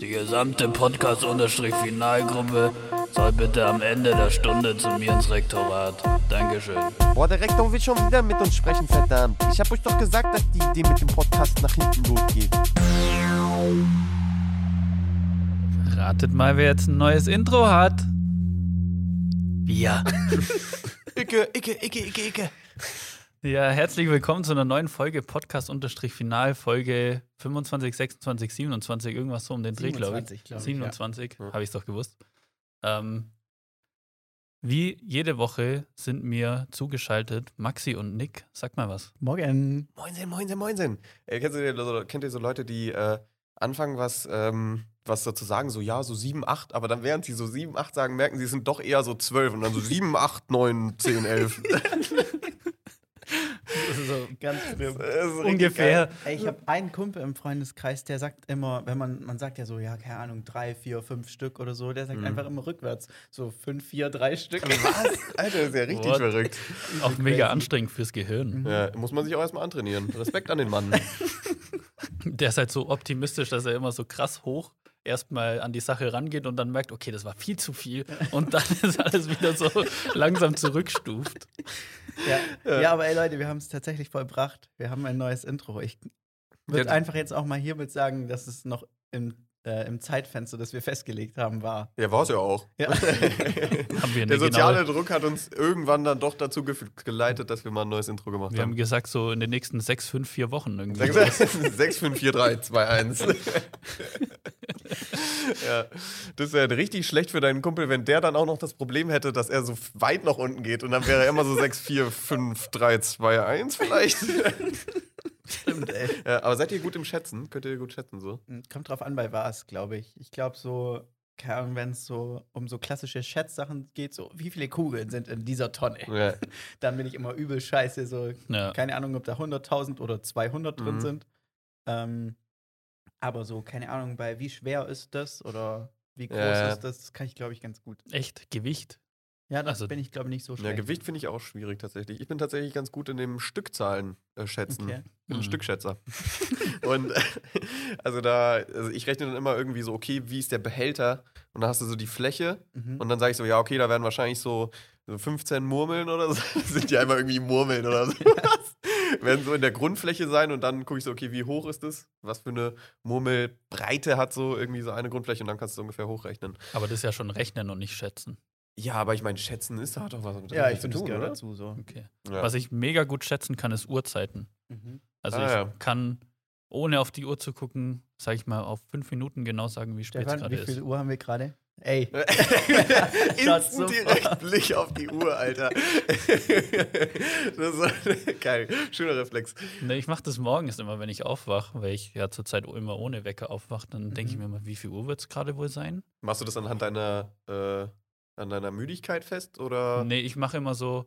Die gesamte Podcast-Finalgruppe soll bitte am Ende der Stunde zu mir ins Rektorat. Dankeschön. Boah, der Rektor will schon wieder mit uns sprechen, verdammt. Ich hab euch doch gesagt, dass die Idee mit dem Podcast nach hinten losgeht. Ratet mal, wer jetzt ein neues Intro hat. Wir. Icke, Icke, Icke, Icke, Icke. Ja, herzlich willkommen zu einer neuen Folge Podcast-Final, Folge 25, 26, 27, irgendwas so um den Dreh, glaube ich. 27, glaub ich, 27, ja. habe ich es doch gewusst. Ähm, wie jede Woche sind mir zugeschaltet Maxi und Nick. Sag mal was. Morgen. Moinsen, moinsen, moinsen. Äh, kennst du kennt ihr so Leute, die äh, anfangen, was, ähm, was so zu sagen, so ja, so 7, 8, aber dann während sie so 7, 8 sagen, merken sie, es sind doch eher so 12 und dann so 7, 8, 9, 10, 11. Das ist so Ganz ungefähr. Ey, ich habe einen Kumpel im Freundeskreis, der sagt immer, wenn man, man sagt ja so, ja, keine Ahnung, drei, vier, fünf Stück oder so, der sagt Mhm. einfach immer rückwärts. So fünf, vier, drei Stück. Was? Alter, das ist ja richtig What? verrückt. Auch mega crazy. anstrengend fürs Gehirn. Ja, muss man sich auch erstmal antrainieren. Respekt an den Mann. Der ist halt so optimistisch, dass er immer so krass hoch erstmal an die Sache rangeht und dann merkt, okay, das war viel zu viel. Und dann ist alles wieder so langsam zurückstuft. Ja. ja, aber ey Leute, wir haben es tatsächlich vollbracht. Wir haben ein neues Intro. Ich würde Ja, einfach jetzt auch mal hiermit sagen, dass es noch im, äh, im Zeitfenster, das wir festgelegt haben, war. Ja, war es ja auch. Ja. Haben wir, Der eine soziale genaue, Druck hat uns irgendwann dann doch dazu ge geleitet, dass wir mal ein neues Intro gemacht wir haben haben. gesagt, so in den nächsten sechs, fünf, vier Wochen irgendwie. 6, 5, 4, 3, 2, 1. ja, das wäre richtig schlecht für deinen Kumpel, wenn der dann auch noch das Problem hätte, dass er so weit nach unten geht und dann wäre er immer so 6, 4, 5, 3, 2, 1 vielleicht. Stimmt, ey. ja, aber seid ihr gut im Schätzen? Könnt ihr gut schätzen so? Kommt drauf an, bei was, glaube ich. Ich glaube, so, keine Ahnung, wenn es so um so klassische Schätzsachen geht, so, wie viele Kugeln sind in dieser Tonne? Ja. Dann bin ich immer übel scheiße. So, Ja. keine Ahnung, ob da 100.000 oder 200 drin Mhm. sind. Ähm, aber so, keine Ahnung, bei wie schwer ist das oder wie groß Ja. ist das, das kann ich, glaube ich, ganz gut. Echt Gewicht. Ja, das Also- bin ich, glaube ich, nicht so ja, schlecht. Gewicht finde ich auch schwierig tatsächlich. Ich bin tatsächlich ganz gut in dem Stückzahlen äh, schätzen. Okay. Ich bin ein Mhm. Stückschätzer. und also da, also ich rechne dann immer irgendwie so, okay, wie ist der Behälter? Und dann hast du so die Fläche Mhm. und dann sage ich so, ja, okay, da werden wahrscheinlich so, so 15 Murmeln oder so. sind die einmal irgendwie Murmeln oder so. werden so in der Grundfläche sein und dann gucke ich so, okay, wie hoch ist das? Was für eine Murmelbreite hat so irgendwie so eine Grundfläche und dann kannst du ungefähr hochrechnen. Aber das ist ja schon rechnen und nicht schätzen. Ja, aber ich meine, schätzen ist da hat doch was mit ja, ich zu finde, das gehört oder? dazu so. Okay. Ja. Was ich mega gut schätzen kann, ist Uhrzeiten. Mhm. Also Ah, ich ja. kann, ohne auf die Uhr zu gucken, sag ich mal, auf fünf Minuten genau sagen, wie spät es gerade wie ist. viel Uhr haben wir gerade? Ey, Instant direkt Blick auf die Uhr, Alter. das ist geil. Schöner Reflex. Nee, ich mache das morgens immer, wenn ich aufwache, weil ich ja zurzeit immer ohne Wecker aufwache. Dann denke ich Mhm. mir mal, wie viel Uhr wird es gerade wohl sein? Machst du das anhand deiner, äh, an deiner Müdigkeit fest? Oder? Nee, ich mache immer so,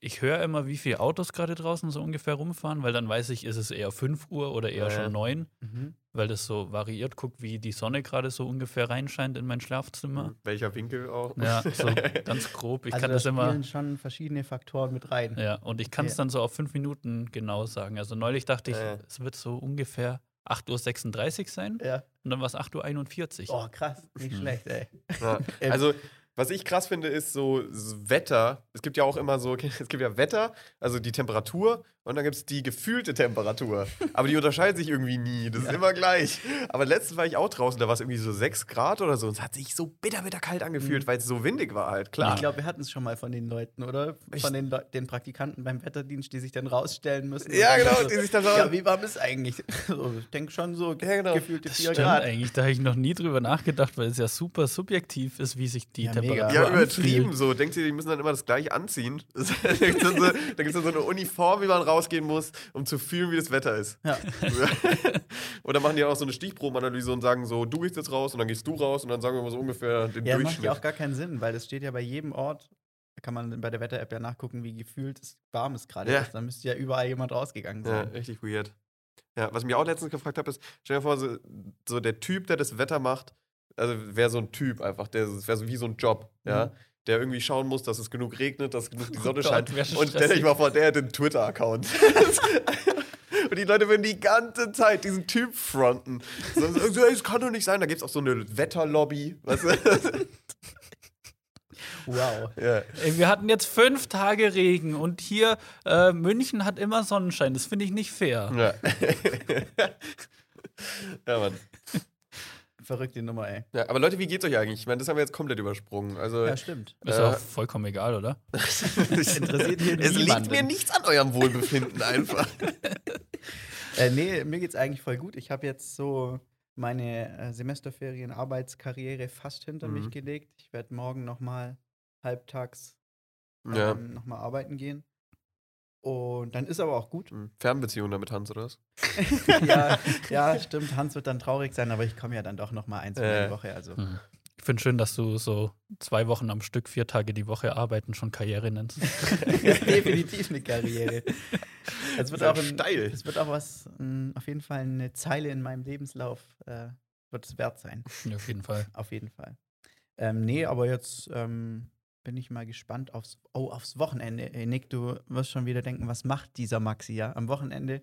ich höre immer, wie viele Autos gerade draußen so ungefähr rumfahren, weil dann weiß ich, ist es eher 5 Uhr oder eher Ja, ja. schon 9, mhm. weil das so variiert, guckt, wie die Sonne gerade so ungefähr reinscheint in mein Schlafzimmer. Welcher Winkel auch? Ja, so ganz grob. Ich also kann da das immer. spielen schon verschiedene Faktoren mit rein. Ja, und ich kann es Okay. dann so auf fünf Minuten genau sagen. Also neulich dachte ich, Ja, ja. es wird so ungefähr 8.36 Uhr sein Ja. und dann war es 8.41 Uhr. Oh, krass. Nicht Mhm. schlecht, ey. Ja. Also, was ich krass finde, ist so Wetter. Es gibt ja auch immer so, es gibt ja Wetter, also die Temperatur und dann gibt es die gefühlte Temperatur. Aber die unterscheidet sich irgendwie nie. Das ist immer gleich. Aber letztens war ich auch draußen, da war es irgendwie so 6 Grad oder so und es hat sich so bitter, bitter kalt angefühlt, weil es so windig war halt. Klar. Ich glaube, wir hatten es schon mal von den Leuten, oder? Ich- Von den, den Praktikanten beim Wetterdienst, die sich dann rausstellen müssen. Ja, genau, die sich dann so- Ja, wie warm ist eigentlich? So, ich denke schon so Ja, genau. gefühlte Das 4 stimmt Grad. eigentlich. Da habe ich noch nie drüber nachgedacht, weil es ja super subjektiv ist, wie sich die Ja, mega. Temperatur Ja, anfühlt. übertrieben so. Denkt ihr, die müssen dann immer das gleiche anziehen? da gibt es dann, so, da gibt's dann so eine Uniform, wie man rausgehen muss, um zu fühlen, wie das Wetter ist. Ja. Oder machen die auch so eine Stichprobenanalyse und sagen so, du gehst jetzt raus und dann gehst du raus und dann sagen wir mal so ungefähr den Ja, macht Durchschnitt. ja auch gar keinen Sinn, weil das steht ja bei jedem Ort. Da kann man bei der Wetter-App ja nachgucken, wie gefühlt es warm ist gerade. Ja. Dann müsste ja überall jemand rausgegangen ja, sein. richtig weird. Ja, was ich mir auch letztens gefragt habe, ist, stell dir vor, so, so der Typ, der das Wetter macht, also wäre so ein Typ einfach, der wäre so wie so ein Job, ja. Mhm. Der irgendwie schauen muss, dass es genug regnet, dass genug die Sonne Gott, scheint. Und stell dich mal vor, der hat einen Twitter-Account. Und die Leute würden die ganze Zeit diesen Typ fronten. So, so, Es kann doch nicht sein. Da gibt es auch so eine Wetterlobby. Weißt du? Wow. ja. Ey, wir hatten jetzt fünf Tage Regen und hier äh, München hat immer Sonnenschein. Das finde ich nicht fair. Ja. ja, Mann. Verrückte Nummer, ey. Ja, aber Leute, wie geht's euch eigentlich? Ich meine, das haben wir jetzt komplett übersprungen. Also, Ja, stimmt. Ist Äh, auch vollkommen egal, oder? interessiert hier es liegt mir nichts an eurem Wohlbefinden einfach. Äh, nee, mir geht's eigentlich voll gut. Ich habe jetzt so meine äh, Semesterferien, Arbeitskarriere fast hinter Mhm. mich gelegt. Ich werde morgen noch mal halbtags ja. ähm, noch mal arbeiten gehen. Und dann ist aber auch gut. Hm. Fernbeziehung damit Hans, oder was? ja, ja, stimmt. Hans wird dann traurig sein, aber ich komme ja dann doch noch mal ein, zwei Äh. die Woche. Also Hm. Ich finde schön, dass du so zwei Wochen am Stück, vier Tage die Woche arbeiten schon Karriere nennst. definitiv eine Karriere. Es wird auch ein, steil. Es wird auch was, mh, auf jeden Fall eine Zeile in meinem Lebenslauf äh, wird es wert sein. Ja, auf jeden Fall. Auf jeden Fall. Ähm, nee, aber jetzt ähm, bin ich mal gespannt aufs, oh, aufs Wochenende. Ey, Nick, du wirst schon wieder denken, was macht dieser Maxi, ja? Am Wochenende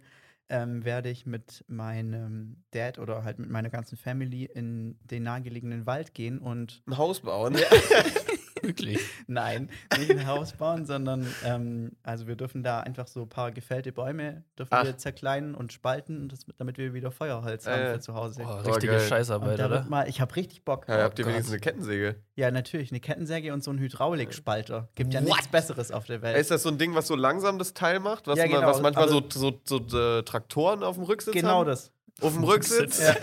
ähm, werde ich mit meinem Dad oder halt mit meiner ganzen Family in den nahegelegenen Wald gehen und Ein Haus bauen. Wirklich. Nein, nicht ein Haus bauen, sondern ähm, also wir dürfen da einfach so ein paar gefällte Bäume dürfen Ach. wir zerkleinen und spalten, damit wir wieder Feuerholz haben Äh. für zu Hause. Boah, Boah, richtige geil. und Scheißarbeit, oder? mal, ich habe richtig Bock. Ja, habt ihr Gott. wenigstens eine Kettensäge? Ja, natürlich, eine Kettensäge und so ein Hydraulikspalter. Gibt ja nichts Besseres auf der Welt. Ist das so ein Ding, was so langsam das Teil macht? Was, Ja, man, genau, was manchmal so, aber- so, so, äh, Traktoren auf dem Rücksitz genau haben? das. Auf dem Rücksitz? Ja.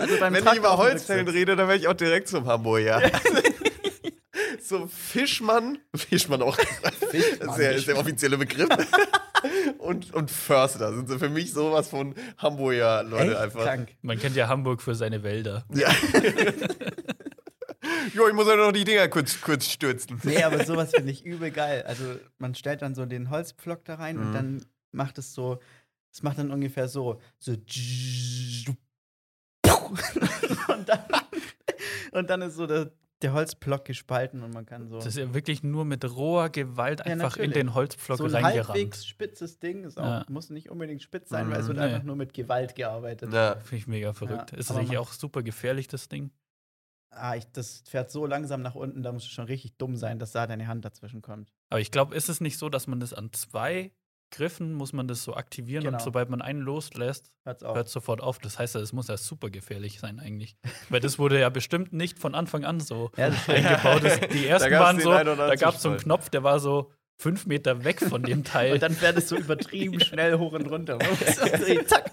Also beim Wenn ich Traktor über auf dem Holzfällen rede, dann wäre ich auch direkt zum Hamburger. so Fischmann, Fischmann auch, das ist der, ist der offizielle Begriff. und, und Förster sind so für mich sowas von Hamburger Leute Echt einfach. krank. Man kennt ja Hamburg für seine Wälder. Ja. jo, ich muss ja noch die Dinger kurz, kurz stürzen. Nee, aber sowas finde ich übel geil. Also man stellt dann so den Holzpflock da rein Mhm. und dann macht es so, es macht dann ungefähr so, so und dann, und dann ist so der, der Holzpflock gespalten und man kann so Das ist ja wirklich nur mit roher Gewalt Ja, einfach in den Holzpflock so ein reingerannt. halbwegs spitzes Ding. Ist auch, Ja. Muss nicht unbedingt spitz sein, weil es wird Mhm. einfach Nee. nur mit Gewalt gearbeitet. Ja. Finde ich mega verrückt. Ja, ist das man- auch super gefährlich, das Ding? Ah, ich, das fährt so langsam nach unten, da musst du schon richtig dumm sein, dass da deine Hand dazwischen kommt. Aber ich glaube, ist es nicht so, dass man das an zwei Griffen muss man das so aktivieren Genau. und sobald man einen loslässt, hört es sofort auf. Das heißt, es muss ja super gefährlich sein eigentlich. Weil das wurde ja bestimmt nicht von Anfang an so Ja, das eingebaut. Das, die ersten waren so, da gab es so einen. Knopf, der war so fünf Meter weg von dem Teil. Und dann fährt es so übertrieben schnell hoch und runter. Zack,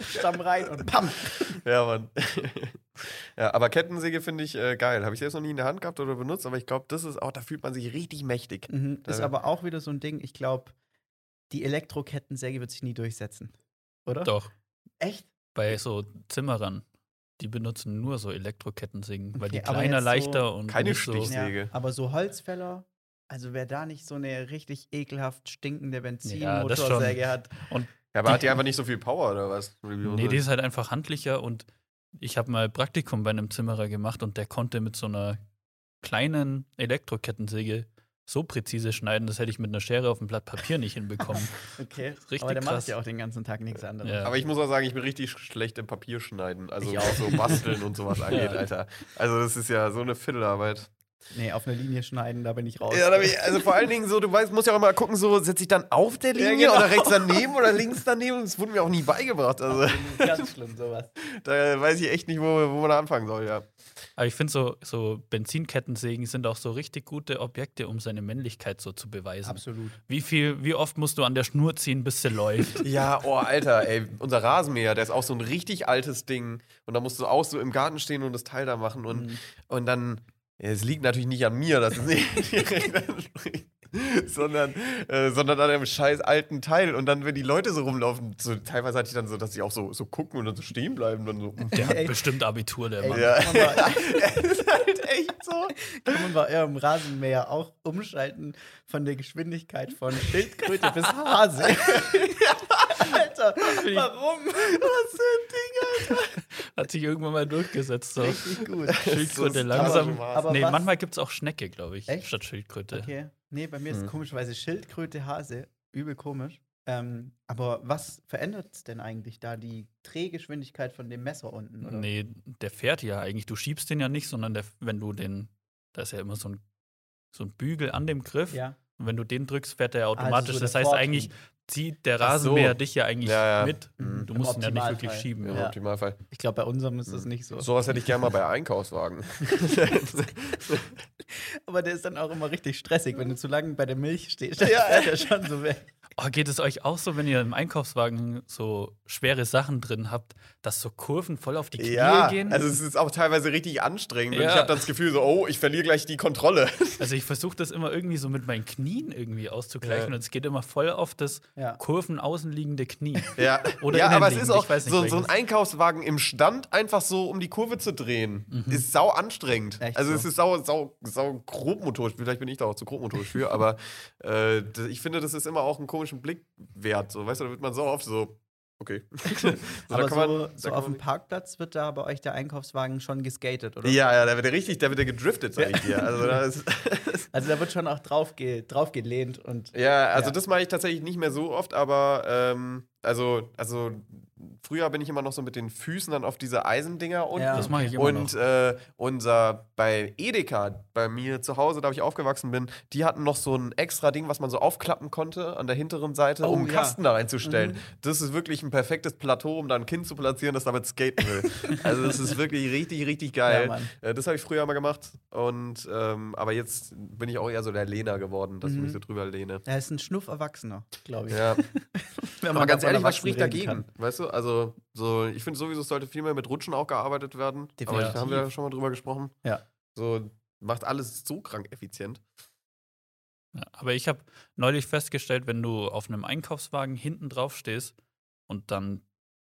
Stamm rein und pam. Ja, Mann. ja, aber Kettensäge finde ich äh, geil. Habe ich selbst noch nie in der Hand gehabt oder benutzt, aber ich glaube, das ist auch, da fühlt man sich richtig mächtig. Mhm. Ist aber auch wieder so ein Ding, ich glaube, die Elektrokettensäge wird sich nie durchsetzen. Oder? Doch, Echt? bei so Zimmerern, die benutzen nur so Elektrokettensägen, weil die Okay, kleiner, so leichter und keine nicht so. Ja, aber so Holzfäller, also wer da nicht so eine richtig ekelhaft stinkende Benzinmotorsäge schon. hat. Ja, aber hat die einfach nicht so viel Power oder was? Nee, die ist halt einfach handlicher und ich habe mal Praktikum bei einem Zimmerer gemacht und der konnte mit so einer kleinen Elektrokettensäge so präzise schneiden, das hätte ich mit einer Schere auf dem Blatt Papier nicht hinbekommen. Okay. Richtig aber der krass. macht ja auch den ganzen Tag nichts anderes. Ja. aber ich muss auch sagen, ich bin richtig schlecht im Papierschneiden. Also Ich was so basteln und sowas angeht, Ja. Alter. Also das ist ja so eine Fiddelarbeit. Nee, auf eine Linie schneiden, da bin ich raus. Ja, da bin ich, also vor allen Dingen so, du weißt, musst ja auch immer gucken, so setze ich dann auf der Ja, Linie genau. oder rechts daneben oder links daneben. Das wurde mir auch nie beigebracht. Also Ganz schlimm, sowas. da weiß ich echt nicht, wo, wo man da anfangen soll, ja. Aber ich finde so, so Benzinkettensägen sind auch so richtig gute Objekte, um seine Männlichkeit so zu beweisen. Absolut. Wie viel, wie oft musst du an der Schnur ziehen, bis sie läuft? Ja, oh, Alter, ey, unser Rasenmäher, der ist auch so ein richtig altes Ding. Und da musst du auch so im Garten stehen und das Teil da machen. Und, Mhm. und dann, ja, es liegt natürlich nicht an mir, dass es nicht direkt anspringt, sondern, äh, sondern an einem scheiß alten Teil. Und dann, wenn die Leute so rumlaufen, so, teilweise hatte ich dann so, dass sie auch so, so gucken und dann so stehen bleiben. Dann so, Der hat bestimmt Abitur, der Mann. Ja. man bei, das ist halt echt so. kann man bei eurem Rasenmäher auch umschalten von der Geschwindigkeit von Schildkröte bis Hase. Alter, warum? Was für ein Ding, Hat sich irgendwann mal durchgesetzt. So. Richtig gut. Schildkröte So langsam. Aber nee, was- manchmal gibt es auch Schnecke, glaube ich, Echt? statt Schildkröte. Okay. Nee, bei mir ist Hm. komischerweise Schildkröte, Hase. Übel komisch. Ähm, aber was verändert denn eigentlich da die Drehgeschwindigkeit von dem Messer unten? Oder? Nee, der fährt ja eigentlich. Du schiebst den ja nicht, sondern der, wenn du den, da ist ja immer so ein, so ein Bügel an dem Griff. Ja. Und wenn du den drückst, fährt er automatisch. Also so das heißt, Vortrieb. eigentlich zieht der Ach so. Rasenmäher dich ja eigentlich Ja, ja. mit. Mhm. Du Im musst ihn ja nicht wirklich schieben. Im Ja. Optimalfall. Ich glaube, bei unserem ist das nicht so. Sowas hätte ich gerne mal bei Einkaufswagen. Aber der ist dann auch immer richtig stressig, wenn du zu lange bei der Milch stehst. Ja, Ja, fährt er schon so weg. Oh, geht es euch auch so, wenn ihr im Einkaufswagen so schwere Sachen drin habt, dass so Kurven voll auf die Knie ja, gehen? also es ist auch teilweise richtig anstrengend. Und Ja. ich habe das Gefühl so, oh, ich verliere gleich die Kontrolle. Also ich versuche das immer irgendwie so mit meinen Knien irgendwie auszugleichen Ja. und es geht immer voll auf das Ja. Kurven außenliegende Knie. Ja, Oder ja aber es ist auch nicht so, so ein. Einkaufswagen im Stand einfach so um die Kurve zu drehen, ist sau anstrengend. Echt also so? es ist sau, sau, sau grobmotorisch. Vielleicht bin ich da auch zu grobmotorisch für, aber äh, ich finde, das ist immer auch einen komischen Blick wert. So, weißt du, da wird man so oft so, okay. so, Aber man- so, auf dem Parkplatz wird da bei euch der Einkaufswagen schon geskatet, oder? Ja, ja, da wird er richtig, da wird er gedriftet, sag ich dir. Also, da ist, Also da wird schon auch drauf, ge drauf gelehnt und ja, also Ja. das mache ich tatsächlich nicht mehr so oft, aber ähm, also, also früher bin ich immer noch so mit den Füßen dann auf diese Eisendinger unten. Ja. Das mache ich immer Und noch. äh, unser bei Edeka, bei mir zu Hause, da ich aufgewachsen bin, die hatten noch so ein extra Ding, was man so aufklappen konnte an der hinteren Seite, Oh, um einen ja. Kasten da reinzustellen. Mhm. Das ist wirklich ein perfektes Plateau, um da ein Kind zu platzieren, das damit skaten will. also das ist wirklich richtig, richtig geil. Ja, äh, das habe ich früher mal gemacht. Und ähm, aber jetzt bin ich auch eher so der Lehner geworden, dass ich Mhm. mich so drüber lehne. er ist ein Schnuff Erwachsener, glaube ich. Ja. Wenn Aber ganz ehrlich, was spricht dagegen? kann. Weißt du, also so, ich finde sowieso, es sollte viel mehr mit Rutschen auch gearbeitet werden. Aber Definitiv. da haben wir ja schon mal drüber gesprochen. Ja. So macht alles so krank effizient. Ja, aber ich habe neulich festgestellt, wenn du auf einem Einkaufswagen hinten drauf stehst und dann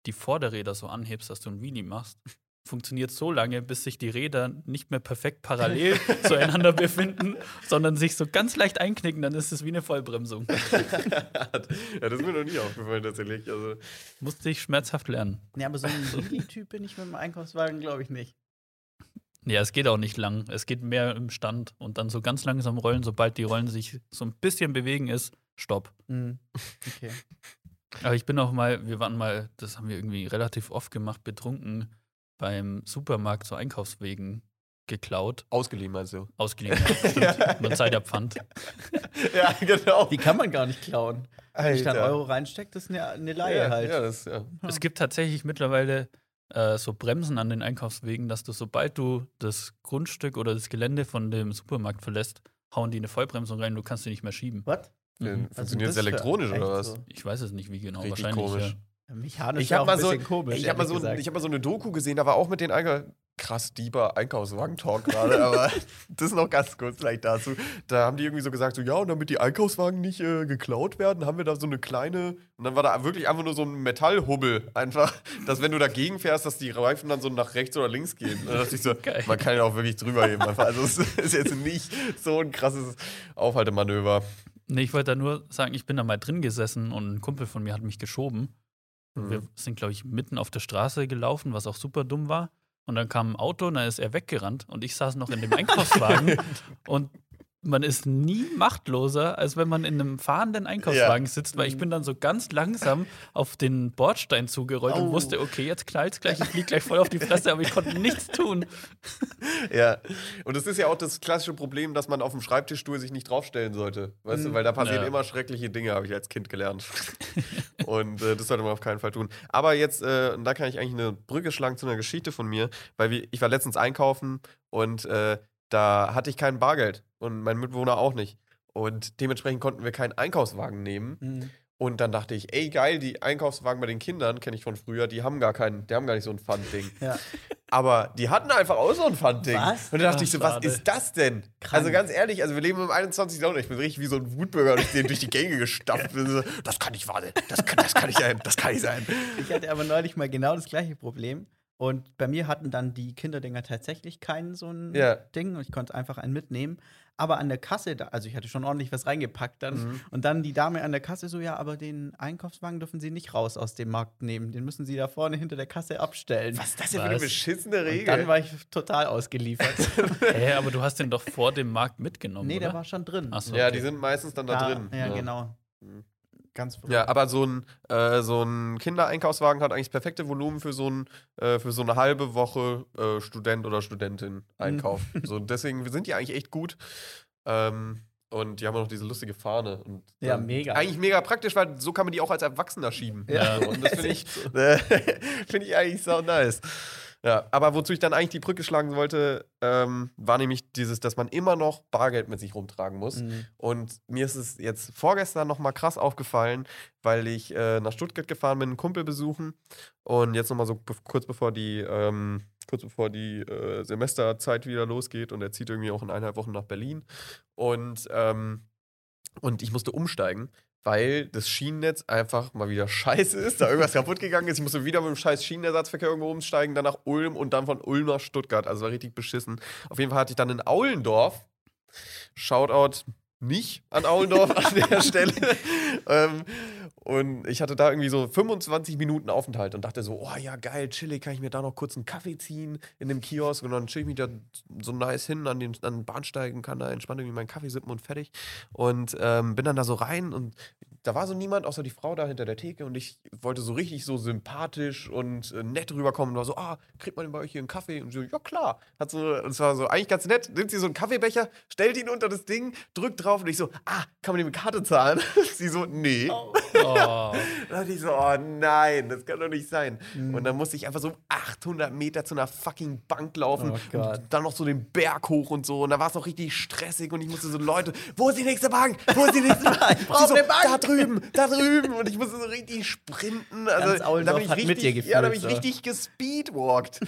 die Vorderräder so anhebst, dass du ein Wheelie machst, funktioniert so lange, bis sich die Räder nicht mehr perfekt parallel zueinander befinden, sondern sich so ganz leicht einknicken, dann ist es wie eine Vollbremsung. ja, das ist mir noch nie aufgefallen tatsächlich. Also, Musste ich schmerzhaft lernen. Nee, aber so ein Wheelie-Typ bin ich mit dem Einkaufswagen, glaube ich, nicht. Ja, es geht auch nicht lang. Es geht mehr im Stand und dann so ganz langsam rollen, sobald die Rollen sich so ein bisschen bewegen, ist Stopp. Mhm. Okay. Aber ich bin auch mal, wir waren mal, das haben wir irgendwie relativ oft gemacht, betrunken beim Supermarkt so Einkaufswegen geklaut, ausgeliehen du? ausgeliehen. Ja, stimmt. Man zahlt ja Pfand. ja, genau. Die kann man gar nicht klauen. Wenn ich da einen Alter. Euro reinstecke, das ist eine, eine Laie ja, halt. Ja, das, ja. Es gibt tatsächlich mittlerweile äh, so Bremsen an den Einkaufswegen, dass du, sobald du das Grundstück oder das Gelände von dem Supermarkt verlässt, hauen die eine Vollbremsung rein, du kannst die nicht mehr schieben. Was? Mhm. Was Funktioniert es das elektronisch oder was? so? Ich weiß es nicht, wie genau. Richtig Wahrscheinlich. komisch. Ja. Mechanisch Ich habe mal ein so, komisch. ich habe mal, so, ich hab mal so eine Doku gesehen, da war auch mit den Einkauf krass deeper Einkaufswagen-Talk gerade, aber das noch ganz kurz vielleicht dazu. Da haben die irgendwie so gesagt, so ja, und damit die Einkaufswagen nicht äh, geklaut werden, haben wir da so eine kleine, und dann war da wirklich einfach nur so ein Metallhubbel, einfach, dass wenn du dagegen fährst, dass die Reifen dann so nach rechts oder links gehen. Und da dachte ich so, Geil. man kann ja auch wirklich drüber heben. Einfach. Also es ist jetzt nicht so ein krasses Aufhaltemanöver. Nee, ich wollte da nur sagen, ich bin da mal drin gesessen und ein Kumpel von mir hat mich geschoben. Mhm. wir sind, glaube ich, mitten auf der Straße gelaufen, was auch super dumm war. Und dann kam ein Auto und dann ist er weggerannt und ich saß noch in dem Einkaufswagen. und man ist nie machtloser, als wenn man in einem fahrenden Einkaufswagen sitzt, weil ich bin dann so ganz langsam auf den Bordstein zugerollt und Au. wusste, okay, jetzt knallt's gleich, ich flieg gleich voll auf die Fresse, aber ich konnte nichts tun. Ja, und es ist ja auch das klassische Problem, dass man auf dem Schreibtischstuhl sich nicht draufstellen sollte. Weißt du, Mhm. weil da passieren Ja. immer schreckliche Dinge, habe ich als Kind gelernt. und äh, das sollte man auf keinen Fall tun. Aber jetzt, äh, und da kann ich eigentlich eine Brücke schlagen zu einer Geschichte von mir, weil ich war letztens einkaufen und äh, da hatte ich kein Bargeld und mein Mitbewohner auch nicht. Und dementsprechend konnten wir keinen Einkaufswagen nehmen. Mhm. Und dann dachte ich, ey geil, die Einkaufswagen bei den Kindern, kenne ich von früher, die haben gar keinen, die haben gar nicht so ein Pfandding. Ja. Aber die hatten einfach auch so ein Pfandding. Was? Und da dachte Ach, ich so, was schade. ist das denn? Krank. Also ganz ehrlich, also wir leben im 21. Jahrhundert. Ich bin richtig wie so ein Wutbürger durch, den, durch die Gänge gestapft. Das kann nicht wahr sein. Das kann, das kann nicht sein. Das kann nicht sein. Ich hatte aber neulich mal genau das gleiche Problem. Und bei mir hatten dann die Kinderdinger tatsächlich keinen so ein Ja. Ding und ich konnte einfach einen mitnehmen. Aber an der Kasse, da, also ich hatte schon ordentlich was reingepackt dann. Mhm. Und dann die Dame an der Kasse so, ja, aber den Einkaufswagen dürfen Sie nicht raus aus dem Markt nehmen. Den müssen Sie da vorne hinter der Kasse abstellen. Was ist das denn für eine beschissene Und Regel? dann war ich total ausgeliefert. Hä, aber du hast den doch vor dem Markt mitgenommen, nee, oder? der war schon drin. Ach so, ja, okay. die sind meistens dann da ja, drin. Ja, genau. Mhm. Ganz verrückt. Ja, aber so ein, äh, so ein Kindereinkaufswagen hat eigentlich das perfekte Volumen für so, ein, äh, für so eine halbe Woche äh, Student oder Studentin Einkauf. so, deswegen sind die eigentlich echt gut. Ähm, und die haben auch noch diese lustige Fahne. Und, Ja, ähm, mega. Eigentlich mega praktisch, weil so kann man die auch als Erwachsener schieben. Ja. Und das finde ich, äh, find ich eigentlich so nice. Ja, aber wozu ich dann eigentlich die Brücke schlagen wollte, ähm, war nämlich dieses, dass man immer noch Bargeld mit sich rumtragen muss. Mhm. Und mir ist es jetzt vorgestern nochmal krass aufgefallen, weil ich äh, nach Stuttgart gefahren bin, einen Kumpel besuchen. Und jetzt nochmal so be kurz bevor die, ähm, kurz bevor die äh, Semesterzeit wieder losgeht und er zieht irgendwie auch in eineinhalb Wochen nach Berlin. Und, ähm, und ich musste umsteigen, weil das Schienennetz einfach mal wieder scheiße ist, da irgendwas kaputt gegangen ist. Ich musste wieder mit dem scheiß Schienenersatzverkehr irgendwo umsteigen, dann nach Ulm und dann von Ulm nach Stuttgart. Also war richtig beschissen. Auf jeden Fall hatte ich dann in Aulendorf, Shoutout nicht an Aulendorf an der Stelle. ähm, und ich hatte da irgendwie so 25 Minuten Aufenthalt und dachte so, oh ja, geil, chillig, kann ich mir da noch kurz einen Kaffee ziehen in dem Kiosk und dann chill ich mich da so nice hin an den, an den Bahnsteigen, kann da entspannt irgendwie meinen Kaffee sippen und fertig. Und ähm, bin dann da so rein und da war so niemand, außer die Frau da hinter der Theke und ich wollte so richtig so sympathisch und äh, nett rüberkommen und war so, ah, kriegt man denn bei euch hier einen Kaffee? Und so, ja klar. Hat so, und es war so eigentlich ganz nett, nimmt sie so einen Kaffeebecher, stellt ihn unter das Ding, drückt drauf und ich so, ah, kann man den mit Karte zahlen? sie so, nee. Oh. Da dachte ich so, oh nein, das kann doch nicht sein. Und dann musste ich einfach so 800 Meter zu einer fucking Bank laufen. Oh. Und dann noch so den Berg hoch und so. Und da war es noch richtig stressig und ich musste so, Leute, wo ist die nächste Bank? Wo ist die nächste Bank? Ich brauch Sie so, eine Bank. Da drüben, da drüben. Und ich musste so richtig sprinten. Also, da bin ich richtig, mit dir gefühlt, Ja, da bin ich so. richtig gespeedwalkt.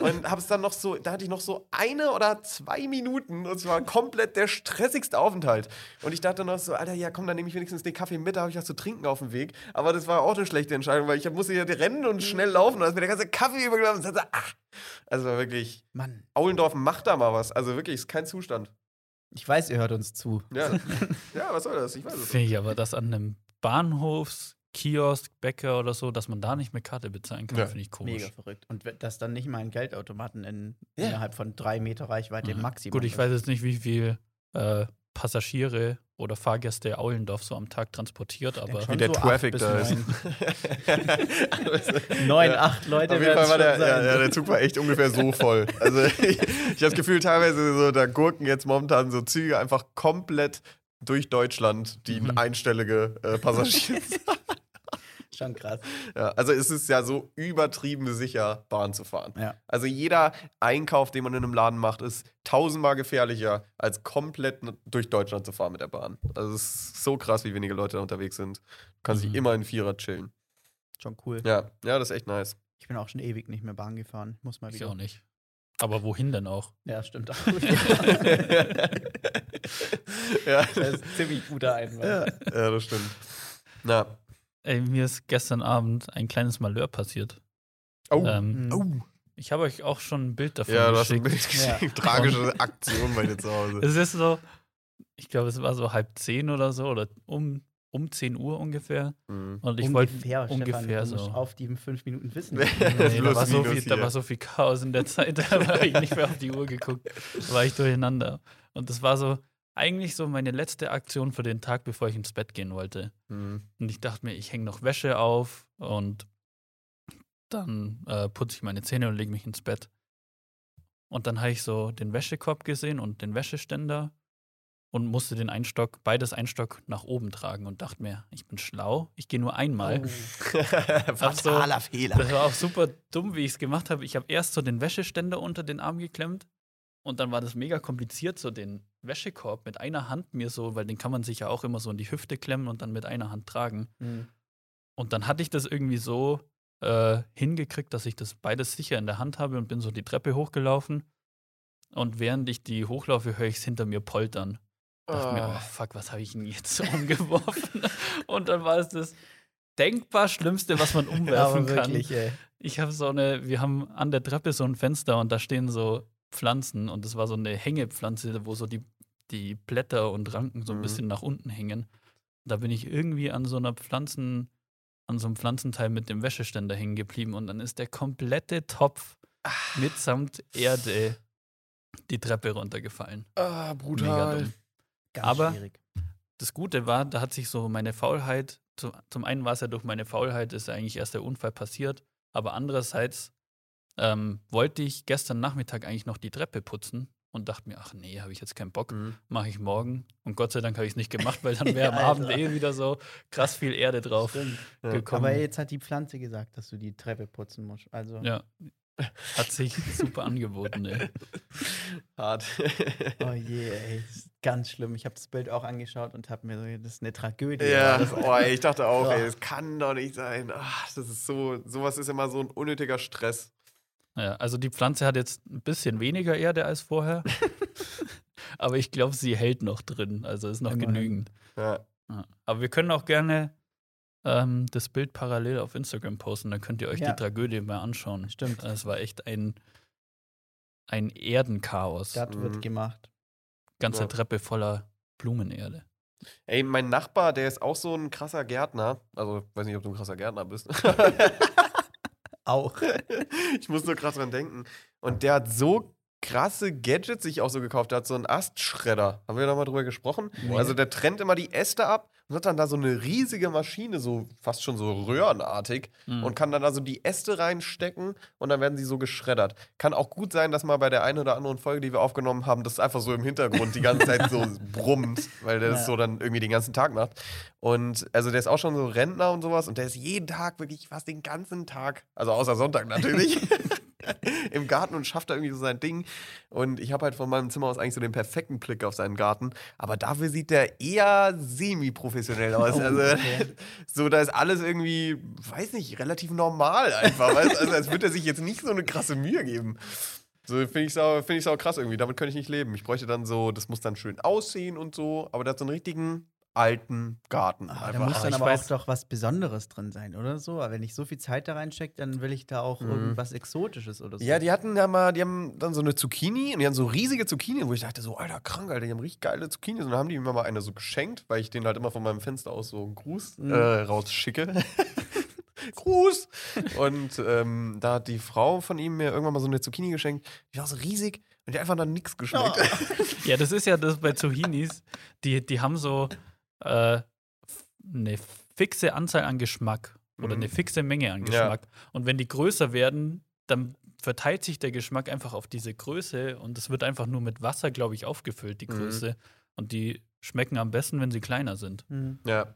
und hab's dann noch so, da hatte ich noch so eine oder zwei Minuten. Und es war komplett der stressigste Aufenthalt. Und ich dachte noch so, Alter, ja komm, dann nehme ich wenigstens den Kaffee mit, da habe ich was zu trinken auf dem Weg. Aber das war auch eine schlechte Entscheidung, weil ich musste ja rennen und schnell laufen. Und da ist mir der ganze Kaffee übergelaufen. Und dachte, ach. Also wirklich, Mann, Aulendorf macht da mal was. Also wirklich, ist kein Zustand. Ich weiß, ihr hört uns zu. Ja, ja was soll das? Ich weiß es nicht. Finde ich aber, dass an einem Bahnhofs, Kiosk, Bäcker oder so, dass man da nicht mit Karte bezahlen kann, Ja. finde ich komisch. Mega verrückt. Und dass dann nicht mal ein Geldautomaten in, Ja. innerhalb von drei Meter Reichweite Mhm. Maximum Gut, ich ist. weiß jetzt nicht, wie viel äh, Passagiere oder Fahrgäste Aulendorf so am Tag transportiert, aber Wie der so Traffic da ist. neun. Acht Leute Auf jeden Fall war der, ja, sein. ja, der Zug war echt ungefähr so voll. Also ich, ich habe das Gefühl, teilweise so, da gurken jetzt momentan so Züge einfach komplett durch Deutschland, die Mhm. einstellige äh, Passagiere. Schon krass. ja, also es ist ja so übertrieben sicher, Bahn zu fahren. Ja. Also jeder Einkauf, den man in einem Laden macht, ist tausendmal gefährlicher, als komplett durch Deutschland zu fahren mit der Bahn. Also es ist so krass, wie wenige Leute da unterwegs sind. Du kannst dich Mhm. immer in Vierer chillen. Schon cool. Ja, ja, das ist echt nice. Ich bin auch schon ewig nicht mehr Bahn gefahren. Muss mal ich wieder. auch nicht. Aber wohin denn auch? Ja, stimmt auch. ja. das ist ein ziemlich guter Einwand. Ja, ja, das stimmt. Na. Ey, mir ist gestern Abend ein kleines Malheur passiert. Oh. Ähm, Mhm. oh. ich habe euch auch schon ein Bild davon Ja, du hast ein geschickt. Bild Ja. geschickt. Tragische Aktion bei dir zu Hause. Es ist so, ich glaube, es war so halb zehn oder so, oder um, um 10 Uhr ungefähr. Mhm. Und ich wollte ungefähr, Stefan, ungefähr musst so. auf die fünf Minuten wissen. Nee. Da, war so viel, da war so viel Chaos in der Zeit, da habe ich nicht mehr auf die Uhr geguckt. Da war ich durcheinander. Und das war so eigentlich so meine letzte Aktion für den Tag, bevor ich ins Bett gehen wollte. Mhm. Und ich dachte mir, ich hänge noch Wäsche auf und dann äh, putze ich meine Zähne und lege mich ins Bett. Und dann habe ich so den Wäschekorb gesehen und den Wäscheständer und musste den Einstock, beides Einstock nach oben tragen und dachte mir, ich bin schlau, ich gehe nur einmal. Fataler Fehler. Das war auch super dumm, wie ich es gemacht habe. Ich habe erst so den Wäscheständer unter den Arm geklemmt und dann war das mega kompliziert, so den Wäschekorb mit einer Hand mir so, weil den kann man sich ja auch immer so in die Hüfte klemmen und dann mit einer Hand tragen. Mhm. Und dann hatte ich das irgendwie so äh, hingekriegt, dass ich das beides sicher in der Hand habe und bin so die Treppe hochgelaufen. Und während ich die hochlaufe, höre ich es hinter mir poltern. Dachte mir, oh Ah. fuck, was habe ich denn jetzt so umgeworfen? und dann war es das denkbar Schlimmste, was man umwerfen kann. wirklich, ey. Ich habe so eine, wir haben an der Treppe so ein Fenster und da stehen so Pflanzen und das war so eine Hängepflanze, wo so die die Blätter und Ranken so ein Mhm. bisschen nach unten hängen. Da bin ich irgendwie an so einer Pflanzen, an so einem Pflanzenteil mit dem Wäscheständer hängen geblieben und dann ist der komplette Topf mitsamt Erde die Treppe runtergefallen. Ah, brutal. Ganz Aber- schwierig. Das Gute war, da hat sich so meine Faulheit, zu, zum einen war es ja durch meine Faulheit, ist ja eigentlich erst der Unfall passiert, aber andererseits ähm, wollte ich gestern Nachmittag eigentlich noch die Treppe putzen und dachte mir, ach nee, habe ich jetzt keinen Bock, Mhm. mache ich morgen. Und Gott sei Dank habe ich es nicht gemacht, weil dann wäre am Ja, Abend Alter. eh wieder so krass viel Erde drauf Stimmt. Gekommen. Aber jetzt hat die Pflanze gesagt, dass du die Treppe putzen musst. Also ja, hat sich super angeboten. Ey. Hart. Oh je, ey, ganz schlimm. Ich habe das Bild auch angeschaut und habe mir so, das ist eine Tragödie. ja, Das, oh, ey, ich dachte auch, Ja. ey, das kann doch nicht sein. Ach, das ist so, sowas ist immer so ein unnötiger Stress. Ja, also die Pflanze hat jetzt ein bisschen weniger Erde als vorher, aber ich glaube, sie hält noch drin, also ist noch Immerhin. genügend. Ja. Ja. Aber wir können auch gerne ähm, das Bild parallel auf Instagram posten, dann könnt ihr euch Ja. die Tragödie mal anschauen. Stimmt. Es war echt ein, ein Erdenchaos. das Mhm. wird gemacht. Ganze Ja. Treppe voller Blumenerde. Ey, mein Nachbar, der ist auch so ein krasser Gärtner. Also, weiß nicht, ob du ein krasser Gärtner bist. Auch. ich muss nur krass dran denken. Und der hat so krasse Gadgets sich auch so gekauft. Der hat so einen Astschredder. Haben wir da mal drüber gesprochen? Nee. Also der trennt immer die Äste ab und hat dann da so eine riesige Maschine, so fast schon so röhrenartig Mhm. und kann dann da so die Äste reinstecken und dann werden sie so geschreddert. Kann auch gut sein, dass mal bei der einen oder anderen Folge, die wir aufgenommen haben, das einfach so im Hintergrund die ganze Zeit so brummt, weil der das Ja. so dann irgendwie den ganzen Tag macht. Und also der ist auch schon so Rentner und sowas und der ist jeden Tag wirklich fast den ganzen Tag, also außer Sonntag natürlich, im Garten und schafft da irgendwie so sein Ding. Und ich habe halt von meinem Zimmer aus eigentlich so den perfekten Blick auf seinen Garten. Aber dafür sieht der eher semi-professionell aus. Oh, also okay. so, da ist alles irgendwie, weiß nicht, relativ normal einfach. weißt? Also als würde er sich jetzt nicht so eine krasse Mühe geben. So finde ich sau, find ich sau krass irgendwie. Damit könnte ich nicht leben. Ich bräuchte dann so, das muss dann schön aussehen und so. Aber der hat so einen richtigen alten Garten. Ah, da muss dann ich aber auch weiß- doch was Besonderes drin sein, oder so? Aber wenn ich so viel Zeit da reinstecke, dann will ich da auch Mhm. irgendwas Exotisches oder so. Ja, die hatten ja mal, die haben dann so eine Zucchini und die haben so riesige Zucchini, wo ich dachte so, alter, krank, alter, die haben richtig geile Zucchini. Und dann haben die mir mal eine so geschenkt, weil ich denen halt immer von meinem Fenster aus so einen Gruß Mhm. äh, rausschicke. Gruß! Und ähm, da hat die Frau von ihm mir irgendwann mal so eine Zucchini geschenkt. Die war so riesig und die hat einfach dann nichts geschmeckt. Ja, das ist ja das bei Zucchinis. Die, die haben so äh, eine fixe Anzahl an Geschmack oder Mhm. eine fixe Menge an Ja. Geschmack. Und wenn die größer werden, dann verteilt sich der Geschmack einfach auf diese Größe und es wird einfach nur mit Wasser, glaube ich, aufgefüllt, die Mhm. Größe. Und die schmecken am besten, wenn sie kleiner sind. Mhm. Ja.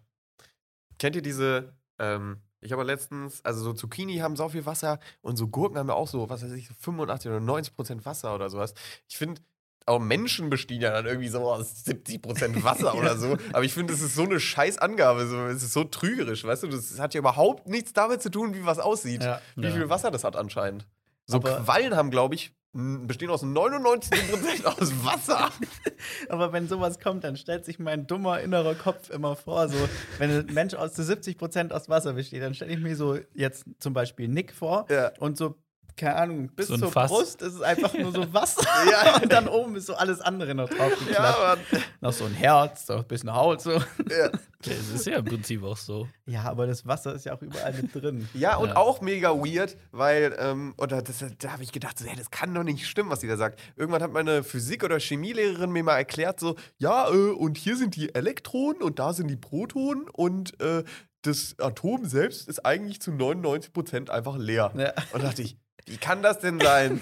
Kennt ihr diese, ähm, ich habe letztens, also so Zucchini haben so viel Wasser und so Gurken haben ja auch so, was weiß ich, so 85 oder 90 Prozent Wasser oder sowas. Ich finde, auch Menschen bestehen ja dann irgendwie so aus 70 Prozent Wasser oder so. Aber ich finde, das ist so eine scheiß Angabe. So, es ist so trügerisch, weißt du? Das hat ja überhaupt nichts damit zu tun, wie was aussieht. Ja. Wie Ja. viel Wasser das hat anscheinend. So Aber- Quallen haben, glaube ich, bestehen aus 99 Prozent aus Wasser. Aber wenn sowas kommt, dann stellt sich mein dummer innerer Kopf immer vor, so, wenn ein Mensch aus zu 70% aus Wasser besteht, dann stelle ich mir so jetzt zum Beispiel Nick vor Ja. und so, keine Ahnung, bis So zur Fass. Brust ist es einfach nur so Wasser Ja. und dann oben ist so alles andere noch drauf Ja. Noch so ein Herz, so ein bisschen Haut, so. Ja. Das ist ja im Prinzip auch so. Ja, aber das Wasser ist ja auch überall mit drin. Ja, und Ja. auch mega weird, weil, ähm, oder das, da habe ich gedacht, so, hey, das kann doch nicht stimmen, was sie da sagt. Irgendwann hat meine Physik- oder Chemielehrerin mir mal erklärt, so, ja, äh, und hier sind die Elektronen und da sind die Protonen und äh, das Atom selbst ist eigentlich zu 99% einfach leer. Ja. Und dachte ich, wie kann das denn sein,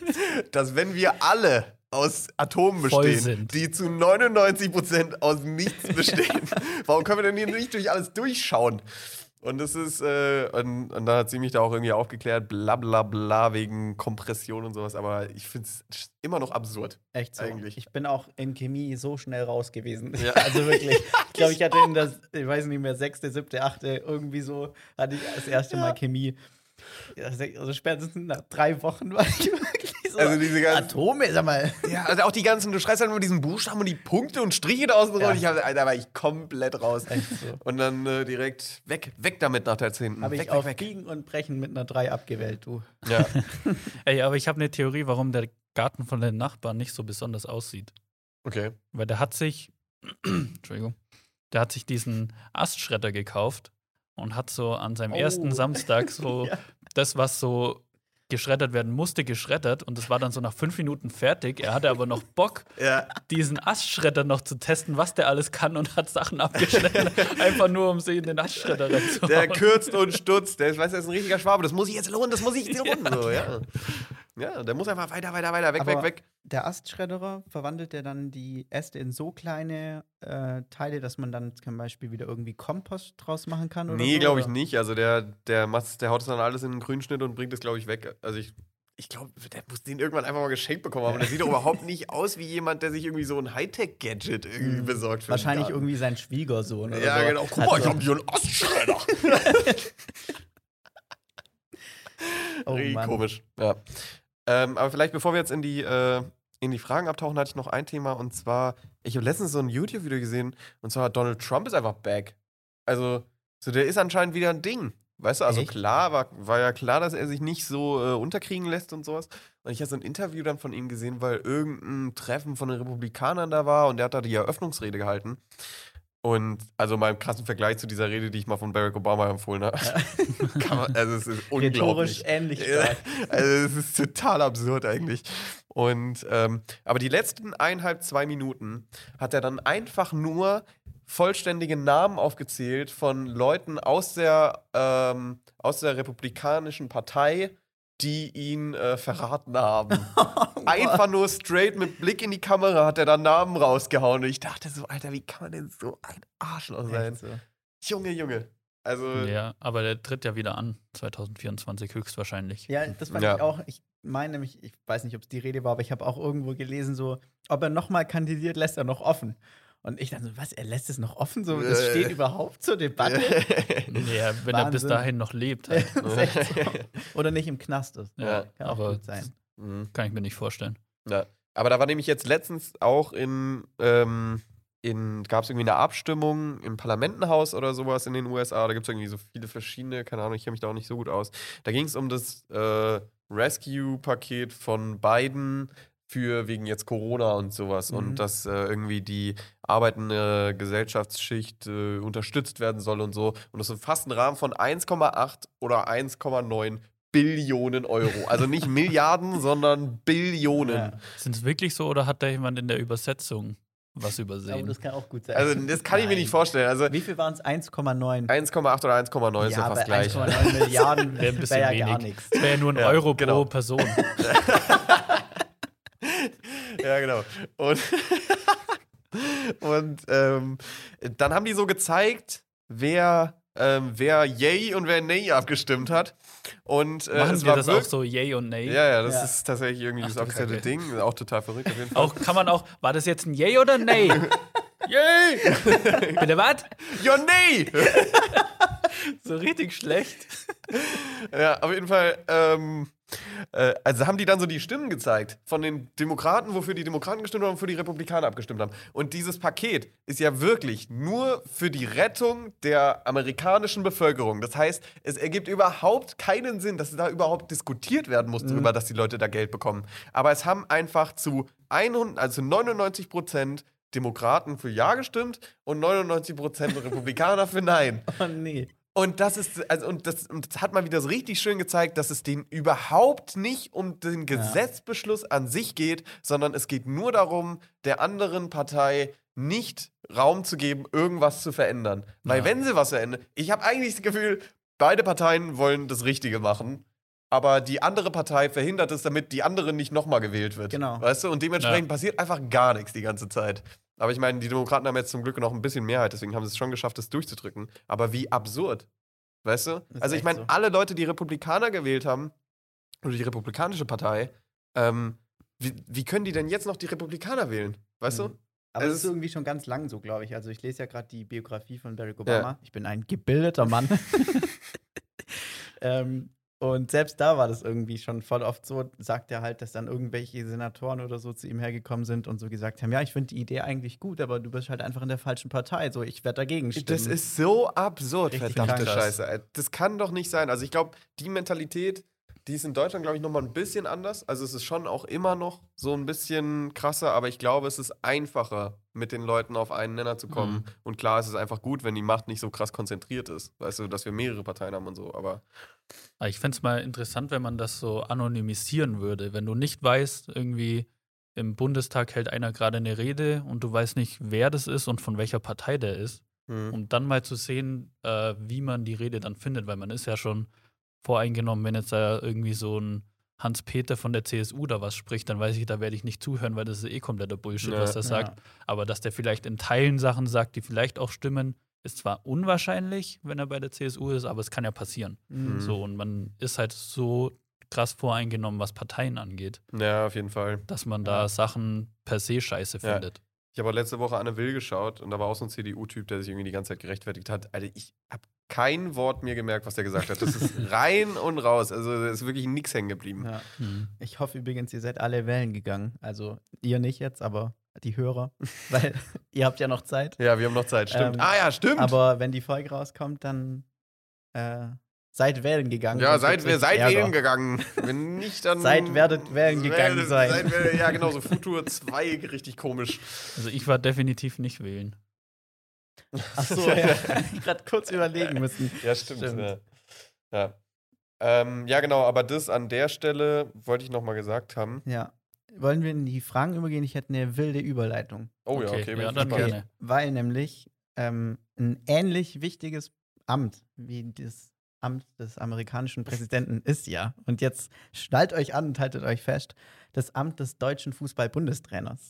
dass wenn wir alle aus Atomen bestehen, die zu 99% aus nichts bestehen, warum können wir denn hier nicht durch alles durchschauen? Und das ist, äh, und, und da hat sie mich da auch irgendwie aufgeklärt, bla bla bla, wegen Kompression und sowas, aber ich finde es immer noch absurd. Echt so. Eigentlich. Ich bin auch in Chemie so schnell raus gewesen. Ja. Also wirklich. Ich glaube, ich hatte in der, ich weiß nicht mehr, sechste, siebte, achte, irgendwie so, hatte ich das erste Mal Chemie. Also spätestens nach drei Wochen war ich wirklich so. Also diese ganzen- Atome, sag mal. Ja, also auch die ganzen, du schreibst halt immer diesen Buchstaben und die Punkte und Striche da außen Ja. rum. Ich hab, da war ich komplett raus. Echt so. Und dann äh, direkt weg, weg damit nach der 10. Habe weg, ich weg, auf weg. Biegen und Brechen mit einer 3 abgewählt, du. Ja. Ey, aber ich habe eine Theorie, warum der Garten von den Nachbarn nicht so besonders aussieht. Okay. Weil der hat sich, Entschuldigung, der hat sich diesen Astschredder gekauft und hat so an seinem Oh. ersten Samstag so Ja. das, was so geschreddert werden musste, geschreddert und das war dann so nach fünf Minuten fertig. Er hatte aber noch Bock, Ja. diesen Astschredder noch zu testen, was der alles kann und hat Sachen abgeschnitten, einfach nur um sie in den Astschredder Der reinzuhauen. kürzt und stutzt. Der ist, weißt du, der ist ein richtiger Schwabe. Das muss ich jetzt lohnen, das muss ich jetzt lohnen. So, ja. Ja, der muss einfach weiter, weiter, weiter, weg, Aber weg, weg. Der Astschredderer verwandelt der dann die Äste in so kleine äh, Teile, dass man dann zum Beispiel wieder irgendwie Kompost draus machen kann? Oder Nee, so, glaube ich oder? nicht. Also der, der, macht, der haut es dann alles in den Grünschnitt und bringt es, glaube ich, weg. Also ich, ich glaube, der muss den irgendwann einfach mal geschenkt bekommen haben. Der sieht doch überhaupt nicht aus wie jemand, der sich irgendwie so ein Hightech-Gadget irgendwie Mhm. besorgt. Wahrscheinlich irgendwie sein Schwiegersohn. Oder Ja, so. genau. Guck mal, ich Also- habe hier einen Astschredder. Oh Mann. komisch. Ja. Ähm, aber vielleicht, bevor wir jetzt in die, äh, in die Fragen abtauchen, hatte ich noch ein Thema und zwar, ich habe letztens so ein YouTube-Video gesehen und zwar Donald Trump ist einfach back. Also, so der ist anscheinend wieder ein Ding. Weißt du, also Echt? klar, war, war ja klar, dass er sich nicht so äh, unterkriegen lässt und sowas. Und ich habe so ein Interview dann von ihm gesehen, weil irgendein Treffen von den Republikanern da war und der hat da die Eröffnungsrede gehalten. Und also mal im krassen Vergleich zu dieser Rede, die ich mal von Barack Obama empfohlen habe. Kann man, also es ist unglaublich. Rhetorisch ähnlich stark. Also es ist total absurd eigentlich. Und ähm, aber die letzten eineinhalb, zwei Minuten hat er dann einfach nur vollständige Namen aufgezählt von Leuten aus der, ähm, aus der Republikanischen Partei, die ihn äh, verraten haben. Einfach nur straight mit Blick in die Kamera hat er dann Namen rausgehauen. Und ich dachte so, Alter, wie kann man denn so ein Arschloch sein? So. Junge, Junge. Also, Ja, aber der tritt ja wieder an, 2024 höchstwahrscheinlich. Ja, das fand Ja. ich auch. Ich meine nämlich, ich weiß nicht, ob es die Rede war, aber ich habe auch irgendwo gelesen, so, ob er nochmal kandidiert, lässt er noch offen. Und ich dann so, was, er lässt es noch offen? So, das steht überhaupt zur Debatte? Ja, wenn er bis Wahnsinn. dahin noch lebt, halt. So. Oder nicht im Knast ist. ja, Kann auch gut sein. Mhm. kann ich mir nicht vorstellen. Ja. Aber da war nämlich jetzt letztens auch in, ähm, in gab es irgendwie eine Abstimmung im Parlamentenhaus oder sowas in den USA. Da gibt es irgendwie so viele verschiedene, keine Ahnung, ich kenne mich da auch nicht so gut aus. Da ging es um das äh, Rescue-Paket von Biden für wegen jetzt Corona und sowas Mhm. und dass äh, irgendwie die arbeitende Gesellschaftsschicht äh, unterstützt werden soll und so. Und das umfasst einen Rahmen von 1,8 oder 1,9 Billionen Euro. Also nicht Milliarden, sondern Billionen. Ja. Sind es wirklich so oder hat da jemand in der Übersetzung was Aber übersehen? das kann auch gut sein. Also das kann ich mir Nein. nicht vorstellen. Also Wie viel waren es? 1,9. 1,8 oder 1,9 ist ja ja, fast gleich. 1,9 Milliarden Wäre ein wäre ja gar nichts. Das wäre ja nur ein Ja, Euro genau. pro Person. Ja, genau. Und, und ähm, dann haben die so gezeigt, wer, ähm, wer Yay und wer Nay abgestimmt hat. Und äh, Machen es wir war das auch so, yay und nay? Ja, ja, das Ja. ist tatsächlich irgendwie das Ach du offizielle Kacke. Ding. Auch total verrückt auf jeden Fall. Auch kann man auch, war das jetzt ein yay oder nay? Yay! Bitte was? ja, nee! So richtig schlecht. Ja, auf jeden Fall. Ähm, äh, also haben die dann so die Stimmen gezeigt von den Demokraten, wofür die Demokraten gestimmt haben und für die Republikaner abgestimmt haben. Und dieses Paket ist ja wirklich nur für die Rettung der amerikanischen Bevölkerung. Das heißt, es ergibt überhaupt keinen Sinn, dass da überhaupt diskutiert werden muss darüber, dass die Leute da Geld bekommen. Aber es haben einfach zu 100, also 99 Prozent Demokraten für Ja gestimmt und 99 Prozent Republikaner für Nein. Oh nee. Und das ist, also, und das, und das hat mal wieder so richtig schön gezeigt, dass es denen überhaupt nicht um den Gesetzbeschluss an sich geht, sondern es geht nur darum, der anderen Partei nicht Raum zu geben, irgendwas zu verändern. Weil Ja. wenn sie was verändern, ich habe eigentlich das Gefühl, beide Parteien wollen das Richtige machen. Aber die andere Partei verhindert es, damit die andere nicht nochmal gewählt wird. Genau. Weißt du? Und dementsprechend Ja. passiert einfach gar nichts die ganze Zeit. Aber ich meine, die Demokraten haben jetzt zum Glück noch ein bisschen Mehrheit, deswegen haben sie es schon geschafft, das durchzudrücken. Aber wie absurd. Weißt du? ist Also ich meine, so. alle Leute, die Republikaner gewählt haben, oder die Republikanische Partei, ähm, wie, wie können die denn jetzt noch die Republikaner wählen? Weißt Mhm. du? Aber Es ist ist- irgendwie schon ganz lang so, glaube ich. Also ich lese ja gerade die Biografie von Barack Obama. Ich bin ein gebildeter Mann. ähm, und selbst da war das irgendwie schon voll oft so, sagt er halt, dass dann irgendwelche Senatoren oder so zu ihm hergekommen sind und so gesagt haben, ja, ich finde die Idee eigentlich gut, aber du bist halt einfach in der falschen Partei. So, ich werde dagegen stimmen. Das ist so absurd, Richtig verdammte krank. Scheiße. Das kann doch nicht sein. Also ich glaube, die Mentalität Die ist in Deutschland, glaube ich, nochmal ein bisschen anders. Also es ist schon auch immer noch so ein bisschen krasser, aber ich glaube, es ist einfacher, mit den Leuten auf einen Nenner zu kommen. Mhm. Und klar, es ist einfach gut, wenn die Macht nicht so krass konzentriert ist. Weißt du, dass wir mehrere Parteien haben und so. Aber ich fände es mal interessant, wenn man das so anonymisieren würde. Wenn du nicht weißt, irgendwie im Bundestag hält einer gerade eine Rede und du weißt nicht, wer das ist und von welcher Partei der ist. hm. Um dann mal zu sehen, äh, wie man die Rede dann findet, weil man ist ja schon voreingenommen, wenn jetzt da irgendwie so ein Hans-Peter von der CSU da was spricht, dann weiß ich, da werde ich nicht zuhören, weil das ist eh kompletter Bullshit, Ja. was er sagt. Aber dass der vielleicht in Teilen Sachen sagt, die vielleicht auch stimmen, ist zwar unwahrscheinlich, wenn er bei der CSU ist, aber es kann ja passieren. Mhm. So, und man ist halt so krass voreingenommen, was Parteien angeht, ja, auf jeden Fall. dass man da Ja. Sachen per se scheiße Ja. findet. Ich habe auch letzte Woche Anne Will geschaut und da war auch so ein CDU-Typ, der sich irgendwie die ganze Zeit gerechtfertigt hat. Alter, ich habe kein Wort mir gemerkt, was der gesagt hat. Das ist rein und raus. Also da ist wirklich nichts hängen geblieben. Ja. Hm. Ich hoffe übrigens, ihr seid alle Wellen gegangen. Also ihr nicht jetzt, aber die Hörer. Weil ihr habt ja noch Zeit. Ja, wir haben noch Zeit. Stimmt. Ähm, ah ja, stimmt. Aber wenn die Folge rauskommt, dann äh, seid wählen gegangen. ja, seid, seid Ärger. wählen gegangen. Wenn nicht, dann. Seid, werdet wählen gegangen Werdet- sein. Seid, werdet- ja, genau, so Futur 2, richtig komisch. Also ich war definitiv nicht wählen. Achso, ja. Ich gerade kurz überlegen müssen. Ja, stimmt. Stimmt. Ja, ja. Ähm, ja, genau, aber das an der Stelle wollte ich nochmal gesagt haben. Ja. Wollen wir in die Fragen übergehen? Ich hätte eine wilde Überleitung. Oh ja, okay, bin ja, dann gespannt. gerne. Weil nämlich ähm, ein ähnlich wichtiges Amt wie das Amt des amerikanischen Präsidenten ist ja. Und jetzt schnallt euch an und haltet euch fest, das Amt des deutschen Fußball-Bundestrainers.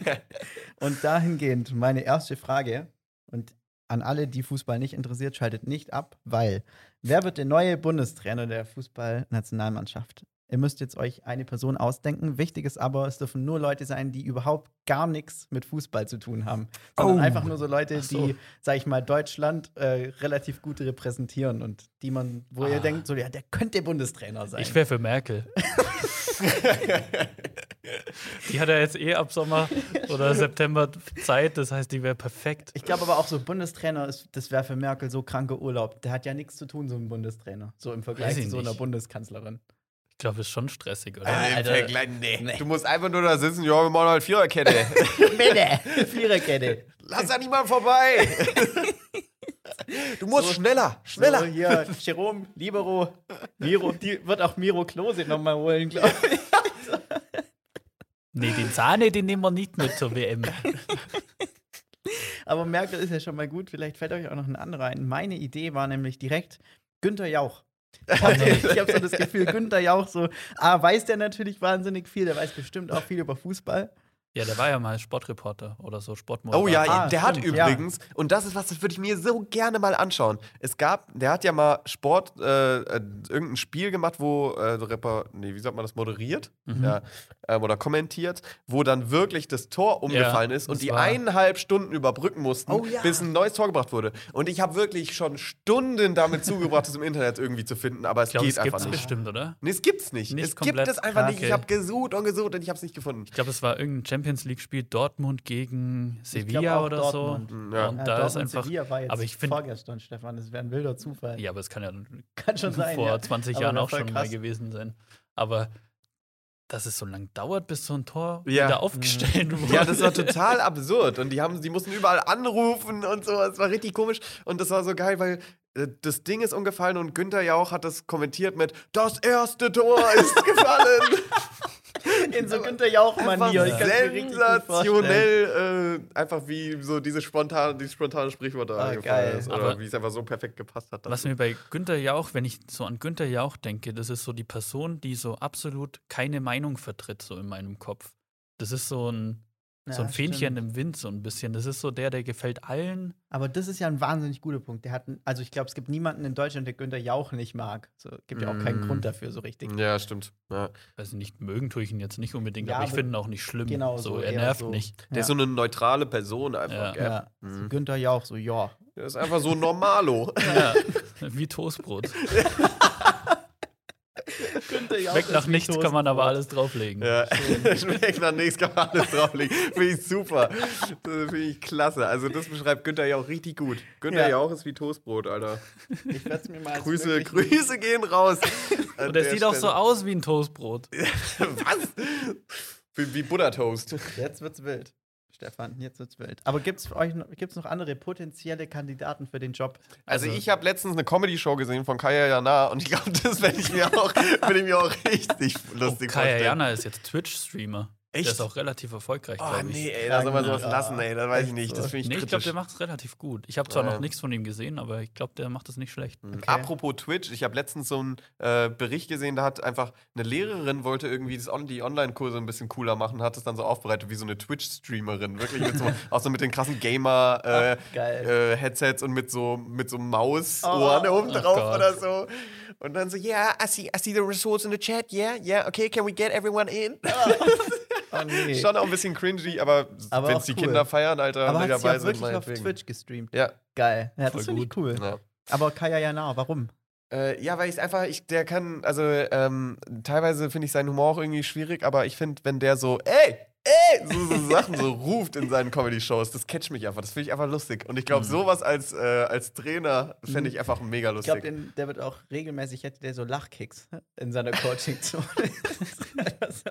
Und dahingehend meine erste Frage und an alle, die Fußball nicht interessiert, schaltet nicht ab, weil wer wird der neue Bundestrainer der Fußballnationalmannschaft? Ihr müsst jetzt euch eine Person ausdenken. Wichtig ist aber, es dürfen nur Leute sein, die überhaupt gar nichts mit Fußball zu tun haben. Sondern Oh. einfach nur so Leute, so. die, sag ich mal, Deutschland äh, relativ gut repräsentieren und die man, wo ihr Ah. denkt, so, ja, der könnte Bundestrainer sein. Ich wäre für Merkel. die hat ja jetzt eh ab Sommer oder September Zeit, das heißt, die wäre perfekt. Ich glaube aber auch so Bundestrainer ist, das wäre für Merkel so kranker Urlaub. Der hat ja nichts zu tun, so ein Bundestrainer. So im Vergleich zu so einer. Bundeskanzlerin. Ich glaube, es ist schon stressig, oder? Äh, im Alter. Vergleich- nee. Nee. Du musst einfach nur da sitzen, ja, wir machen halt Viererkette. Bitte! Viererkette. Lass da niemand vorbei. Du musst So- schneller, schneller. So, hier, Jerome, Libero, Miro, die wird auch Miro Klose nochmal holen, glaube ich. Nee, den Sahne, den nehmen wir nicht mit zur WM. Aber Merkel ist ja schon mal gut. Vielleicht fällt euch auch noch ein anderer ein. Meine Idee war nämlich direkt Günther Jauch. Ich habe hab so das Gefühl, Günther Jauch so, ah, weiß der natürlich wahnsinnig viel, der weiß bestimmt auch viel über Fußball. Ja, der war ja mal Sportreporter oder so Sportmoderator. Oh ja, Ah, der hat stimmt, ja. übrigens, und das ist was, das würde ich mir so gerne mal anschauen. Es gab, der hat ja mal Sport, äh, äh, irgendein Spiel gemacht, wo, äh, Reper, nee, wie sagt man das, moderiert? Mhm. Ja, ähm, oder kommentiert, wo dann wirklich das Tor umgefallen ist und die war- eineinhalb Stunden überbrücken mussten, Oh ja. bis ein neues Tor gebracht wurde. Und ich habe wirklich schon Stunden damit zugebracht, das im Internet irgendwie zu finden, aber es Ich glaube, geht es einfach gibt's nicht. bestimmt, oder? Nee, es gibt's nicht. Nicht es gibt komplett es einfach krass. nicht. Ich habe gesucht und gesucht und ich habe es nicht gefunden. Ich glaube, es war irgendein Champions League-Spiel Dortmund gegen Sevilla oder Dortmund. so. Mhm, ja. Und Ja, da ist Dortmund, einfach. Sevilla war jetzt aber ich finde, vorgestern, Stefan, das wäre ein wilder Zufall. ja, aber es kann ja Kann schon sein. vor ja. 20 Aber Jahren auch schon mal krass. gewesen sein. Aber dass es so lange dauert, bis so ein Tor Ja. wieder aufgestellt wurde. Ja, das war total absurd. Und die haben, die mussten überall anrufen und so. Es war richtig komisch. Und das war so geil, weil äh, das Ding ist umgefallen und Günther Jauch hat das kommentiert mit Das erste Tor ist gefallen. In so Günther Jauch-Manier. Sensationell, äh, einfach wie so diese spontane, dieses spontane Sprichwort da Ah, eingefallen geil. ist. Oder Aber- wie es einfach so perfekt gepasst hat. Was mir bei Günther Jauch, wenn ich so an Günther Jauch denke, das ist so die Person, die so absolut keine Meinung vertritt, so in meinem Kopf. Das ist so ein, so Ja, ein Fähnchen stimmt. im Wind, so ein bisschen. Das ist so der, der gefällt allen. Aber das ist ja ein wahnsinnig guter Punkt. Der hat, also ich glaube, es gibt niemanden in Deutschland, der Günther Jauch nicht mag. So, gibt ja auch keinen Mm. Grund dafür so richtig. ja, stimmt. Ja. Also nicht mögen tue ich ihn jetzt nicht unbedingt, Ja, aber ich finde ihn auch nicht schlimm. Genau, so, so er nervt so. nicht. Der Ja. ist so eine neutrale Person einfach. Ja. gell? Ja, so Mhm. Günther Jauch, so ja. Der ist einfach so normalo. Ja, wie Toastbrot. Schmeckt nach nichts, kann man aber alles drauflegen. Ja, schmeckt nach nichts, kann man alles drauflegen. Finde ich super. Das finde ich klasse. Also, das beschreibt Günther ja auch richtig gut. Günther Ja. auch ist wie Toastbrot, Alter. Ich werde es mir mal Grüße, Grüße gehen raus. Und der der sieht auch so aus wie ein Toastbrot. Was? Wie, wie Buttertoast. Jetzt wird's wild. Stefan, jetzt wird's wild. Aber gibt's für euch noch, gibt's noch andere potenzielle Kandidaten für den Job? Also, Also- ich habe letztens eine Comedy-Show gesehen von Kaya Jana und ich glaube, das werde ich mir auch, ich mir auch richtig lustig Oh, Kaya vorstellen. Jana ist jetzt Twitch-Streamer. Echt? Der ist auch relativ erfolgreich, Oh, glaube ich. nee, ey, da soll man sowas Ja, lassen, ey. Das weiß ich nicht. Das finde ich Nee, ich glaube, der macht es relativ gut. Ich habe zwar Ja. noch nichts von ihm gesehen, aber ich glaube, der macht es nicht schlecht. Mhm. Apropos Twitch, ich habe letztens so einen äh, Bericht gesehen, da hat einfach eine Lehrerin wollte irgendwie das on die Online-Kurse ein bisschen cooler machen, hat es dann so aufbereitet wie so eine Twitch-Streamerin. Wirklich mit so, auch so mit den krassen Gamer äh, äh, Headsets und mit so mit so Mausohren Oh. oben Oh drauf Gott. oder so. Und dann so, yeah, I see, I see the results in the chat, yeah, yeah, okay, can we get everyone in? Oh, nee. Schon auch ein bisschen cringy, aber, Aber wenn es die cool. Kinder feiern, Alter, Aber hat sind, wirklich auf. Twitch gestreamt? Ja. Geil. Ja, das finde ich cool. ja. Aber Kaya Jana, warum? Äh, ja, weil ich einfach, ich, der kann, also ähm, teilweise finde ich seinen Humor auch irgendwie schwierig, aber ich finde, wenn der so, ey, ey, so, so Sachen so ruft in seinen Comedy-Shows, das catcht mich einfach, das finde ich einfach lustig. Und ich glaube, Mhm. sowas als, äh, als Trainer fände ich einfach mega Ich glaube, lustig. der wird auch regelmäßig, hätte der so Lachkicks in seiner Coaching-Zone. Also,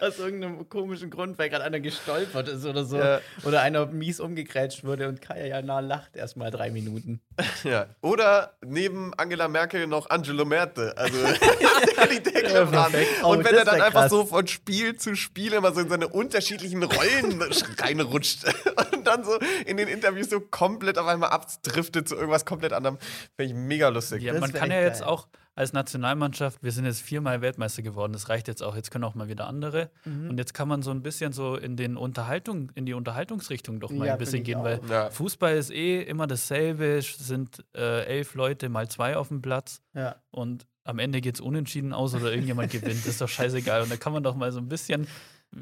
Aus irgendeinem komischen Grund, weil gerade einer gestolpert ist oder so. Ja. Oder einer mies umgegrätscht wurde und Kaya Jana lacht erst mal drei Minuten. Ja. Oder neben Angela Merkel noch Angelo Merte. Also die Deckel Ja, perfekt. Oh, Und wenn er dann einfach krass. so von Spiel zu Spiel immer so in seine unterschiedlichen Rollen reinrutscht und dann so in den Interviews so komplett auf einmal abdriftet zu irgendwas komplett anderem, finde ich mega lustig. Ja, Das man kann ja jetzt geil. auch als Nationalmannschaft, wir sind jetzt viermal Weltmeister geworden, das reicht jetzt auch, jetzt können auch mal wieder andere. Mhm. Und jetzt kann man so ein bisschen so in den Unterhaltung, in die Unterhaltungsrichtung doch mal Ja, ein bisschen gehen, weil auch. Ja. Fußball ist eh immer dasselbe, es sind äh, elf Leute mal zwei auf dem Platz Ja. und am Ende geht es unentschieden aus oder irgendjemand gewinnt. Das ist doch scheißegal. Und da kann man doch mal so ein bisschen,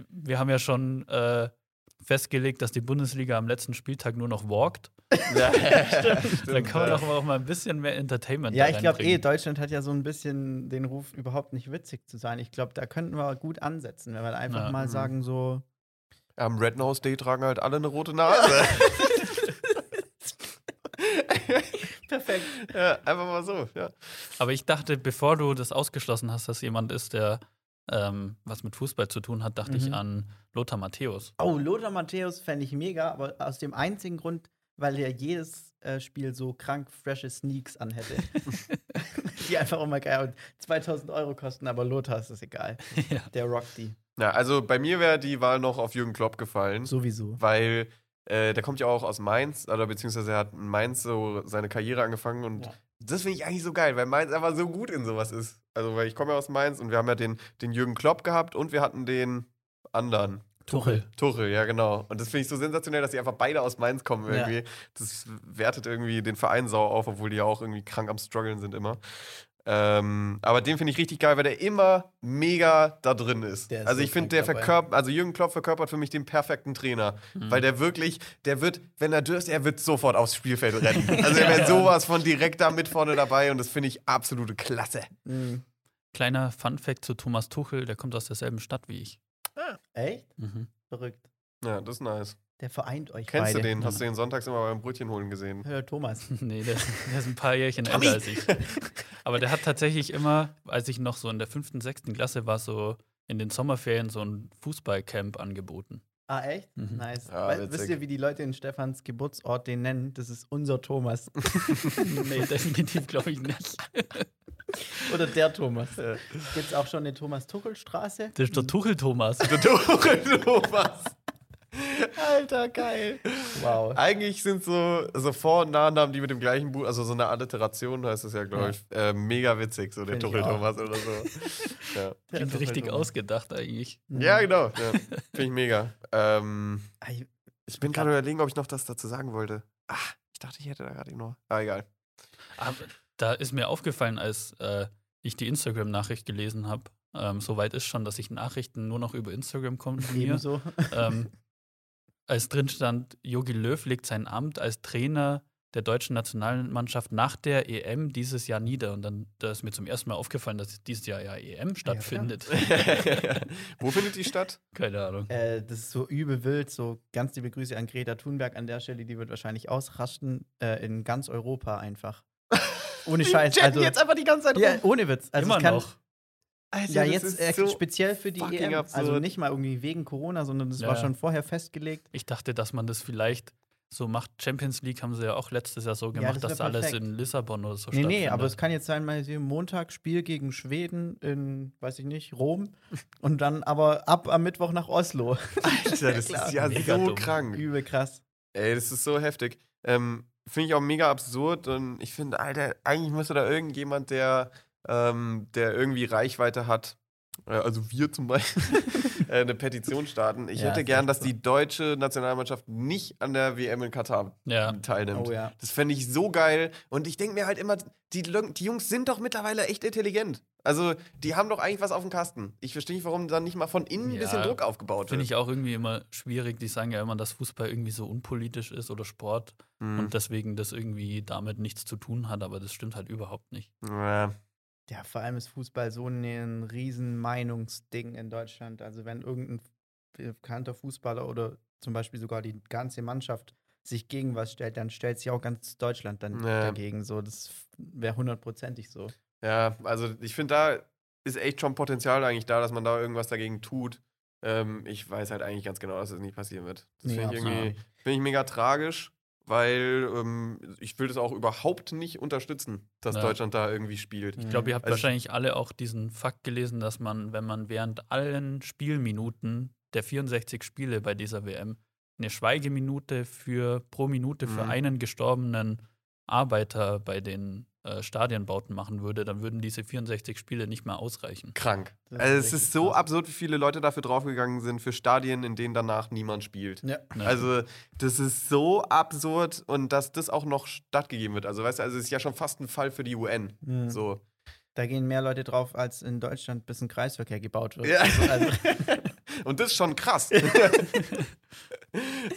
wir haben ja schon äh, festgelegt, dass die Bundesliga am letzten Spieltag nur noch walkt. Ja, Da kann man doch auch mal ein bisschen mehr Entertainment Ja, ich glaube eh. Deutschland hat ja so ein bisschen den Ruf, überhaupt nicht witzig zu sein. Ich glaube, da könnten wir gut ansetzen, wenn wir einfach Ja. mal Mhm. sagen, so. Am Red Nose Day tragen halt alle eine rote Nase. Perfekt. ja, einfach mal so, ja. Aber ich dachte, bevor du das ausgeschlossen hast, dass jemand ist, der ähm, was mit Fußball zu tun hat, dachte Mhm. ich an Lothar Matthäus. Oh, Lothar Matthäus fände ich mega, aber aus dem einzigen Grund, weil er jedes äh, Spiel so krank frische Sneaks anhätte. die einfach immer geil und 2000 Euro kosten, aber Lothar ist das egal. ja. Der rockt die. Ja, also bei mir wäre die Wahl noch auf Jürgen Klopp gefallen. Sowieso. weil äh, der kommt ja auch aus Mainz, oder beziehungsweise er hat in Mainz so seine Karriere angefangen und Ja. Das finde ich eigentlich so geil, weil Mainz einfach so gut in sowas ist. Also, weil ich komme ja aus Mainz und wir haben ja den, den Jürgen Klopp gehabt und wir hatten den anderen. Tuchel. Tuchel, ja, genau. Und das finde ich so sensationell, dass die einfach beide aus Mainz kommen Ja. irgendwie. Das wertet irgendwie den Verein sau auf, obwohl die ja auch irgendwie krank am struggeln sind immer. Ähm, aber den finde ich richtig geil, weil der immer mega da drin ist. Der ist also so ich finde, der verkörpert, also Jürgen Klopp verkörpert für mich den perfekten Trainer. Mhm. Weil der wirklich, der wird, wenn er dürst, er wird sofort aufs Spielfeld rennen. Also er wäre sowas von direkt da mit vorne dabei und das finde ich absolute Klasse. Mhm. Kleiner Fun-Fact zu Thomas Tuchel, der kommt aus derselben Stadt wie ich. Echt? Mhm. Verrückt. Ja, das ist nice. Der vereint euch Kennst beide. du den? Hast du den sonntags immer beim Brötchen holen gesehen? Hör, Thomas. Nee, der, der ist ein paar Jährchen älter als ich. Aber der hat tatsächlich immer, als ich noch so in der fünften, sechsten Klasse war, so in den Sommerferien so ein Fußballcamp angeboten. Ah, echt? Mhm. Nice. Ja, Weil, wisst ihr, wie die Leute in Stefans Geburtsort den nennen? Das ist unser Thomas. nee, definitiv glaube ich nicht. Oder der Thomas. Ja. Gibt es auch schon eine Thomas-Tuchel-Straße? Das ist der Tuchel-Thomas. Der Tuchel Thomas. Alter, geil. Wow. Eigentlich sind so, so Vor- und Nachnamen, die mit dem gleichen Buch, also so eine Alliteration heißt es ja, glaube Ja. ich, äh, mega witzig, so der Tuchel. Thomas oder so. ja. Klingt richtig Thomas. ausgedacht eigentlich. ja, genau. Ja. Finde ich mega. Ähm, Ah, ich- bin gerade überlegen, ob ich noch das dazu sagen wollte. Ach, ich dachte, ich hätte da gerade noch. Ah, egal. Aber da ist mir aufgefallen, als äh, ich die Instagram-Nachricht gelesen habe, ähm, soweit ist schon, dass ich Nachrichten nur noch über Instagram kommen von mir. Ebenso. ähm, als drin stand, Jogi Löw legt sein Amt als Trainer der deutschen Nationalmannschaft nach der EM dieses Jahr nieder. Und dann da ist mir zum ersten Mal aufgefallen, dass dieses Jahr ja EM stattfindet. Wo findet die statt? Keine Ahnung. Äh, das ist so übel wild. So ganz liebe Grüße an Greta Thunberg an der Stelle. Die wird wahrscheinlich ausrasten äh, in ganz Europa einfach. Ohne Scheiß. Chatten Also, jetzt einfach die ganze Zeit ja, rum. ohne Witz. Also Immer es kann, noch. Alter, Ja, das jetzt äh, so speziell für die EM. absurd. Also nicht mal irgendwie wegen Corona, sondern das Ja. war schon vorher festgelegt. Ich dachte, dass man das vielleicht so macht. Champions League haben sie ja auch letztes Jahr so gemacht, das wär dass alles in Lissabon oder so Nee, nee, stattfindet. aber es kann jetzt sein, mal Montag Spiel gegen Schweden in, weiß ich nicht, Rom und dann aber ab am Mittwoch nach Oslo. Alter, das ist ja Mega so dumm. krank. Übel krass. Ey, das ist so heftig. Ähm, finde ich auch mega absurd und ich finde, Alter, eigentlich müsste da irgendjemand, der, ähm, der irgendwie Reichweite hat, äh, also wir zum Beispiel, äh, eine Petition starten. Ich Ja, hätte gern, dass die deutsche Nationalmannschaft nicht an der WM in Katar ja, teilnimmt. Oh ja. Das fände ich so geil. Und ich denke mir halt immer, die, die Jungs sind doch mittlerweile echt intelligent. Also, die haben doch eigentlich was auf dem Kasten. Ich verstehe nicht, warum dann nicht mal von innen ein bisschen Druck aufgebaut finde wird. ich auch irgendwie immer schwierig. Die sagen ja immer, dass Fußball irgendwie so unpolitisch ist oder Sport Mhm. und deswegen das irgendwie damit nichts zu tun hat, aber das stimmt halt überhaupt nicht. ja. Ja, vor allem ist Fußball so ein riesen Meinungsding in Deutschland. Also wenn irgendein bekannter Fußballer oder zum Beispiel sogar die ganze Mannschaft sich gegen was stellt, dann stellt sich auch ganz Deutschland dann Ja. dagegen. So, das wäre hundertprozentig so. Ja, also ich finde, da ist echt schon Potenzial eigentlich da, dass man da irgendwas dagegen tut. Ähm, ich weiß halt eigentlich ganz genau, dass das nicht passieren wird. Das Nee, finde ich find ich mega tragisch, weil ähm, ich will das auch überhaupt nicht unterstützen, dass Ja. Deutschland da irgendwie spielt. Ich glaube, ihr habt Also- wahrscheinlich alle auch diesen Fakt gelesen, dass man, wenn man während allen Spielminuten der 64 Spiele bei dieser WM eine Schweigeminute für pro Minute für Mhm. einen gestorbenen Arbeiter bei den äh, Stadienbauten machen würde, dann würden diese 64 Spiele nicht mehr ausreichen. Krank. Also es ist so krass. absurd, wie viele Leute dafür draufgegangen sind für Stadien, in denen danach niemand spielt. Ja. Ne? Also, das ist so absurd und dass das auch noch stattgegeben wird. Also, weißt du, also es ist ja schon fast ein Fall für die UN. Mhm. So. Da gehen mehr Leute drauf, als in Deutschland bis ein Kreisverkehr gebaut wird. Ja. Also, Und das ist schon krass. das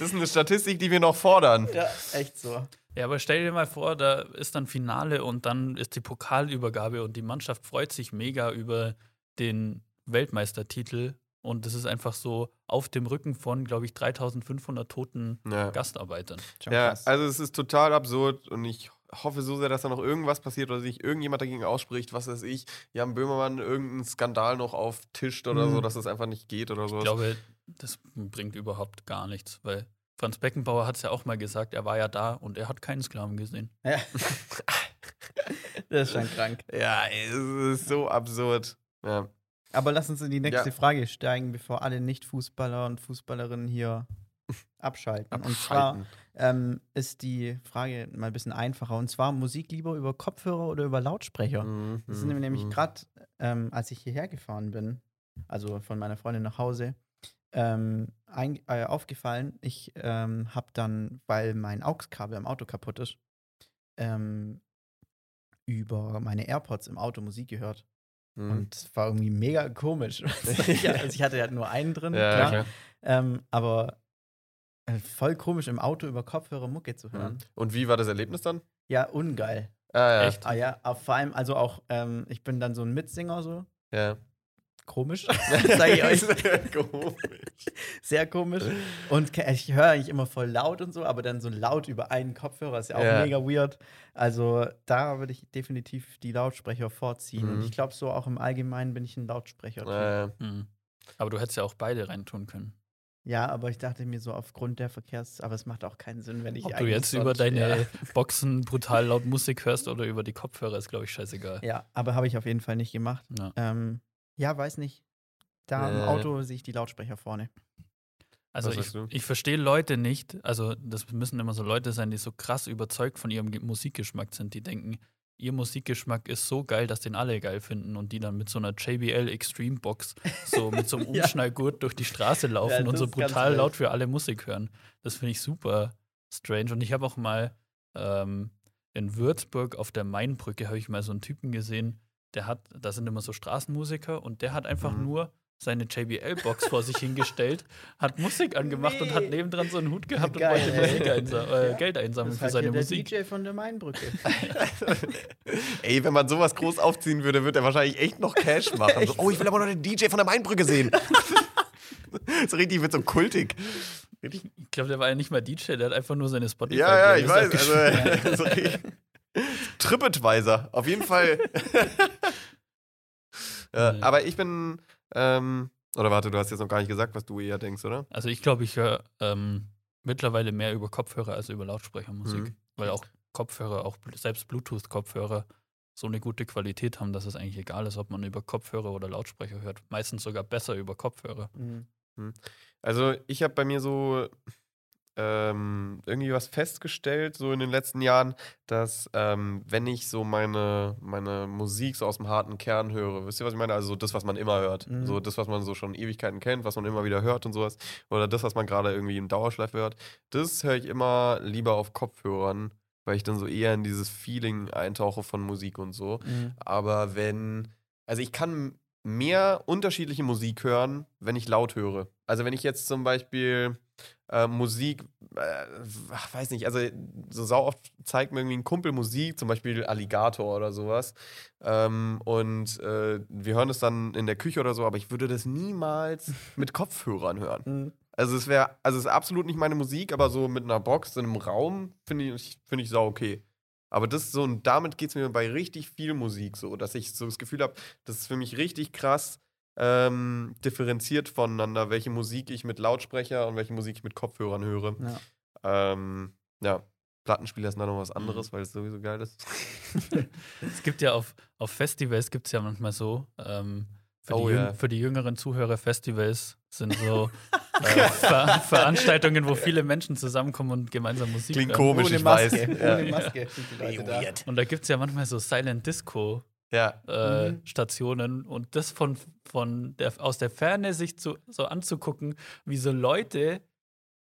ist eine Statistik, die wir noch fordern. ja, echt so. Ja, aber stell dir mal vor, da ist dann Finale und dann ist die Pokalübergabe und die Mannschaft freut sich mega über den Weltmeistertitel und das ist einfach so auf dem Rücken von, glaube ich, 3500 toten Ja. Gastarbeitern. Ja, also es ist total absurd und ich hoffe so sehr, dass da noch irgendwas passiert oder sich irgendjemand dagegen ausspricht, was weiß ich, Jan Böhmermann irgendeinen Skandal noch auftischt oder Mhm. so, dass es einfach nicht geht oder so. Ich glaube, das bringt überhaupt gar nichts, weil Franz Beckenbauer hat es ja auch mal gesagt, er war ja da und er hat keinen Sklaven gesehen. Ja. das ist schon krank. Ja, es ist so absurd. Ja. Aber lass uns in die nächste Ja. Frage steigen, bevor alle Nicht-Fußballer und Fußballerinnen hier abschalten. Und zwar Abschalten. Ähm, ist die Frage mal ein bisschen einfacher. Und zwar Musik lieber über Kopfhörer oder über Lautsprecher? Mhm, Das ist mir nämlich mhm. gerade, ähm, als ich hierher gefahren bin, also von meiner Freundin nach Hause, ähm, ein, äh, aufgefallen. Ich ähm, habe dann, weil mein AUX-Kabel im Auto kaputt ist, ähm, über meine AirPods im Auto Musik gehört. Mhm. Und es war irgendwie mega komisch. ich, also ich hatte ja nur einen drin, ja, klar. klar. Ähm, aber voll komisch im Auto über Kopfhörer Mucke zu hören. Mhm. Und wie war das Erlebnis dann? Ja, ungeil. Ah, ja. Echt? Ah ja, aber vor allem, also auch, ähm, ich bin dann so ein Mitsinger, so Ja. komisch, sage ich euch. Komisch. Sehr komisch. Und ich höre eigentlich immer voll laut und so, aber dann so laut über einen Kopfhörer ist ja auch Ja. mega weird. Also da würde ich definitiv die Lautsprecher vorziehen. Und Mhm. ich glaube, so auch im Allgemeinen bin ich ein Lautsprecher. Ja, ja. Hm. Aber du hättest ja auch beide reintun können. Ja, aber ich dachte mir so aufgrund der Verkehrs-, aber es macht auch keinen Sinn, wenn ich Ob du jetzt sonst- über deine Ja. Boxen brutal laut Musik hörst oder über die Kopfhörer, ist, glaube ich, scheißegal. Ja, aber habe ich auf jeden Fall nicht gemacht. Ja. Ähm, ja, weiß nicht. Da im Äh. Auto sehe ich die Lautsprecher vorne. Also ich, ich verstehe Leute nicht, also das müssen immer so Leute sein, die so krass überzeugt von ihrem Ge- Musikgeschmack sind, die denken, ihr Musikgeschmack ist so geil, dass den alle geil finden und die dann mit so einer JBL Extreme Box so mit so einem Ja. Umschnallgurt durch die Straße laufen Ja, und so brutal laut für alle Musik hören. Das finde ich super strange. Und ich habe auch mal ähm, in Würzburg auf der Mainbrücke habe ich mal so einen Typen gesehen, der hat, da sind immer so Straßenmusiker und der hat einfach Mhm. nur seine JBL-Box vor sich hingestellt, hat Musik angemacht und hat Nee. nebendran so einen Hut gehabt Geil, und wollte. Musik einsa äh, Ja. Geld einsammeln Das für seine hier der Musik. DJ von der Mainbrücke. Ey, wenn man sowas groß aufziehen würde, würde er wahrscheinlich echt noch Cash machen. So, oh, ich will aber noch den DJ von der Mainbrücke sehen. so richtig wird so kultig. Ich glaube, der war ja nicht mal DJ, der hat einfach nur seine spotify Ja, ja, ich weiß. Also, so. TripAdvisor, auf jeden Fall. ja, Nee. aber ich bin, ähm, oder warte, du hast jetzt noch gar nicht gesagt, was du eher denkst, oder? Also ich glaube, ich höre ähm, mittlerweile mehr über Kopfhörer als über Lautsprechermusik. Mhm. Weil auch Kopfhörer, auch selbst Bluetooth-Kopfhörer so eine gute Qualität haben, dass es eigentlich egal ist, ob man über Kopfhörer oder Lautsprecher hört. Meistens sogar besser über Kopfhörer. Mhm. Also ich habe bei mir so ähm, irgendwie was festgestellt, so in den letzten Jahren, dass ähm, wenn ich so meine, meine Musik so aus dem harten Kern höre, wisst ihr, was ich meine? Also so das, was man immer hört. Mhm. So das, was man so schon Ewigkeiten kennt, was man immer wieder hört und sowas. Oder das, was man gerade irgendwie in Dauerschleife hört. Das höre ich immer lieber auf Kopfhörern, weil ich dann so eher in dieses Feeling eintauche von Musik und so. Mhm. Aber wenn, also ich kann mehr unterschiedliche Musik hören, wenn ich laut höre. Also wenn ich jetzt zum Beispiel äh, Musik, äh, ach, weiß nicht, also so sau oft zeigt mir irgendwie ein Kumpel Musik, zum Beispiel Alligator oder sowas. Ähm, und äh, wir hören es dann in der Küche oder so, aber ich würde das niemals mit Kopfhörern hören. Mhm. Also es wäre, also es ist absolut nicht meine Musik, aber so mit einer Box in einem Raum finde ich, finde ich sau okay. Aber das so, und damit geht es mir bei richtig viel Musik so, dass ich so das Gefühl habe, das ist für mich richtig krass ähm, differenziert voneinander, welche Musik ich mit Lautsprecher und welche Musik ich mit Kopfhörern höre. Ja. Ähm, ja, Plattenspieler ist dann noch was Mhm. anderes, weil es sowieso geil ist. Es gibt ja auf, auf Festivals gibt es ja manchmal so, ähm, für, Oh die ja. Jüng, für die jüngeren Zuhörer, Festivals sind so äh, Ver Veranstaltungen, wo viele Menschen zusammenkommen und gemeinsam Musik Klingt hören. komisch, Ohne ich Maske. weiß. Ja. Ohne Maske sind die Leute da. Und da gibt es ja manchmal so Silent Disco Ja, äh, Mhm. Stationen und das von, von der, aus der Ferne sich zu, so anzugucken, wie so Leute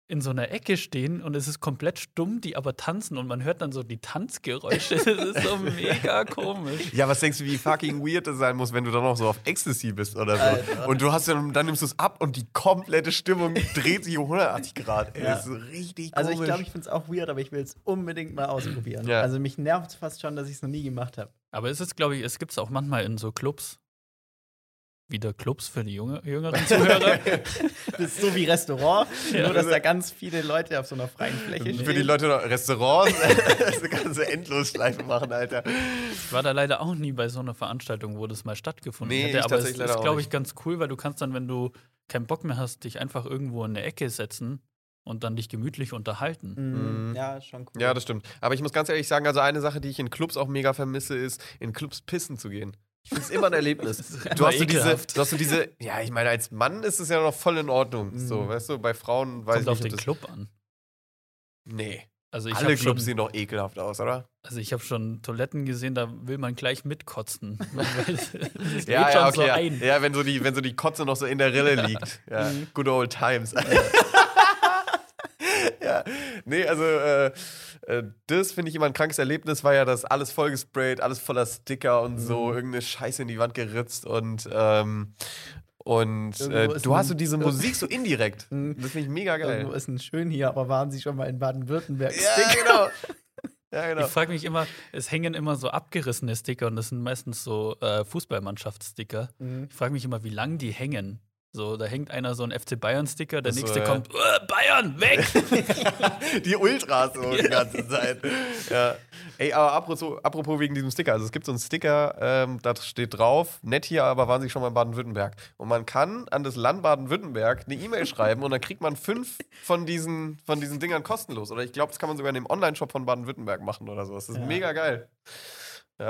in so einer Ecke stehen und es ist komplett stumm, die aber tanzen und man hört dann so die Tanzgeräusche. Das ist so mega komisch. Ja, was denkst du, wie fucking weird das sein muss, wenn du dann noch so auf Ecstasy bist oder so? Alter. Und du hast dann, dann nimmst du es ab und die komplette Stimmung dreht sich um 180 Grad. Ey, Ja. Das ist richtig Also komisch. ich glaube, ich finde es auch weird, aber ich will es unbedingt mal ausprobieren. Ja. Also mich nervt es fast schon, dass ich es noch nie gemacht habe. Aber es ist, glaube ich, es gibt es auch manchmal in so Clubs. Wieder Clubs für die junge, jüngeren Zuhörer. Das ist so wie Restaurant, Ja. nur dass da ganz viele Leute auf so einer freien Fläche stehen. Für die Leute Restaurants eine ganze Endlosschleife machen, Alter. Ich war da leider auch nie bei so einer Veranstaltung, wo das mal stattgefunden Nee, hätte. ich Aber es ist, glaube ich, ganz cool, weil du kannst dann, wenn du keinen Bock mehr hast, dich einfach irgendwo in eine Ecke setzen und dann dich gemütlich unterhalten. Mhm. Mhm. Ja, schon cool. Ja, das stimmt. Aber ich muss ganz ehrlich sagen, also eine Sache, die ich in Clubs auch mega vermisse, ist, in Clubs pissen zu gehen. Ich finde es immer ein Erlebnis. Du hast, so diese, du hast so diese, ja, ich meine, als Mann ist es ja noch voll in Ordnung. Mhm. So, weißt du, bei Frauen weiß Kommt auf ich den nicht. ob Club an. Das, nee. Also ich Alle habe Clubs sehen doch ekelhaft aus, oder? also ich hab schon Toiletten gesehen, da will man gleich mitkotzen. Ja, schon ja, so okay. ja. ein. ja, wenn so, die, wenn so die Kotze noch so in der Rille liegt. Ja, Mhm. good old times. ja, nee, also äh, äh, das finde ich immer ein krankes Erlebnis, war ja das alles vollgesprayt, alles voller Sticker und so, Mhm. irgendeine Scheiße in die Wand geritzt und ähm, und äh, du hast so diese Musik so indirekt. Mhm. Das finde ich mega geil. Irgendwo ist ein schön hier, aber waren Sie schon mal in Baden-Württemberg? Ja, genau. Ja, genau. Ich frage mich immer, es hängen immer so abgerissene Sticker und das sind meistens so äh, Fußballmannschaftssticker. Mhm. Ich frage mich immer, wie lang die hängen. So, da hängt einer so ein FC Bayern-Sticker, der so, nächste ja. kommt, "Äh, Bayern, weg! die Ultras so die ganze Zeit. Ja. Ey, aber apropos, apropos wegen diesem Sticker. Also es gibt so einen Sticker, ähm, da steht drauf, nett hier, aber waren Sie schon mal in Baden-Württemberg. Und man kann an das Land Baden-Württemberg eine E-Mail schreiben und dann kriegt man fünf von diesen, von diesen Dingern kostenlos. Oder ich glaube, das kann man sogar in dem Online-Shop von Baden-Württemberg machen oder so. Das ist Ja. mega geil.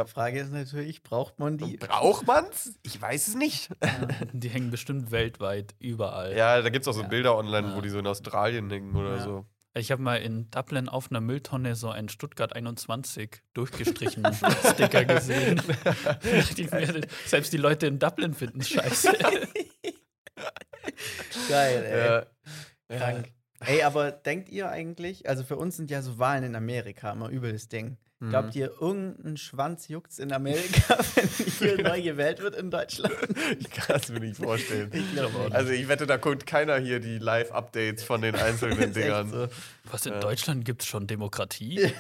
Frage ist natürlich, braucht man die? Braucht man's? Ich weiß es nicht. Die hängen bestimmt weltweit überall. Ja, da gibt es auch so Ja. Bilder online, Ja. wo die so in Australien hängen oder Ja. so. Ich habe mal in Dublin auf einer Mülltonne so einen Stuttgart 21 durchgestrichen Sticker gesehen. Selbst die Leute in Dublin finden es scheiße. Geil, ey. Ja. Krank. Ey, aber denkt ihr eigentlich, also für uns sind ja so Wahlen in Amerika immer übel das Ding. Mhm. Glaubt ihr, irgendein Schwanz juckt's in Amerika, wenn hier neu gewählt wird in Deutschland? Ich kann es mir nicht vorstellen. Ich. Also ich wette, da guckt keiner hier die Live-Updates von den einzelnen Dingern. so. Was in Ja. Deutschland gibt es schon Demokratie?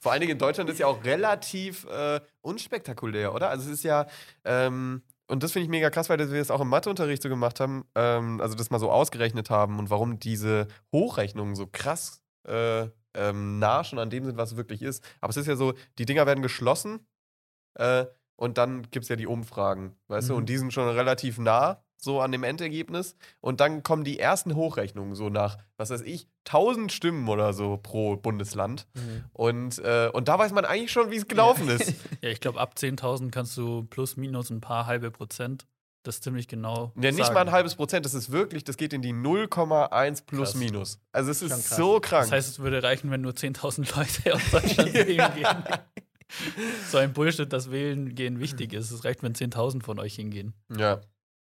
Vor allen Dingen in Deutschland ist ja auch relativ äh, unspektakulär, oder? Also es ist ja, ähm, und das finde ich mega krass, weil wir das auch im Matheunterricht so gemacht haben, ähm, also das mal so ausgerechnet haben und warum diese Hochrechnungen so krass äh, ähm, nah schon an dem sind, was es wirklich ist. Aber es ist ja so, die Dinger werden geschlossen äh, und dann gibt es ja die Umfragen, weißt du? Mhm. Und die sind schon relativ nah so an dem Endergebnis. Und dann kommen die ersten Hochrechnungen so nach, was weiß ich, 1000 Stimmen oder so pro Bundesland. Und, äh, und da weiß man eigentlich schon, wie es gelaufen ist. Ja, ich glaube, ab 10.000 kannst du plus minus ein paar halbe Prozent das ziemlich genau. Ja, nicht sagen. mal ein halbes Prozent, das ist wirklich, das geht in die 0,1 plus Krass. minus. Also es ist krass. so krank. Das heißt, es würde reichen, wenn nur 10.000 Leute aus Deutschland wählen gehen. So ein Bullshit, dass Wählen gehen wichtig ist. Es reicht, wenn 10.000 von euch hingehen. ja.